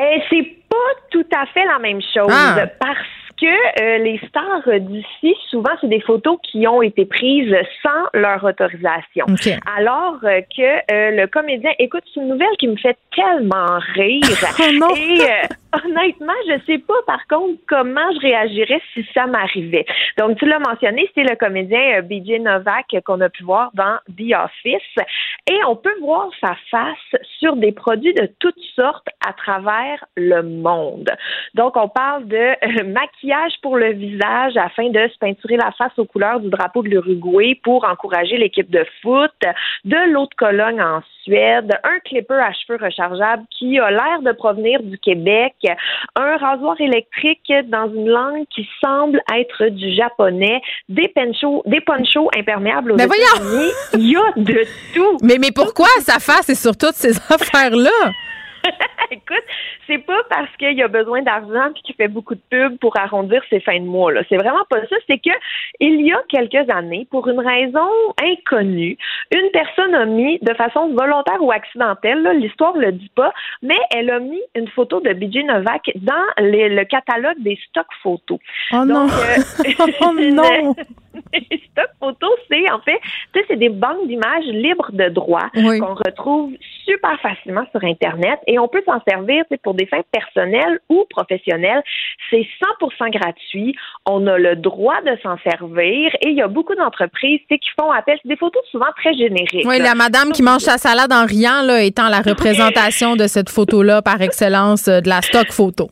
Eh, c'est pas tout à fait la même chose Ah. parce que euh, les stars d'ici, souvent, c'est des photos qui ont été prises sans leur autorisation. Alors euh, que euh, le comédien, écoute, c'est une nouvelle qui me fait tellement rire. Oh non. Et honnêtement, je sais pas par contre comment je réagirais si ça m'arrivait. Donc, tu l'as mentionné, c'est le comédien euh, BJ Novak qu'on a pu voir dans The Office. Et on peut voir sa face sur des produits de toutes sortes à travers le monde. Donc, on parle de euh, maquillage pour le visage afin de se peinturer la face aux couleurs du drapeau de l'Uruguay pour encourager l'équipe de foot, de l'eau de Cologne en Suède, un clipper à cheveux rechargeable qui a l'air de provenir du Québec, un rasoir électrique dans une langue qui semble être du japonais, des ponchos, des ponchos imperméables aux Mais voyons! États-Unis. Il y a de tout. Mais, mais pourquoi sa face est sur toutes ces affaires-là? Écoute, c'est pas parce qu'il a besoin d'argent puis qu'il fait beaucoup de pubs pour arrondir ses fins de mois. Là. C'est vraiment pas ça. C'est que il y a quelques années, pour une raison inconnue, une personne a mis de façon volontaire ou accidentelle, là, l'histoire le dit pas, mais elle a mis une photo de BJ Novak dans les- le catalogue des stocks photos. Oh non! Euh, oh non! les stocks photos, c'est en fait, tu sais, c'est des banques d'images libres de droit Oui. qu'on retrouve super facilement sur Internet et on peut s'en servir pour des fins personnelles ou professionnelles. C'est 100% gratuit. On a le droit de s'en servir et il y a beaucoup d'entreprises qui font appel. C'est des photos souvent très génériques. Oui, là. la madame qui mange sa salade en riant, là, étant la représentation de cette photo-là par excellence euh, de la stock photo.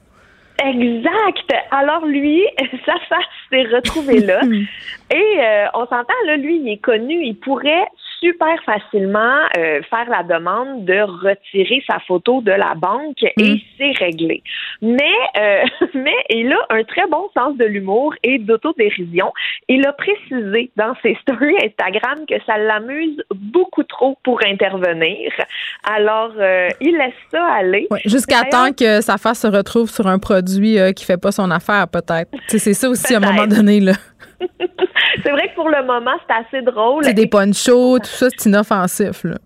Exact. Alors lui, sa face s'est retrouvée là. Et euh, on s'entend, là, lui, il est connu, il pourrait super facilement euh, faire la demande de retirer sa photo de la banque et c'est réglé. Mais, euh, mais il a un très bon sens de l'humour et d'autodérision. Il a précisé dans ses stories Instagram que ça l'amuse beaucoup trop pour intervenir. Alors, euh, il laisse ça aller. Ouais, Jusqu'à temps que sa face se retrouve sur un produit qui fait pas son affaire, peut-être. C'est ça aussi à un moment donné. là. C'est vrai que pour le moment, c'est assez drôle. C'est des ponchos, tout ça, c'est inoffensif. Là.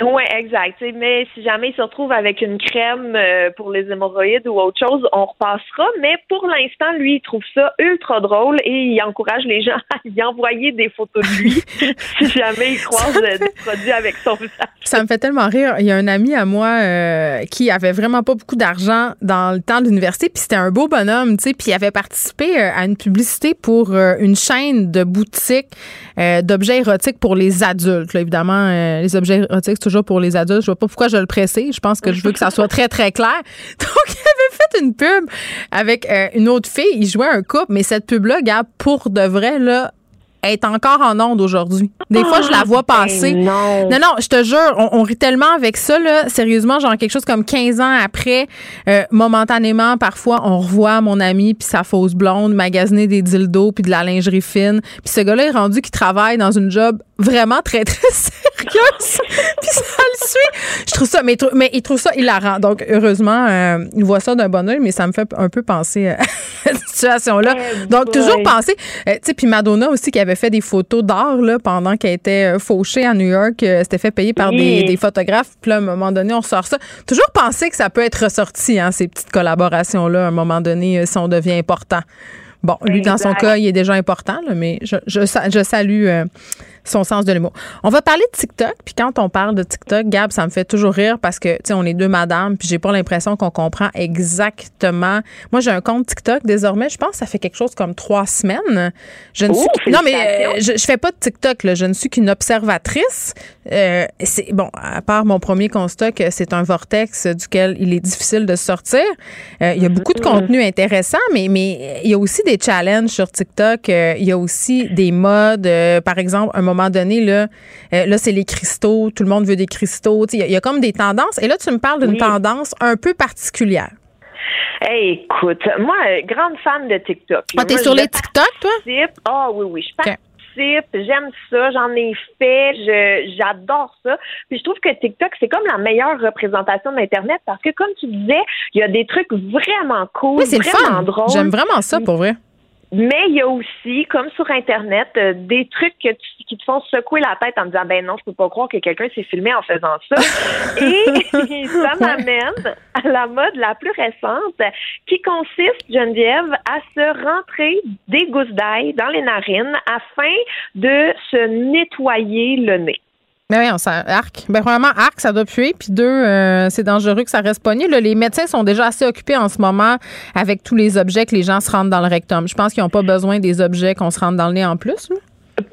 Oui, exact. Mais si jamais il se retrouve avec une crème euh, pour les hémorroïdes ou autre chose, on repassera. Mais pour l'instant, lui, il trouve ça ultra drôle et il encourage les gens à y envoyer des photos de lui si jamais il croise des produits avec son visage. Ça me fait tellement rire. Il y a un ami à moi euh, qui avait vraiment pas beaucoup d'argent dans le temps de l'université, puis c'était un beau bonhomme, tu sais, puis il avait participé euh, à une publicité pour une chaîne de boutiques euh, d'objets érotiques pour les adultes. Là, évidemment, euh, les objets érotiques, toujours pour les adultes. Je vois pas pourquoi je le précise. Je pense que je veux que ça soit très, très clair. Donc, il avait fait une pub avec euh, une autre fille. Il jouait un couple, mais cette pub-là, gars, pour de vrai, là, est encore en onde aujourd'hui. Des fois, je la vois passer. Ben non. Non, non, je te jure, on, on rit tellement avec ça, là. Sérieusement, genre quelque chose comme 15 ans après, euh, momentanément, parfois, on revoit mon ami puis sa fausse blonde magasiner des dildos puis de la lingerie fine. Puis ce gars-là est rendu qui travaille dans une job vraiment très, très sérieuse. puis ça le suit. Je trouve ça, mais, il trou- mais il trouve ça hilarant. Donc, heureusement, euh, il voit ça d'un bon oeil, mais ça me fait un peu penser à cette situation-là. Eh Donc, toujours penser, euh, tu sais, puis Madonna aussi qui avait fait des photos d'art là, pendant qu'elle était euh, fauchée à New York, euh, c'était fait payer par des, Oui. des photographes. Puis là, à un moment donné, on sort ça. Toujours penser que ça peut être ressorti, hein, ces petites collaborations-là, à un moment donné, euh, si on devient important. Bon, lui, dans son cas, il est déjà important, là, mais je, je, je salue euh, son sens de l'humour. On va parler de TikTok, puis quand on parle de TikTok, Gab, ça me fait toujours rire parce que, tu sais, on est deux madames, puis j'ai pas l'impression qu'on comprend exactement. Moi, j'ai un compte TikTok désormais, je pense que ça fait quelque chose comme trois semaines. Je ne suis non, mais euh, je, je fais pas de TikTok, là. je ne suis qu'une observatrice. Euh, c'est bon, à part mon premier constat que c'est un vortex duquel il est difficile de sortir. Euh, il y a beaucoup de contenu intéressant, mais mais il y a aussi des challenges sur TikTok. Euh, il y a aussi des modes. Euh, par exemple, un moment donné là, euh, là c'est les cristaux. Tout le monde veut des cristaux. Il y, a- il y a comme des tendances. Et là, tu me parles d'une Oui. tendance un peu particulière. Hey, écoute, moi, euh, grande fan de TikTok. Ah, t'es sur les TikTok, toi? Ah oui, oui, je participe j'aime ça, j'en ai fait, j'adore ça. Puis je trouve que TikTok, c'est comme la meilleure représentation d'Internet parce que, comme tu disais, il y a des trucs vraiment cool, Oui, vraiment drôles. J'aime vraiment ça, pour vrai. Mais il y a aussi, comme sur Internet, euh, des trucs que tu- qui te font secouer la tête en disant ben non, je peux pas croire que quelqu'un s'est filmé en faisant ça. Et ça m'amène à la mode la plus récente qui consiste, Geneviève, à se rentrer des gousses d'ail dans les narines afin de se nettoyer le nez. Mais oui, on arc. Ben, premièrement, arc, ça doit puer. Puis deux, euh, c'est dangereux que ça reste pogné. Là, les médecins sont déjà assez occupés en ce moment avec tous les objets que les gens se rendent dans le rectum. Je pense qu'ils n'ont pas besoin des objets qu'on se rende dans le nez en plus. là.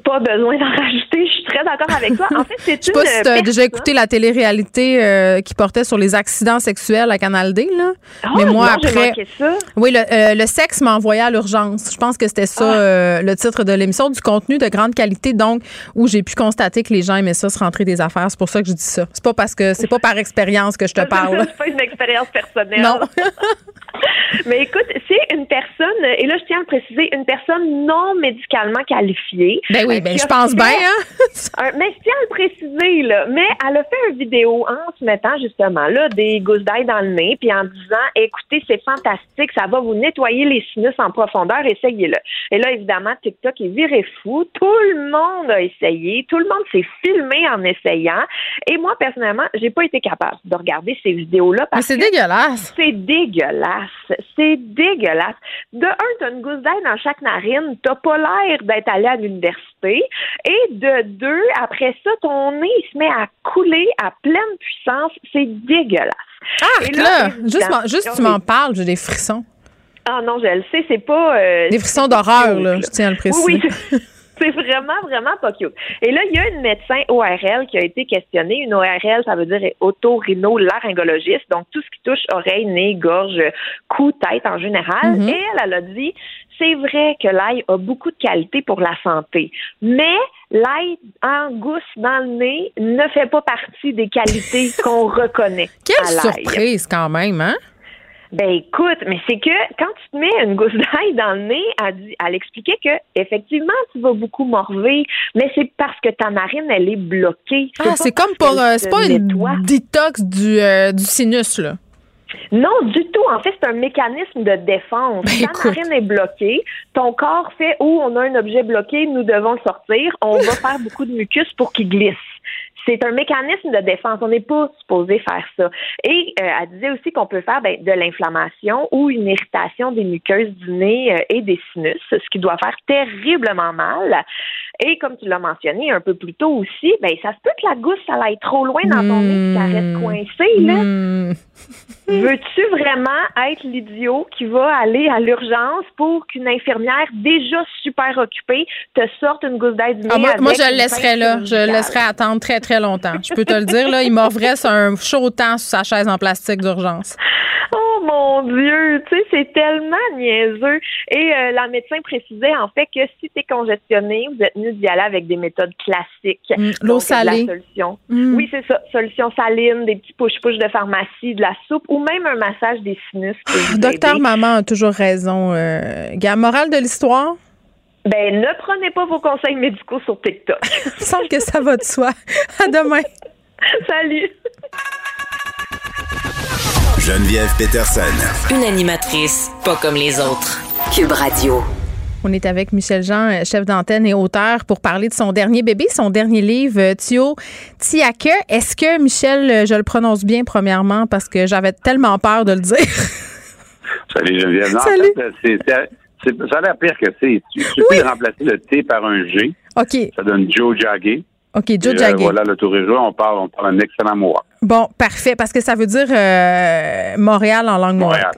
Pas besoin d'en rajouter, je suis très d'accord avec toi. En fait, c'est Je sais une pas si tu as déjà personne- écouté la télé-réalité euh, qui portait sur les accidents sexuels à Canal D. Là. Ah, Mais moi, non, après. ça. Oui, le, euh, le sexe m'a envoyé à l'urgence. Je pense que c'était ça Ah. euh, le titre de l'émission. Du contenu de grande qualité, donc, où j'ai pu constater que les gens aimaient ça, se rentrer des affaires. C'est pour ça que je dis ça. C'est pas parce que c'est pas par expérience que je te parle. c'est pas une expérience personnelle. Non. Mais écoute, c'est une personne, et là je tiens à le préciser, une personne non médicalement qualifiée. Ben oui, euh, ben je pense fait bien, hein? un- mais je tiens à le préciser, là. Mais elle a fait une vidéo en se mettant justement là des gousses d'ail dans le nez, puis en disant écoutez, c'est fantastique, ça va vous nettoyer les sinus en profondeur, essayez-le. Et là, évidemment, TikTok est viré fou. Tout le monde a essayé, tout le monde s'est filmé en essayant. Et moi, personnellement, j'ai pas été capable de regarder ces vidéos-là Mais parce c'est que dégueulasse. c'est dégueulasse. C'est dégueulasse. De un, t'as une gousse d'ail dans chaque narine. T'as pas l'air d'être allé à l'université. Et de deux, après ça, ton nez il se met à couler à pleine puissance. C'est dégueulasse. Ah, Et là, juste, juste tu m'en parles, j'ai des frissons. Ah non, je le sais, c'est pas... euh, Des frissons d'horreur, là, je tiens à le préciser. Oui, oui. C'est vraiment, vraiment pas cute. Et là, il y a une médecin ORL qui a été questionnée. Une ORL, ça veut dire otorhinolaryngologiste, donc tout ce qui touche oreille, nez, gorge, cou, tête en général. Mhm. Et elle, elle a dit, c'est vrai que l'ail a beaucoup de qualité pour la santé, mais l'ail en gousse dans le nez ne fait pas partie des qualités qu'on reconnaît Quelle à surprise, quand même, hein? Ben écoute, mais c'est que quand tu te mets une gousse d'ail dans le nez, elle, expliquait que effectivement tu vas beaucoup morver, mais c'est parce que ta narine elle est bloquée. Ah, c'est comme pour. euh, c'est pas une détox du, euh, du sinus, là. Non, du tout. En fait, c'est un mécanisme de défense. Ben, Ta narine est bloquée, ton corps fait où on a un objet bloqué, nous devons le sortir. On va faire beaucoup de mucus pour qu'il glisse. C'est un mécanisme de défense. On n'est pas supposé faire ça. Et euh, elle disait aussi qu'on peut faire ben, de l'inflammation ou une irritation des muqueuses du nez euh, et des sinus, ce qui doit faire terriblement mal. Et comme tu l'as mentionné un peu plus tôt aussi, ben ça se peut que la gousse ça aille trop loin dans ton nez, ça reste coincé là. Hmm. Veux-tu vraiment être l'idiot qui va aller à l'urgence pour qu'une infirmière déjà super occupée te sorte une gousse d'ail du Ah, moi, je le laisserais là. Je le laisserais attendre très, très longtemps. Je peux te le dire, là. Il mordrait sur un chaud temps sur sa chaise en plastique d'urgence. Oh mon Dieu, tu sais, c'est tellement niaiseux. Et euh, la médecin précisait en fait que si tu es congestionné, vous êtes mieux d'y aller avec des méthodes classiques. Mm, l'eau la salée. solution. Mm. Oui, c'est ça. Solution saline, des petits push-push de pharmacie, de la soupe ou même un massage des sinus. Docteur aider. Maman a toujours raison. Euh, morale de l'histoire? Ben, ne prenez pas vos conseils médicaux sur TikTok. Il me semble que ça va de soi. À demain. Salut. Geneviève Peterson. Une animatrice pas comme les autres. Cube Radio. On est avec Michel Jean, euh, chef d'antenne et auteur, pour parler de son dernier bébé, son dernier livre, euh, Thio Tiake. Est-ce que, Michel, euh, je le prononce bien, premièrement, parce que j'avais tellement peur de le dire? Salut Geneviève. Non, en Salut. fait, c'est- ça a l'air pire que c'est. Tu suffit de remplacer le T par un G. OK. Ça donne Joe Jagger. OK, Joe euh, Jagger. Voilà, le tour est joué. On parle, on parle un excellent mot. Bon, parfait, parce que ça veut dire euh, Montréal en langue Montréal.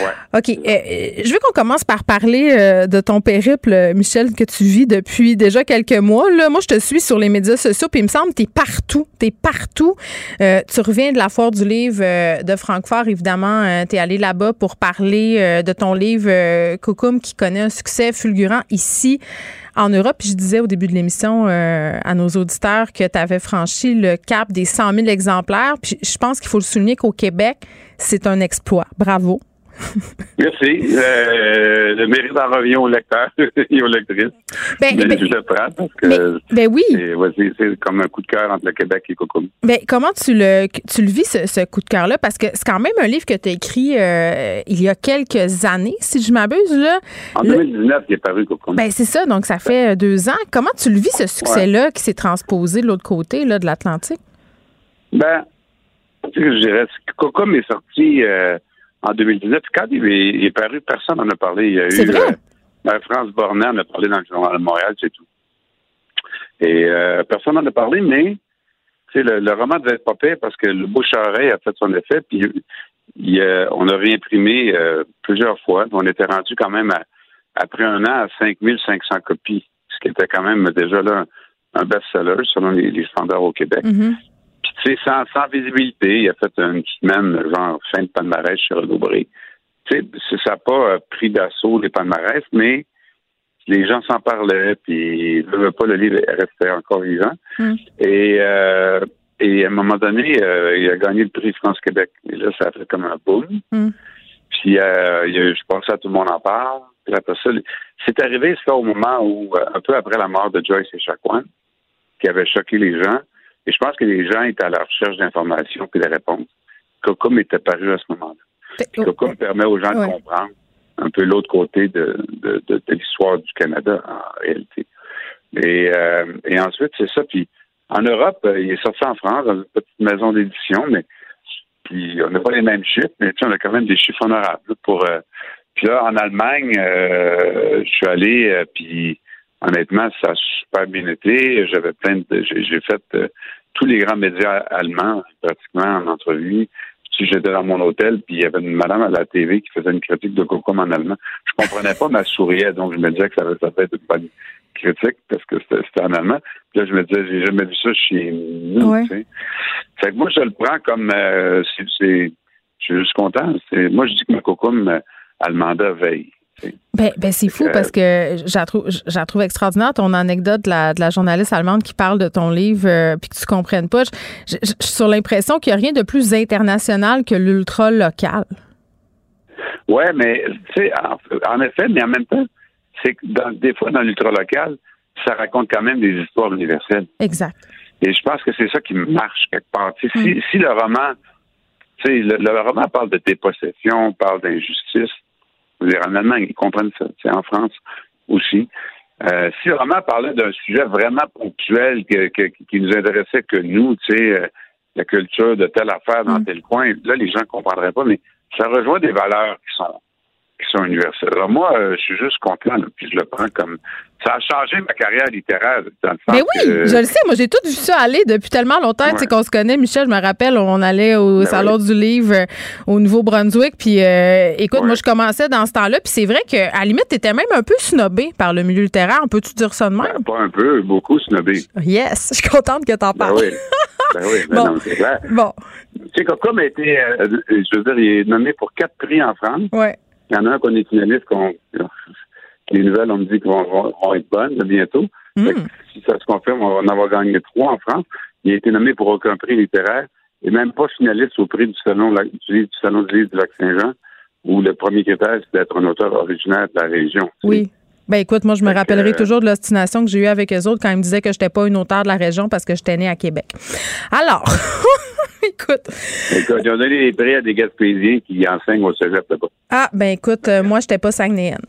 morte. OK. euh, je veux qu'on commence par parler euh, de ton périple, Michel, que tu vis depuis déjà quelques mois. Là, moi, je te suis sur les médias sociaux, puis il me semble que tu es partout. Tu es partout. Euh, tu reviens de la foire du livre de Francfort, évidemment. tu es allé là-bas pour parler euh, de ton livre euh, Coucoum, qui connaît un succès fulgurant ici en Europe. Puis je disais au début de l'émission euh, à nos auditeurs que tu avais franchi le cap des 100 000 exemplaires. Puis je pense qu'il faut le souligner qu'au Québec, c'est un exploit. Bravo. Merci. Euh, le mérite en revient aux lecteurs et aux lectrices. Ben, ben- je le prends parce que ben oui. c'est comme un coup de cœur entre le Québec et Cocoum. Ben, comment tu le, tu le vis, ce, ce coup de cœur-là? Parce que c'est quand même un livre que tu as écrit euh, il y a quelques années, si je m'abuse. là. En Le- 2019, il est paru Cocoum. Ben, c'est ça, donc ça fait euh, deux ans. Comment tu le vis, ce succès-là, qui s'est transposé de l'autre côté là, de l'Atlantique? Ben, je dirais, Cocoum est sorti euh, en 2019. Quand il est, il est paru, personne n'en a parlé. Il y a eu vrai? euh, France Bornand en a parlé dans le journal de Montréal, c'est tout. Et euh, personne n'en a parlé, mais tu sais, le, le roman devait être pas pire parce que le bouche-à-oreille a fait son effet. Puis il, euh, on a réimprimé euh, plusieurs fois. On était rendu quand même à- après un an à 5500 copies, ce qui était quand même déjà là un, un best-seller selon les, les standards au Québec. Puis, tu sais, sans, sans visibilité, il a fait une semaine, genre, fin de palmarès chez Renaud Bré. Tu sais, ça n'a pas euh, pris d'assaut les palmarès, mais les gens s'en parlaient, puis je veux pas, le livre restait encore vivant. Et, euh, et à un moment donné, euh, il a gagné le prix France-Québec. Et là, ça a fait comme un boom. Puis, euh, il y a je pense à tout le monde en parle. Puis après ça, c'est arrivé ça au moment où, un peu après la mort de Joyce et Chacoan, qui avait choqué les gens. Et je pense que les gens étaient à la recherche d'informations et de réponses. Cocum était paru à ce moment-là. Cocum permet aux gens Ouais. de comprendre un peu l'autre côté de, de, de- de l'histoire du Canada, en réalité. Et, euh, et ensuite, c'est ça. Puis en Europe, euh, il est sorti en France, dans une petite maison d'édition, mais puis on n'a pas les mêmes chiffres, mais tu sais, on a quand même des chiffres honorables pour. euh, puis là, en Allemagne, euh, je suis allé, puis honnêtement, ça a super bien été. J'avais plein de, j'ai, j'ai fait tous les grands médias allemands pratiquement en entrevue. Puis j'étais dans mon hôtel, puis il y avait une madame à la TV qui faisait une critique de Cocom en allemand. Je comprenais pas, mais elle souriait, donc je me disais que ça, ça devait être une bonne critique parce que c'était, en allemand. Puis là, je me disais, j'ai jamais vu ça chez nous. Ouais. tu sais. Fait que moi, je le prends comme euh, c'est, je suis juste content. C'est, moi, je dis que ma Cocom euh, a le mandat veille. Ben, ben c'est fou Euh, parce que je la trouve, trouve extraordinaire ton anecdote de la, de la journaliste allemande qui parle de ton livre euh, puis que tu comprennes pas. Je, suis sur l'impression qu'il n'y a rien de plus international que l'ultra local. Ouais, mais tu sais, en, en effet, mais en même temps, c'est que dans- des fois dans l'ultra local, ça raconte quand même des histoires universelles. Exact. Et je pense que c'est ça qui marche quelque part. Sais, si, si le roman, tu sais, le, le roman parle de dépossession, parle d'injustice. Je veux dire, En Allemagne, ils comprennent ça. C'est en France aussi. Euh, si le roman parlait d'un sujet vraiment ponctuel que- que- qui nous intéressait que nous, tu sais, euh, la culture de telle affaire dans tel coin, là, les gens ne comprendraient pas, mais ça rejoint des valeurs qui sont qui sont universelles. Alors moi, euh, je suis juste content, là, puis je le prends comme ça a changé ma carrière littéraire dans le sens Mais oui, que- je le sais. Moi, j'ai tout vu ça aller depuis tellement longtemps. Tu sais, qu'on se connaît, Michel, je me rappelle, on allait au Ben Salon du Livre euh, au Nouveau-Brunswick. Puis, euh, écoute, moi, je commençais dans ce temps-là. Puis, c'est vrai qu'à la limite, t'étais même un peu snobé par le milieu littéraire. On peut-tu dire ça de même? Pas un peu, beaucoup snobé. Yes, je suis contente que t'en Ben parles. oui. Ben oui, ben Bon. non, c'est clair. Bon, Tu sais, Cocom a été, euh, je veux dire, il est nommé pour quatre prix en France. ouais. Il y en a un qu'on est finaliste, qu'on, les nouvelles, on me dit qu'on vont, vont être bonnes bientôt. Que si ça se confirme, on va en avoir gagné trois en France. Il a été nommé pour aucun prix littéraire et même pas finaliste au prix du salon, du, salon du livre du Lac-Saint-Jean, où le premier critère, c'est d'être un auteur originaire de la région. Oui. Ben écoute, moi je me rappellerai euh, toujours de l'ostination que j'ai eue avec eux autres quand ils me disaient que j'étais pas une auteure de la région parce que j'étais née à Québec. Alors, écoute. Écoute, ils ont donné des prix à des Gaspésiens qui enseignent au cégep là-bas. Ah, ben écoute, euh, moi, j'étais pas Saguenéenne.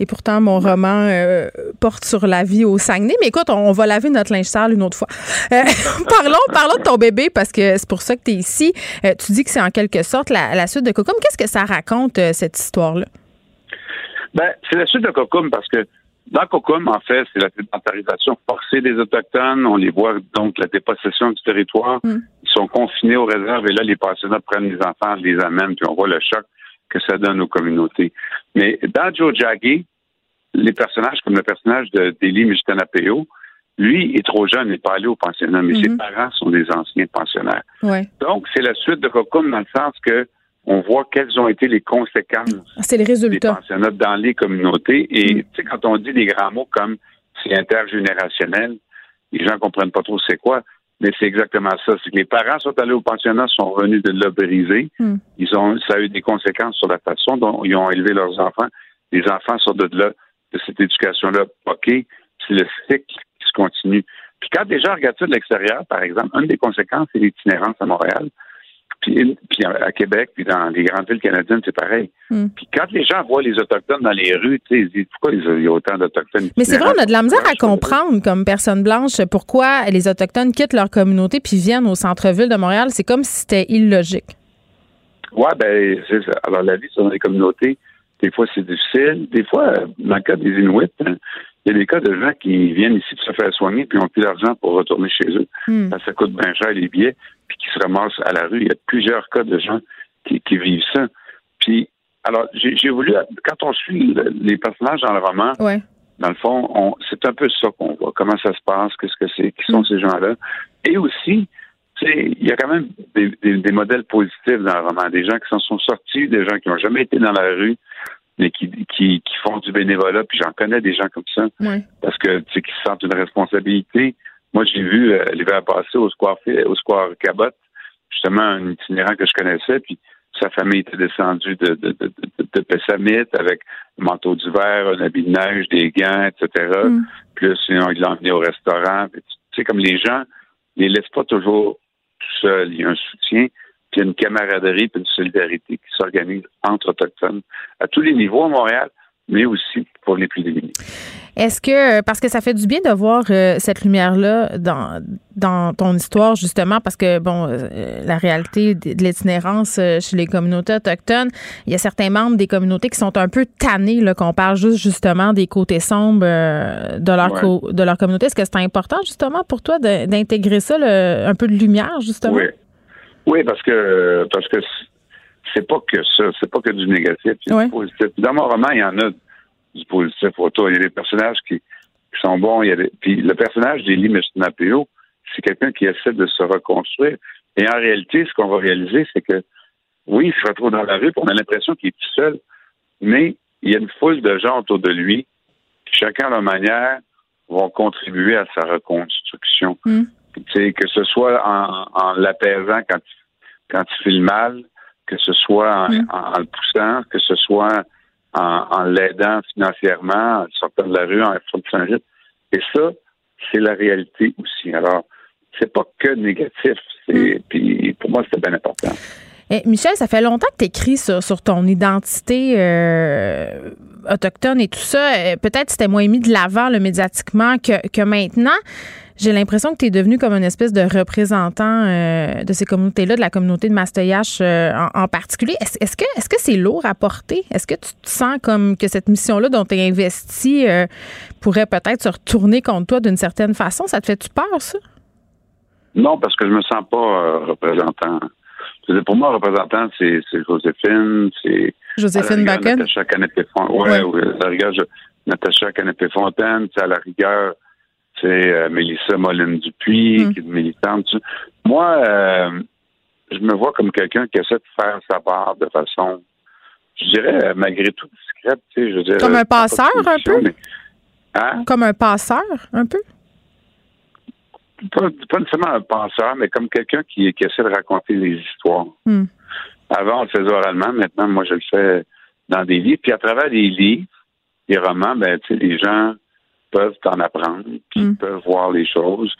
Et pourtant, mon roman euh, porte sur la vie au Saguenay. Mais écoute, on, on va laver notre linge sale une autre fois. Euh, parlons, parlons de ton bébé parce que c'est pour ça que tu es ici. Euh, tu dis que c'est en quelque sorte la, la suite de Cocom. Qu'est-ce que ça raconte, cette histoire-là? Ben, c'est la suite de Cocum parce que dans Cocum, en fait, c'est la sédentarisation forcée des Autochtones. On les voit donc la dépossession du territoire. Ils sont confinés aux réserves et là, les pensionnats prennent les enfants, les amènent, puis on voit le choc que ça donne aux communautés. Mais dans Joe Jaggy, les personnages, comme le personnage de d'Élie Michitanapeo, lui est trop jeune, il n'est pas allé au pensionnat, mais ses parents sont des anciens pensionnaires. Ouais. Donc, c'est la suite de Cocum dans le sens que on voit quelles ont été les conséquences C'est les des pensionnats dans les communautés. Et tu sais, quand on dit des grands mots comme c'est intergénérationnel, les gens comprennent pas trop c'est quoi. Mais c'est exactement ça. C'est que les parents sont allés au pensionnat, sont revenus de là brisés. Hmm. Ils ont, ça a eu des conséquences sur la façon dont ils ont élevé leurs enfants. Les enfants sortent de là, de cette éducation-là. OK, c'est le cycle qui se continue. Puis quand les gens regardent ça de l'extérieur, par exemple, une des conséquences, c'est l'itinérance à Montréal. Puis, puis à Québec, puis dans les grandes villes canadiennes, c'est pareil. Hmm. Puis quand les gens voient les Autochtones dans les rues, ils se disent pourquoi il y a autant d'Autochtones. Mais c'est vrai, on a de la misère à comprendre, comme personne blanche, pourquoi les Autochtones quittent leur communauté puis viennent au centre-ville de Montréal. C'est comme si c'était illogique. Ouais, ben, c'est ça. Alors, la vie dans les communautés, des fois, c'est difficile. Des fois, dans le cas des Inuits, hein, il y a des cas de gens qui viennent ici pour se faire soigner puis ont plus d'argent pour retourner chez eux. Hmm. Ça, ça coûte bien cher les billets puis qui se ramassent à la rue. Il y a plusieurs cas de gens qui, qui vivent ça. Puis, alors, j'ai voulu, quand on suit le- les personnages dans le roman, Ouais. dans le fond, on- c'est un peu ça qu'on voit. Comment ça se passe, qu'est-ce que c'est, qui sont ces gens-là. Et aussi, tu sais, il y a quand même des, des- des modèles positifs dans le roman. Des gens qui s'en sont sortis, des gens qui n'ont jamais été dans la rue, mais qui, qui, qui font du bénévolat. Puis j'en connais des gens comme ça. Parce que, tu sais, qui se sentent une responsabilité. Moi, j'ai vu euh, l'hiver passé au Square, Fi- au Square Cabot, justement, un itinérant que je connaissais, puis sa famille était descendue de, de, de, de, de Pessamit avec un manteau d'hiver, un habit de neige, des gants, etc. Mm. Plus, sinon, il l'a emmené au restaurant. Puis, tu sais, comme les gens, ils les laissent pas toujours tout seuls. Il y a un soutien, puis il y a une camaraderie, puis une solidarité qui s'organise entre Autochtones à tous les niveaux à Montréal, mais aussi pour les plus démunis. Est-ce que, parce que ça fait du bien de voir euh, cette lumière-là dans, dans ton histoire, justement, parce que, bon, euh, la réalité de, l'itinérance euh, chez les communautés autochtones, il y a certains membres des communautés qui sont un peu tannés, là, qu'on parle juste, justement, des côtés sombres euh, de, leur Ouais. co- de leur communauté. Est-ce que c'est important, justement, pour toi d'intégrer ça, le- un peu de lumière, justement? Oui. Oui, parce que parce que c'est pas que ça, c'est pas que du négatif, il y a Ouais. du positif. Dans mon roman, il y en a du positif autour. Il y a des personnages qui, qui sont bons. Il y a des- puis le personnage d'Élie Mestinapéo, c'est quelqu'un qui essaie de se reconstruire. Et en réalité, ce qu'on va réaliser, c'est que oui, il se retrouve dans la rue, puis on a l'impression qu'il est tout seul, mais il y a une foule de gens autour de lui qui, chacun à leur manière, vont contribuer à sa reconstruction. Mm. Sais, que ce soit en, en l'apaisant quand, il- quand il file mal, que ce soit en, Mm. en- en le poussant, que ce soit en, en l'aidant financièrement, en sortant de la rue, en faisant un. Et ça, c'est la réalité aussi. Alors, c'est pas que négatif. C'est, Puis pour moi, c'est bien important. Eh, Michel, ça fait longtemps que tu écris sur, sur ton identité euh, autochtone et tout ça. Euh, Peut-être c'était moins mis de l'avant le médiatiquement que, que maintenant. J'ai l'impression que tu es devenu comme une espèce de représentant euh, de ces communautés-là, de la communauté de Mastoyache euh, en, en particulier. Est-ce que est-ce que c'est lourd à porter? Est-ce que tu te sens comme que cette mission-là dont tu es investi euh, pourrait peut-être se retourner contre toi d'une certaine façon? Ça te fait-tu peur, ça? Non, parce que je me sens pas représentant. Pour moi, représentant, c'est, c'est Joséphine, c'est Joséphine Bacon? Natacha Canapé-Fontaine. Ouais, Ouais. ouais, à la rigueur, je- Natacha Canapé-Fontaine, tu sais, à la rigueur, c'est euh, Mélissa Moline-Dupuis, Mm. qui est militante. tu. Moi, euh, je me vois comme quelqu'un qui essaie de faire sa part de façon, je dirais, euh, malgré tout discrète, tu sais, je dire. Comme un passeur, un peu? mais- Hein? Comme un passeur, un peu? Pas, pas nécessairement un penseur, mais comme quelqu'un qui, qui essaie de raconter les histoires. Hmm. Avant, on le faisait oralement. Maintenant, moi, je le fais dans des livres. Puis à travers les livres, les romans, ben, tu sais, les gens peuvent en apprendre, puis Mm. peuvent voir les choses.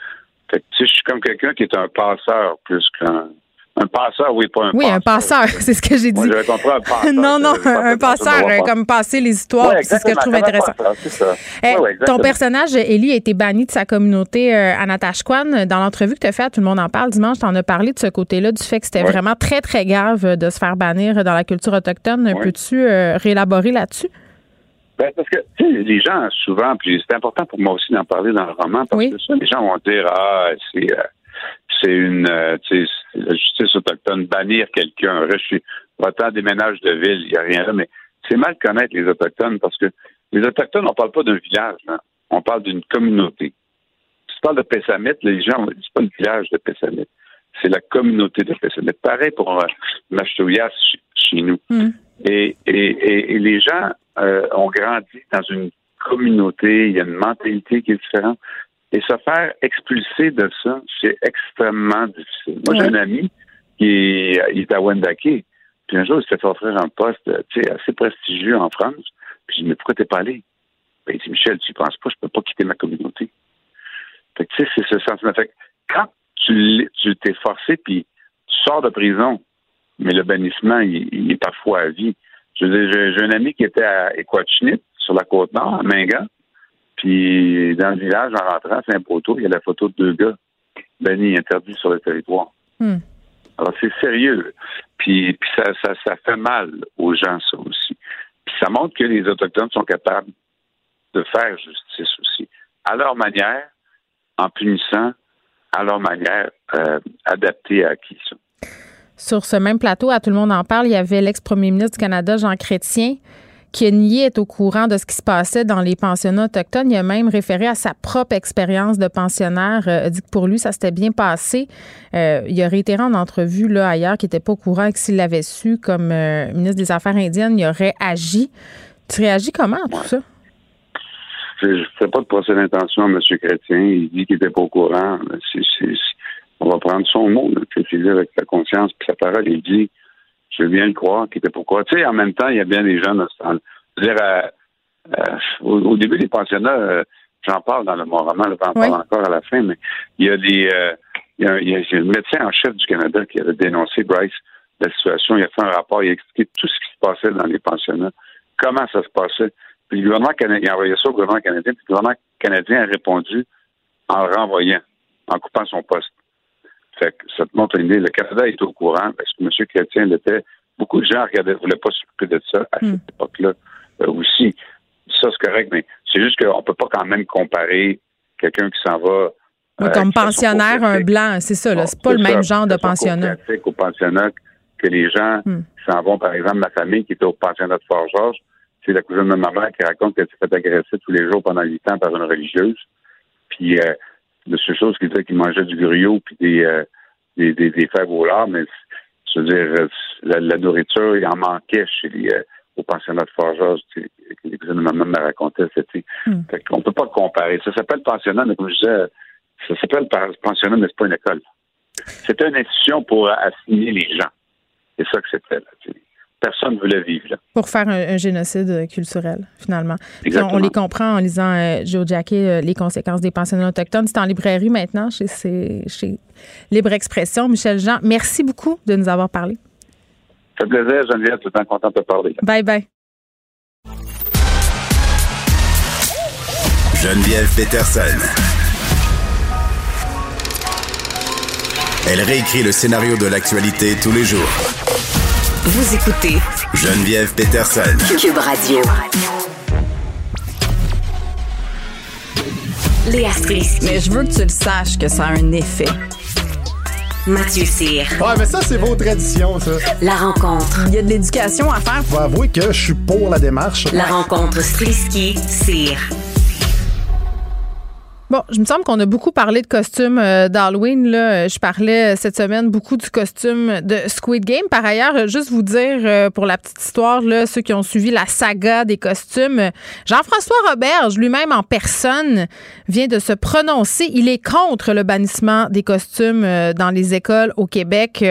Fait que, tu sais, je suis comme quelqu'un qui est un passeur plus qu'un... Un passeur, oui, pas un Oui, passeur. un passeur, c'est ce que j'ai Moi, dit. j'avais compris un passeur. non, non, un, passeur, euh, pas- comme passer les histoires, Ouais, c'est ce que je trouve intéressant. passeur. Eh, Ouais, ouais, ton personnage, Ellie, a été banni de sa communauté euh, à Natashquan. Dans l'entrevue que tu as faite, tout le monde en parle dimanche, tu en as parlé de ce côté-là, du fait que c'était vraiment très, très grave euh, de se faire bannir dans la culture autochtone. Peux-tu euh, réélaborer là-dessus? Ben, parce que les gens, souvent, puis c'est important pour moi aussi d'en parler dans le roman, parce Oui. que ça, les gens vont dire Ah, c'est euh, c'est une euh, la justice autochtone, bannir quelqu'un, rejeter, va-t'en des ménages de ville, il n'y a rien là, mais c'est mal connaître les Autochtones parce que les Autochtones, on parle pas d'un village, hein. on parle d'une communauté. Si tu parles de Pessamit, les gens, c'est pas le village de Pessamit, c'est la communauté de Pessamit. Pareil pour euh, chez, chez nous. Mm. Et, et, et, et les gens euh, ont grandi dans une communauté, il y a une mentalité qui est différente. Et se faire expulser de ça, c'est extrêmement difficile. Moi, j'ai un ami qui est, il est à Wendake. Puis un jour, il s'est fait offrir un poste assez prestigieux en France. Puis je dis, mais pourquoi t'es pas allé? Ben, il dit, Michel, tu penses pas, je peux pas quitter ma communauté. Fait que, tu sais, c'est ce sentiment. Fait que quand tu, tu t'es forcé, puis tu sors de prison, mais le bannissement, il, est parfois à vie. Je j'ai un ami qui était à Equatchnit, sur la côte nord, à Minga, puis dans le village, en rentrant, c'est un poteau, il y a la photo de deux gars bannis, interdits sur le territoire. Hmm. Alors, c'est sérieux. Puis, puis ça, ça, ça fait mal aux gens, ça aussi. Puis ça montre que les Autochtones sont capables de faire justice aussi, à leur manière, en punissant, à leur manière, euh, adaptée à qui ça. Sur ce même plateau, à Tout le monde en parle, il y avait l'ex-premier ministre du Canada, Jean Chrétien, qui a nié être au courant de ce qui se passait dans les pensionnats autochtones. Il a même référé à sa propre expérience de pensionnaire. Euh, a dit que pour lui, ça s'était bien passé. Euh, il a réitéré en entrevue là, ailleurs qu'il n'était pas au courant et que s'il l'avait su comme euh, ministre des Affaires indiennes, il aurait agi. Tu réagis comment à tout ça? Je ne fais pas de procès d'intention à M. Chrétien. Il dit qu'il n'était pas au courant. On va prendre son mot. C'est avec sa conscience et sa parole. Il dit je veux bien le croire qu'il était pourquoi. Tu sais, en même temps, il y a bien des gens dans ce temps dire, euh, euh, au, début des pensionnats, euh, j'en parle dans le, mon roman, je vais en parler encore à la fin, mais il y a des. il, y a, il y a le médecin en chef du Canada qui avait dénoncé Bryce la situation. Il a fait un rapport, il a expliqué tout ce qui se passait dans les pensionnats, comment ça se passait. Puis le gouvernement canadien, il a envoyé ça au gouvernement canadien, puis le gouvernement canadien a répondu en le renvoyant, en coupant son poste. Fait que ça te montre une idée. Le Canada est au courant parce que M. Chrétien l'était. Beaucoup de gens ne voulaient pas s'occuper de ça à cette hmm. époque-là euh, aussi. Ça, c'est correct, mais c'est juste qu'on ne peut pas quand même comparer quelqu'un qui s'en va. Euh, comme pensionnaire, un blanc, c'est ça, là. C'est pas le même genre de pensionnat. au pensionnat que les gens hmm. qui s'en vont, par exemple, ma famille qui était au pensionnat de Fort-Georges, c'est la cousine de ma mère qui raconte qu'elle s'est fait agresser tous les jours pendant huit ans par une religieuse. Puis euh, ces choses qui disaient qu'il mangeait du griot puis des, euh, des, des, des, fèves au lard, mais je veux dire, euh, la, nourriture, il en manquait chez les, euh, au pensionnat de que les cousines de ma me racontaient. C'était, mm. On peut pas comparer. Ça s'appelle pensionnat, mais comme je disais, ça s'appelle pensionnat, mais c'est pas une école. C'était une institution pour assigner les gens. C'est ça que c'était. Là, personne ne voulait vivre là. Pour faire un, génocide culturel, finalement. On, les comprend en lisant euh, Joe Jackie, euh, Les conséquences des pensionnats autochtones. C'est en librairie maintenant, chez, chez Libre Expression. Michel Jean, merci beaucoup de nous avoir parlé. Ça fait plaisir, Geneviève. Tout le temps content de te parler. Bye bye. Geneviève Peterson. Elle réécrit le scénario de l'actualité tous les jours vous écoutez Geneviève Peterson. Cube Radio. Léa Strisky. Mais je veux que tu le saches que ça a un effet. Mathieu Cyr. Ouais, mais ça, c'est vos traditions, ça. La rencontre. Il y a de l'éducation à faire. Faut avouer que je suis pour la démarche. La rencontre Strisky-Cyr. Bon, je me semble qu'on a beaucoup parlé de costumes euh, d'Halloween. Là. Je parlais euh, cette semaine beaucoup du costume de Squid Game. Par ailleurs, euh, juste vous dire pour la petite histoire, ceux qui ont suivi la saga des costumes, Jean-François Roberge, lui-même en personne, vient de se prononcer. Il est contre le bannissement des costumes dans les écoles au Québec,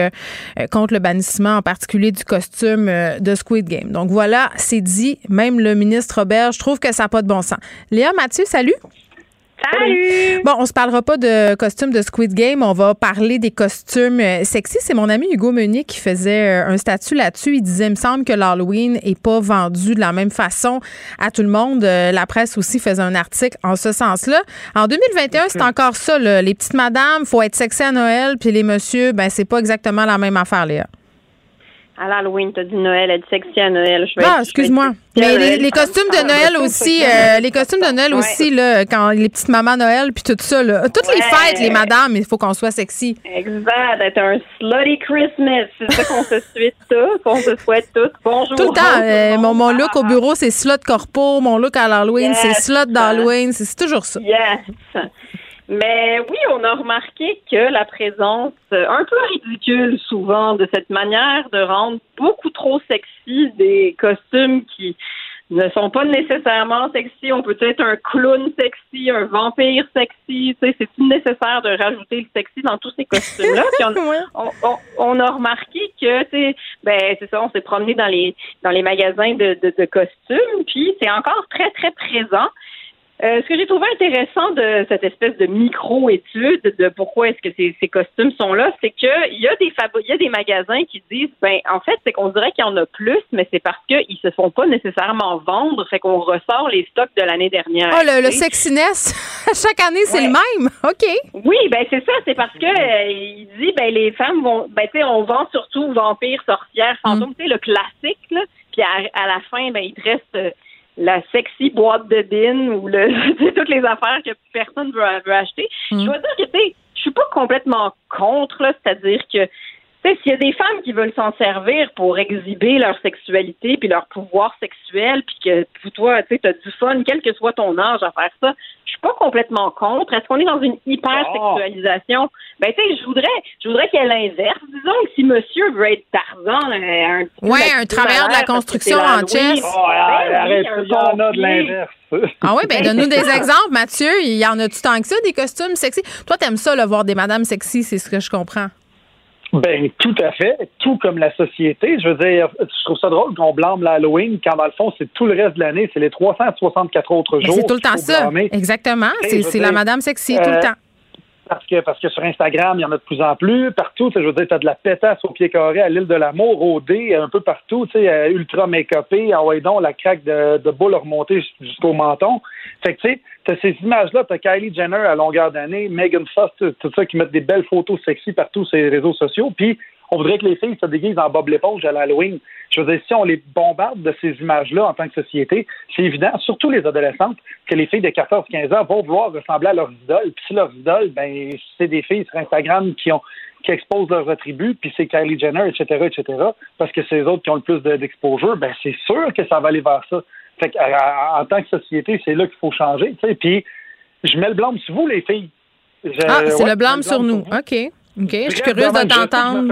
contre le bannissement en particulier du costume de Squid Game. Donc voilà, c'est dit. Même le ministre Roberge trouve que ça n'a pas de bon sens. Léa Mathieu, salut. Salut! Bon, on se parlera pas de costumes de Squid Game, on va parler des costumes euh, sexy. C'est mon ami Hugo Meunier qui faisait euh, un statut là-dessus. Il disait, il me semble que l'Halloween est pas vendu de la même façon à tout le monde. Euh, la presse aussi faisait un article en ce sens-là. En 2021, c'est encore ça, les petites madames, faut être sexy à Noël, puis les messieurs, ben c'est pas exactement la même affaire, Léa à l'Halloween, t'as dit Noël, elle dit sexy à Noël. Je ah, excuse-moi. Mais les, costumes de Noël aussi, euh, les costumes de Noël aussi, là, quand les petites mamans Noël, puis tout ça, là. Toutes les fêtes, les madames, il faut qu'on soit sexy. Exact, d'être un slutty Christmas. C'est ça qu'on se souhaite tous, qu'on se souhaite tous. Bonjour. Tout le temps. Euh, mon, mon, look au bureau, c'est slut corpo. Mon look à l'Halloween, c'est slut d'Halloween. C'est toujours ça. Yes. Mais oui, on a remarqué que la présence euh, un peu ridicule souvent de cette manière de rendre beaucoup trop sexy des costumes qui ne sont pas nécessairement sexy. On peut être un clown sexy, un vampire sexy. C'est nécessaire de rajouter le sexy dans tous ces costumes-là. on, on, on, a remarqué que, ben c'est ça, on s'est promené dans les dans les magasins de, de, de costumes, puis c'est encore très très présent. Euh, ce que j'ai trouvé intéressant de cette espèce de micro-étude de pourquoi est-ce que ces, ces, costumes sont là, c'est qu'il y a des il y a des magasins qui disent ben en fait c'est qu'on dirait qu'il y en a plus, mais c'est parce qu'ils se font pas nécessairement vendre, fait qu'on ressort les stocks de l'année dernière. Oh le, le sexiness, chaque année c'est le même, ok. Oui ben c'est ça, c'est parce que euh, il dit ben les femmes vont ben tu sais on vend surtout vampires, sorcières, fantômes, mm. tu sais le classique là, puis à, la fin ben il te reste euh, la sexy boîte de bin ou le toutes les affaires que personne veut, veut acheter. Je mm. dois dire que je suis pas complètement contre, c'est-à-dire que s'il y a des femmes qui veulent s'en servir pour exhiber leur sexualité puis leur pouvoir sexuel, puis que pour toi, tu as du fun, quel que soit ton âge à faire ça, je suis pas complètement contre. Est-ce qu'on est dans une hyper-sexualisation? Ben, tu sais, je voudrais, je voudrais qu'il y ait l'inverse. Disons que si monsieur veut être Tarzan, euh, un Ouais, un travailleur de la construction en chess. Oh, arrête, il y en a de l'inverse. Ah oui, ben donne-nous des exemples, Mathieu. Il y en a-tu tant que ça, des costumes sexy? Toi, t'aimes ça, le voir des madames sexy, c'est ce que je comprends. Ben, tout à fait. Tout comme la société. Je veux dire, je trouve ça drôle qu'on blâme l'Halloween quand, dans le fond, c'est tout le reste de l'année. C'est les 364 autres jours. C'est tout le temps ça. Exactement. C'est la madame sexy tout le euh, temps parce que parce que sur Instagram, il y en a de plus en plus. Partout, je veux dire, tu as de la pétasse au pied carré à l'île de l'amour, au dé, un peu partout, tu sais, euh, ultra make-upé, en donc la craque de, de boule remontée jusqu'au menton. Fait que tu sais, t'as ces images-là, t'as Kylie Jenner à longueur d'année, Megan Fox, tout ça, qui mettent des belles photos sexy partout sur les réseaux sociaux. Puis on voudrait que les filles se déguisent en Bob l'éponge à l'Halloween. Je veux dire, si on les bombarde de ces images-là en tant que société, c'est évident, surtout les adolescentes, que les filles de 14-15 ans vont vouloir ressembler à leurs idoles. Puis si leurs idoles, ben, c'est des filles sur Instagram qui ont qui exposent leurs attributs, puis c'est Kylie Jenner, etc., etc., parce que c'est les autres qui ont le plus d'exposure, ben c'est sûr que ça va aller vers ça. Fait que, en tant que société, c'est là qu'il faut changer. Puis je mets le blâme sur vous, les filles. ah, c'est le blâme sur nous. OK. OK. Je suis curieuse de t'entendre.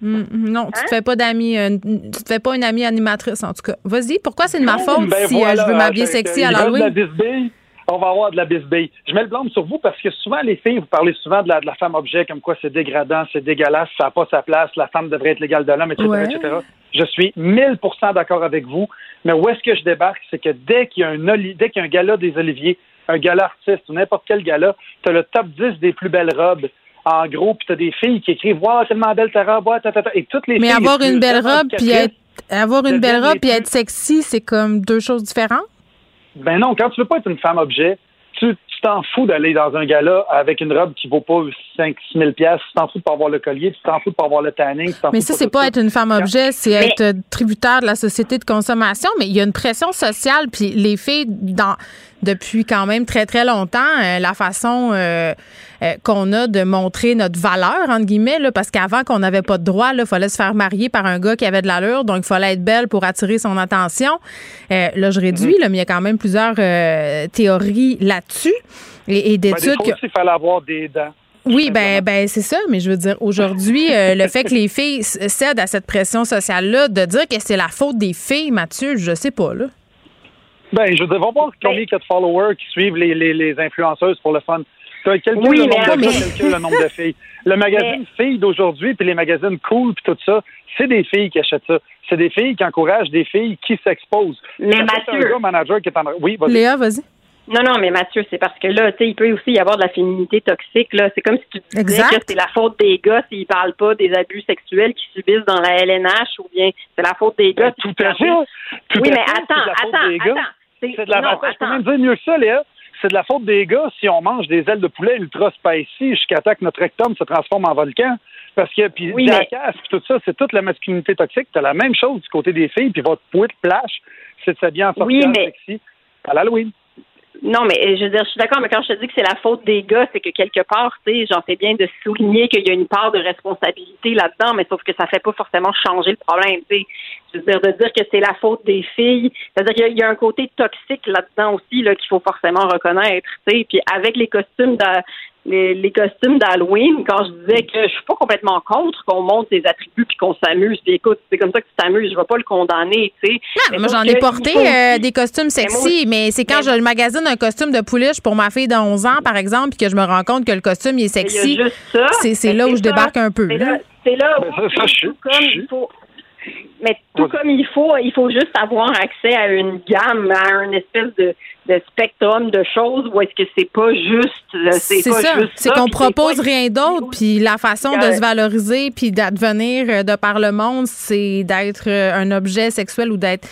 Mm, mm, non, tu te hein? fais pas d'amis, euh, tu te fais pas une amie animatrice en tout cas. Vas-y, pourquoi c'est de ma faute ben si euh, je veux m'habiller sexy à l'Halloween? On va avoir de la bisbille. Je mets le blâme sur vous parce que souvent, les filles, vous parlez souvent de la, de la femme objet, comme quoi c'est dégradant, c'est dégueulasse, ça n'a pas sa place, la femme devrait être l'égale de l'homme, etc., etc. Je suis 1000% d'accord avec vous, mais où est-ce que je débarque? C'est que dès qu'il y a un dès qu'il y a un gala des Oliviers, un gala artiste ou n'importe quel gala, tu as le top 10 des plus belles robes en gros, puis t'as des filles qui écrivent Waouh, tellement belle ta robe, et toutes les Mais avoir une belle robe puis être avoir une belle robe puis être sexy, c'est comme deux choses différentes? Ben non, quand tu veux pas être une femme objet, tu t'en fous d'aller dans un gala avec une robe qui vaut pas 5 6 000 pièces, tu t'en fous de pas avoir le collier, tu t'en fous de pas avoir le tanning. Mais ça, c'est pas être une femme objet, c'est être tributaire de la société de consommation. Mais il y a une pression sociale, puis les filles, dans depuis quand même très, très longtemps, euh, la façon euh, euh, qu'on a de montrer notre valeur, entre guillemets, là, parce qu'avant qu'on n'avait pas de droit, il fallait se faire marier par un gars qui avait de l'allure, donc il fallait être belle pour attirer son attention. là, je réduis, là, mais il y a quand même plusieurs théories là-dessus et, et ben, d'études. Ben, il fallait avoir des dents. Oui, ben, ben c'est ça, mais je veux dire, aujourd'hui, le fait que les filles cèdent à cette pression sociale-là, de dire que c'est la faute des filles, Mathieu, je sais pas, là. Ben, je devrais voir combien il y a de followers qui suivent les, les, les influenceuses pour le fun. Oui, le, nombre de mais... le nombre de filles. Le magazine Filles d'aujourd'hui, puis les magazines Cool, puis tout ça, c'est des filles qui achètent ça. C'est des filles qui encouragent des filles qui s'exposent. Mais Mathieu... Un manager qui est en... Oui, vas-y. Léa, vas-y. Non, non, mais Mathieu, c'est parce que là, tu sais, il peut aussi y avoir de la féminité toxique. Là, c'est comme si tu disais que c'est la faute des gars s'ils parlent pas des abus sexuels qu'ils subissent dans la LNH, ou bien c'est la faute des gars. tout à fait. oui, mais attends, attends, attends. C'est de la faute. Je peux même dire mieux que ça, Léa. C'est de la faute des gars si on mange des ailes de poulet ultra spicy jusqu'à temps que notre rectum se transforme en volcan. Parce que, puis oui, mais... tout ça, c'est toute la masculinité toxique. T'as la même chose du côté des filles, puis votre pouet de plage, c'est de s'habiller en oui, mais... sexy à l'Halloween. Non, mais je veux dire, je suis d'accord, mais quand je te dis que c'est la faute des gars, c'est que quelque part, tu sais, j'en fais bien de souligner qu'il y a une part de responsabilité là-dedans, mais sauf que ça fait pas forcément changer le problème, tu sais. Je veux dire, de dire que c'est la faute des filles, c'est-à-dire qu'il y, a un côté toxique là-dedans aussi, là, qu'il faut forcément reconnaître, tu sais. Puis avec les costumes de, les, les costumes d'Halloween quand je disais que je suis pas complètement contre qu'on monte des attributs puis qu'on s'amuse. Puis écoute, c'est comme ça que tu t'amuses. Je vais pas le condamner, tu sais. Non, moi, j'en ai porté euh, des costumes sexy, mais, c'est quand je magasine un costume de pouliche pour ma fille de 11 ans, par exemple, puis que je me rends compte que le costume il est sexy. C'est là où je débarque un peu. C'est là, où, comme il faut mais tout comme il faut, il faut juste avoir accès à une gamme, à une espèce de, de spectrum de choses où est-ce que c'est pas juste. Euh, c'est ça. C'est qu'on propose rien d'autre, puis la façon de se valoriser puis d'advenir euh, de par le monde, c'est d'être euh, un objet sexuel ou d'être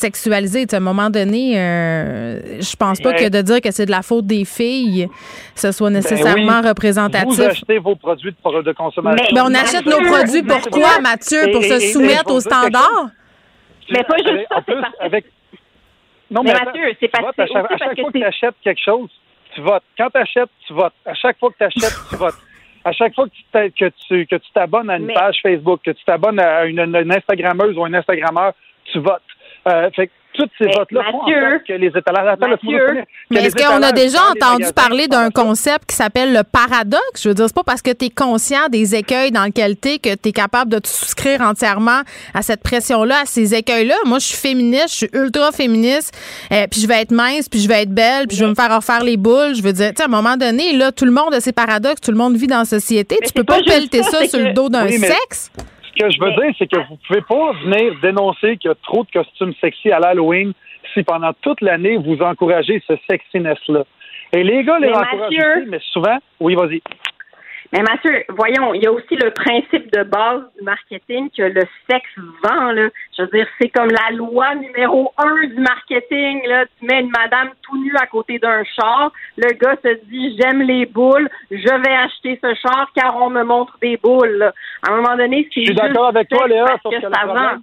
sexualisé. à un moment donné, je pense pas que de dire que c'est de la faute des filles, ce soit ben nécessairement représentatif. Vous achetez vos produits de, consommation. Mais, on achète nos produits pourquoi, Mathieu? Pour se soumettre aux standards? Mais pas juste ça, avec non, mais, Mathieu, c'est parce que. À chaque, à chaque fois que tu achètes quelque chose, tu votes. Quand tu achètes, tu votes. À chaque fois que tu achètes, tu votes. À chaque fois que tu, que tu, que tu t'abonnes à une page Facebook, que tu t'abonnes à une, une, Instagrammeuse ou un Instagrammeur, tu votes. Euh, fait toutes ces votes-là font en sorte que les étalons... mais est-ce qu'on a déjà entendu parler d'un concept qui s'appelle le paradoxe? Je veux dire, c'est pas parce que tu es conscient des écueils dans lequel tu es que tu es capable de te souscrire entièrement à cette pression-là, à ces écueils-là. Moi, je suis féministe, je suis ultra féministe, euh, puis je vais être mince, puis je vais être belle, puis je vais me faire refaire les boules. Je veux dire, tu sais, à un moment donné, là, tout le monde a ses paradoxes, tout le monde vit dans la société. tu peux pas, pelleter ça, sur le dos d'un sexe que je veux dire, c'est que vous pouvez pas venir dénoncer qu'il y a trop de costumes sexy à l'Halloween si pendant toute l'année vous encouragez ce sexiness-là. Et les gars les encouragent mais souvent, oui, vas-y. Mais Mathieu, voyons, il y a aussi le principe de base du marketing que le sexe vend. Là. Je veux dire, c'est comme la loi numéro un du marketing. Là. Tu mets une madame tout nue à côté d'un char. Le gars se dit, j'aime les boules, je vais acheter ce char car on me montre des boules. À un moment donné, c'est Je suis d'accord avec toi, Léa, sauf que, le, problème,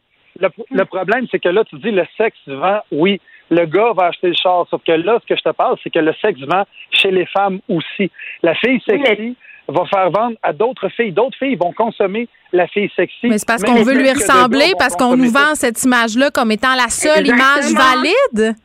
le, problème, c'est que là, tu dis le sexe vend, oui le gars va acheter le char. Sauf que là, ce que je te parle, c'est que le sexe vend chez les femmes aussi. La fille sexy, va faire vendre à d'autres filles. D'autres filles vont consommer la fille sexy. Mais c'est parce qu'on veut lui ressembler, parce qu'on nous vend cette image-là comme étant la seule image valide?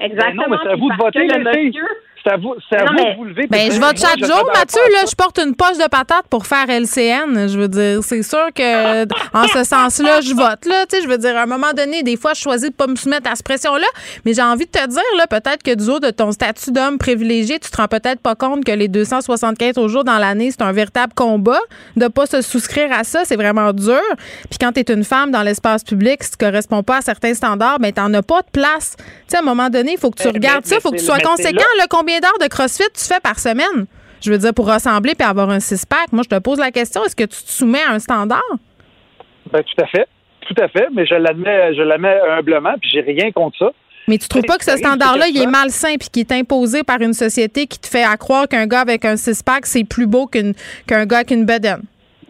Exactement. non, mais c'est à vous de voter, les filles. C'est à vous, c'est à vous de vous lever. Ben, je vote chaque jour, Mathieu. Là, je porte une poche de patate pour faire LCN. Je veux dire, c'est sûr que en ce sens-là, je vote. Là, tu sais, je veux dire, à un moment donné, des fois, je choisis de pas me soumettre à cette pression-là. Mais j'ai envie de te dire, là, peut-être que du haut de ton statut d'homme privilégié, tu te rends peut-être pas compte que les 275 au jour dans l'année, c'est un véritable combat. De pas se souscrire à ça, c'est vraiment dur. Puis quand tu es une femme dans l'espace public, si tu corresponds pas à certains standards, ben t'en as pas de place. Tu sais, à un moment donné, il faut que tu regardes ça, il faut que tu sois conséquent. Là, combien d'heures de CrossFit tu fais par semaine? Je veux dire, pour ressembler puis avoir un six-pack. Moi, je te pose la question, est-ce que tu te soumets à un standard? Ben, tout à fait. Tout à fait, mais je l'admets, je l'admets humblement, puis j'ai rien contre ça. Mais tu trouves pas que ce standard-là, il est malsain puis qui est imposé par une société qui te fait croire qu'un gars avec un six-pack, c'est plus beau qu'un gars avec une bedaine?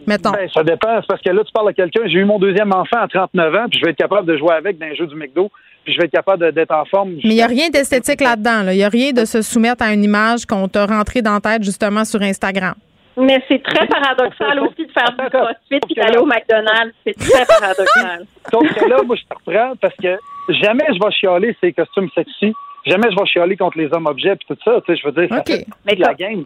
Mettons? Ben, ça dépend. parce que là, tu parles à quelqu'un. J'ai eu mon deuxième enfant à 39 ans, puis je vais être capable de jouer avec dans un jeu du McDo je vais être capable d'être en forme. Mais il n'y a rien d'esthétique là-dedans. Il n'y a rien de se soumettre à une image qu'on t'a rentrée dans la tête justement sur Instagram. Mais c'est très paradoxal aussi de faire du crossfit et d'aller au McDonald's. C'est très paradoxal. Sauf que là, moi, je te reprends parce que jamais je vais chialer ces costumes sexy. Jamais je vais chialer contre les hommes objets et tout ça. Tu sais, je veux dire, ça fait la game.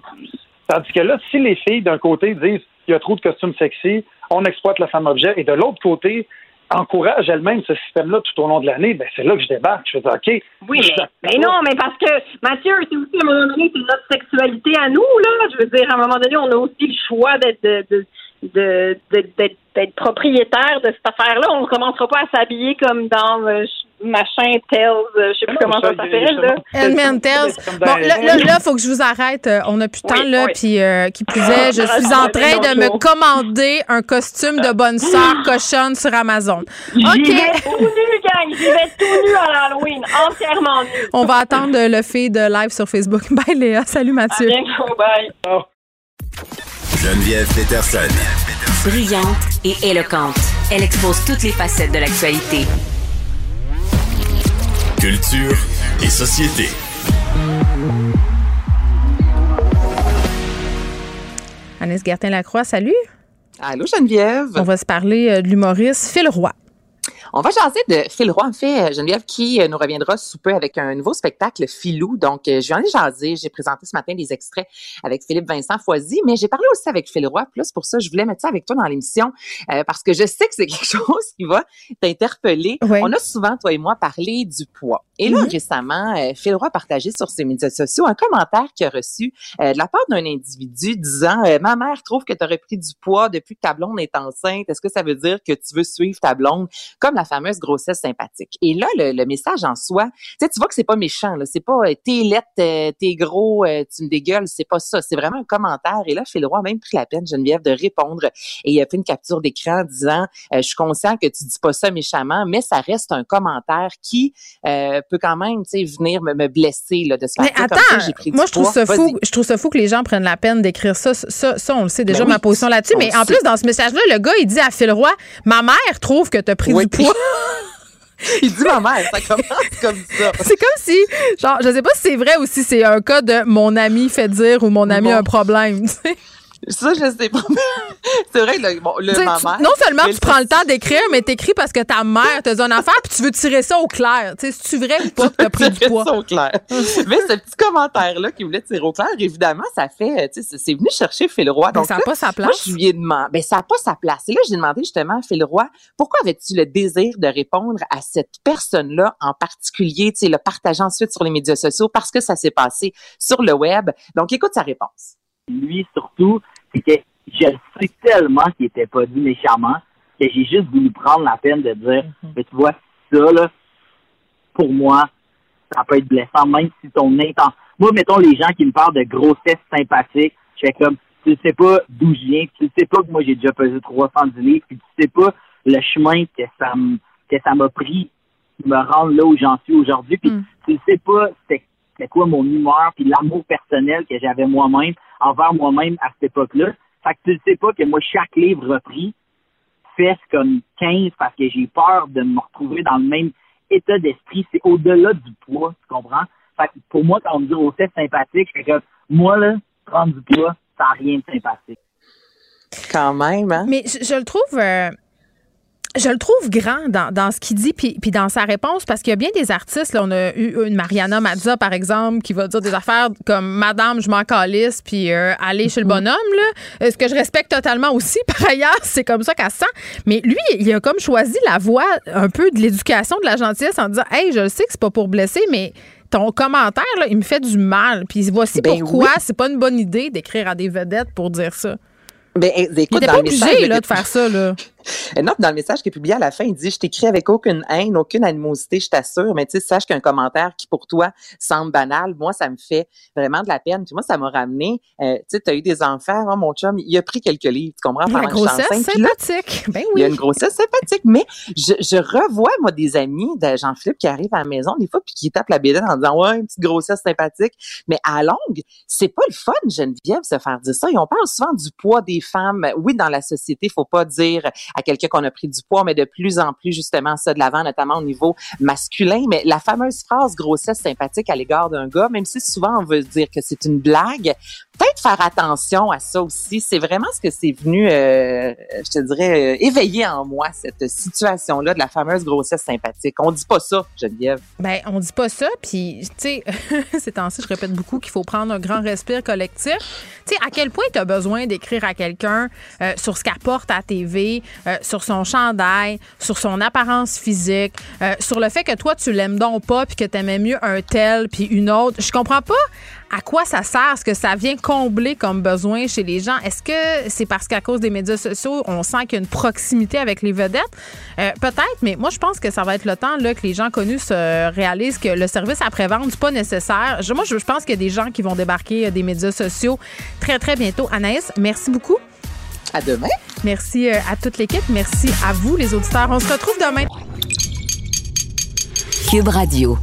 Tandis que là, si les filles, d'un côté, disent il y a trop de costumes sexy, on exploite la femme objet, et de l'autre côté, encourage elle-même ce système-là tout au long de l'année, ben c'est là que je débarque. Je fais OK. Oui, mais, non, mais parce que, Mathieu, c'est aussi à un moment donné, c'est notre sexualité à nous, là. Je veux dire, à un moment donné, on a aussi le choix d'être de, de, d'être propriétaire de cette affaire-là. On ne commencera pas à s'habiller comme dans euh, machin Tells, euh, je sais plus comment ça s'appelle. là. Elman Tells. Bon, là, il faut que je vous arrête. Euh, on n'a plus de temps, là. Puis, qui plus est, je suis en train de me commander un costume de bonne sœur cochonne sur Amazon. OK. Vais tout nu, gang. J'y vais tout nu à l'Halloween. Entièrement nu. On va attendre le fait de live sur Facebook. Bye, Léa. Salut, Mathieu. À bye. Geneviève Peterson. Brillante et éloquente. Elle expose toutes les facettes de l'actualité. Culture et société. Annès Gertin-Lacroix, salut. Allô, Geneviève. On va se parler euh, de l'humoriste Phil Roy. On va jaser de Phil Roy, en fait, euh, Geneviève, qui euh, nous reviendra sous peu avec un nouveau spectacle, Philou. Donc, euh, je viens ai jasé. J'ai présenté ce matin des extraits avec Philippe Vincent Foisy, mais j'ai parlé aussi avec Phil Roy. Plus pour ça, je voulais mettre ça avec toi dans l'émission parce que je sais que c'est quelque chose qui va t'interpeller. On a souvent, toi et moi, parlé du poids. Et là, mm-hmm. récemment, Phil Roy a partagé sur ses médias sociaux un commentaire qu'il a reçu de la part d'un individu disant Ma mère trouve que tu aurais pris du poids depuis que ta blonde est enceinte. Est-ce que ça veut dire que tu veux suivre ta blonde comme la fameuse grossesse sympathique. Et là, le, message en soi, tu sais, tu vois que c'est pas méchant, là. C'est pas euh, t'es lettre, euh, t'es gros, euh, tu me dégueules. C'est pas ça. C'est vraiment un commentaire. Et là, Phil Roy a même pris la peine, Geneviève, de répondre. Et il a fait une capture d'écran disant, je suis conscient que tu dis pas ça méchamment, mais ça reste un commentaire qui peut quand même, tu sais, venir me, blesser, là, de se faire mais attends, pris moi, je trouve ça fou. Je trouve ça fou que les gens prennent la peine d'écrire ça. Ça, ça, on le sait déjà, ben ma position là-dessus. Mais en plus, dans ce message-là, le gars, il dit à Phil Roy, ma mère trouve que tu as pris du poids. Il dit ma mère, ça commence comme ça. C'est comme si, genre, je sais pas si c'est vrai ou si c'est un cas de mon ami fait dire ou mon ami a un problème. Ça, je sais pas. c'est vrai, le, bon, le maman. Non seulement tu prends le temps d'écrire, mais t'écris parce que ta mère te dit une affaire puis tu veux tirer ça au clair. Tu sais, c'est vrai ou pas que t'as pris du poids? ça au clair. mais ce petit commentaire-là qui voulait tirer au clair, évidemment, ça fait, tu sais, c'est venu chercher Phil Roy. Donc, ça n'a pas sa place. Moi, je lui ai demandé, ben, ça n'a pas sa place. Et là, j'ai demandé justement à Phil Roy, pourquoi avais-tu le désir de répondre à cette personne-là en particulier, tu sais, le partager ensuite sur les médias sociaux parce que ça s'est passé sur le web? Donc, écoute sa réponse. Lui, surtout, c'est que je sais tellement qu'il était pas dit méchamment que j'ai juste voulu prendre la peine de dire, mhm. mais tu vois, ça, là, pour moi, ça peut être blessant, même si ton intention. Moi, mettons les gens qui me parlent de grossesse sympathique, je fais comme, tu sais pas d'où je viens, tu sais pas que moi j'ai déjà pesé 310 livres, puis tu sais pas le chemin que ça que ça m'a pris me rendre là où j'en suis aujourd'hui, puis mm. tu sais pas c'était quoi mon humeur, puis l'amour personnel que j'avais moi-même envers moi-même à cette époque-là. Fait que tu ne sais pas que moi, chaque livre repris fait comme 15 parce que j'ai peur de me retrouver dans le même état d'esprit. C'est au-delà du poids, tu comprends? Fait que pour moi, quand on me dit oh, c'est sympathique, je fais que moi, là, prendre du poids, ça n'a rien de sympathique. Quand même, hein? Mais je, le trouve. Euh, je le trouve grand dans, dans ce qu'il dit puis, puis dans sa réponse parce qu'il y a bien des artistes. Là, on a eu une Mariana Mazza, par exemple, qui va dire des affaires comme Madame, je m'en calisse, puis euh, aller chez le bonhomme. Là. Euh, ce que je respecte totalement aussi, par ailleurs, c'est comme ça qu'elle sent. Mais lui, il a comme choisi la voie un peu de l'éducation, de la gentillesse en disant Hey, je sais que c'est pas pour blesser, mais ton commentaire, là, il me fait du mal. Puis voici ben pourquoi c'est pas une bonne idée d'écrire à des vedettes pour dire ça. Ben, écoute, il était pas obligé là, de faire ça. Là. Non, dans le message qui est publié à la fin, il dit Je t'écris avec aucune haine, aucune animosité, je t'assure, mais tu sais, sache qu'un commentaire qui pour toi semble banal, moi, ça me fait vraiment de la peine. Puis moi, ça m'a ramené. Euh, tu sais, tu as eu des enfants, hein, mon chum, il a pris quelques livres, tu comprends? Pendant la grossesse sympathique. ben oui. Il y a une grossesse sympathique, mais je, je revois, moi, des amis de Jean-Philippe qui arrivent à la maison des fois, puis qui tapent la bédaine en disant Ouais, une petite grossesse sympathique. Mais à longue, c'est pas le fun, Geneviève, se faire dire ça. Et on parle souvent du poids des femmes. Oui, dans la société, faut pas dire à quelqu'un qu'on a pris du poids, mais de plus en plus justement ça de l'avant, notamment au niveau masculin. Mais la fameuse phrase grossesse sympathique à l'égard d'un gars, même si souvent on veut dire que c'est une blague, peut-être faire attention à ça aussi. C'est vraiment ce que c'est venu, euh, je te dirais, euh, éveiller en moi cette situation-là de la fameuse grossesse sympathique. On dit pas ça, Geneviève. Ben, on dit pas ça. Puis, tu sais, ces temps-ci, je répète beaucoup qu'il faut prendre un grand respire collectif. Tu sais, à quel point tu as besoin d'écrire à quelqu'un euh, sur ce qu'apporte à TV, sur son chandail, sur son apparence physique, sur le fait que toi, tu l'aimes donc pas, puis que tu aimais mieux un tel, puis une autre. Je comprends pas à quoi ça sert? ce que ça vient combler comme besoin chez les gens? Est-ce que c'est parce qu'à cause des médias sociaux, on sent qu'il y a une proximité avec les vedettes? Euh, peut-être, mais moi, je pense que ça va être le temps là, que les gens connus se réalisent que le service après-vente, n'est pas nécessaire. moi, je, pense qu'il y a des gens qui vont débarquer euh, des médias sociaux très, très bientôt. Anaïs, merci beaucoup. À demain. Merci euh, à toute l'équipe. Merci à vous, les auditeurs. On se retrouve demain. Cube Radio.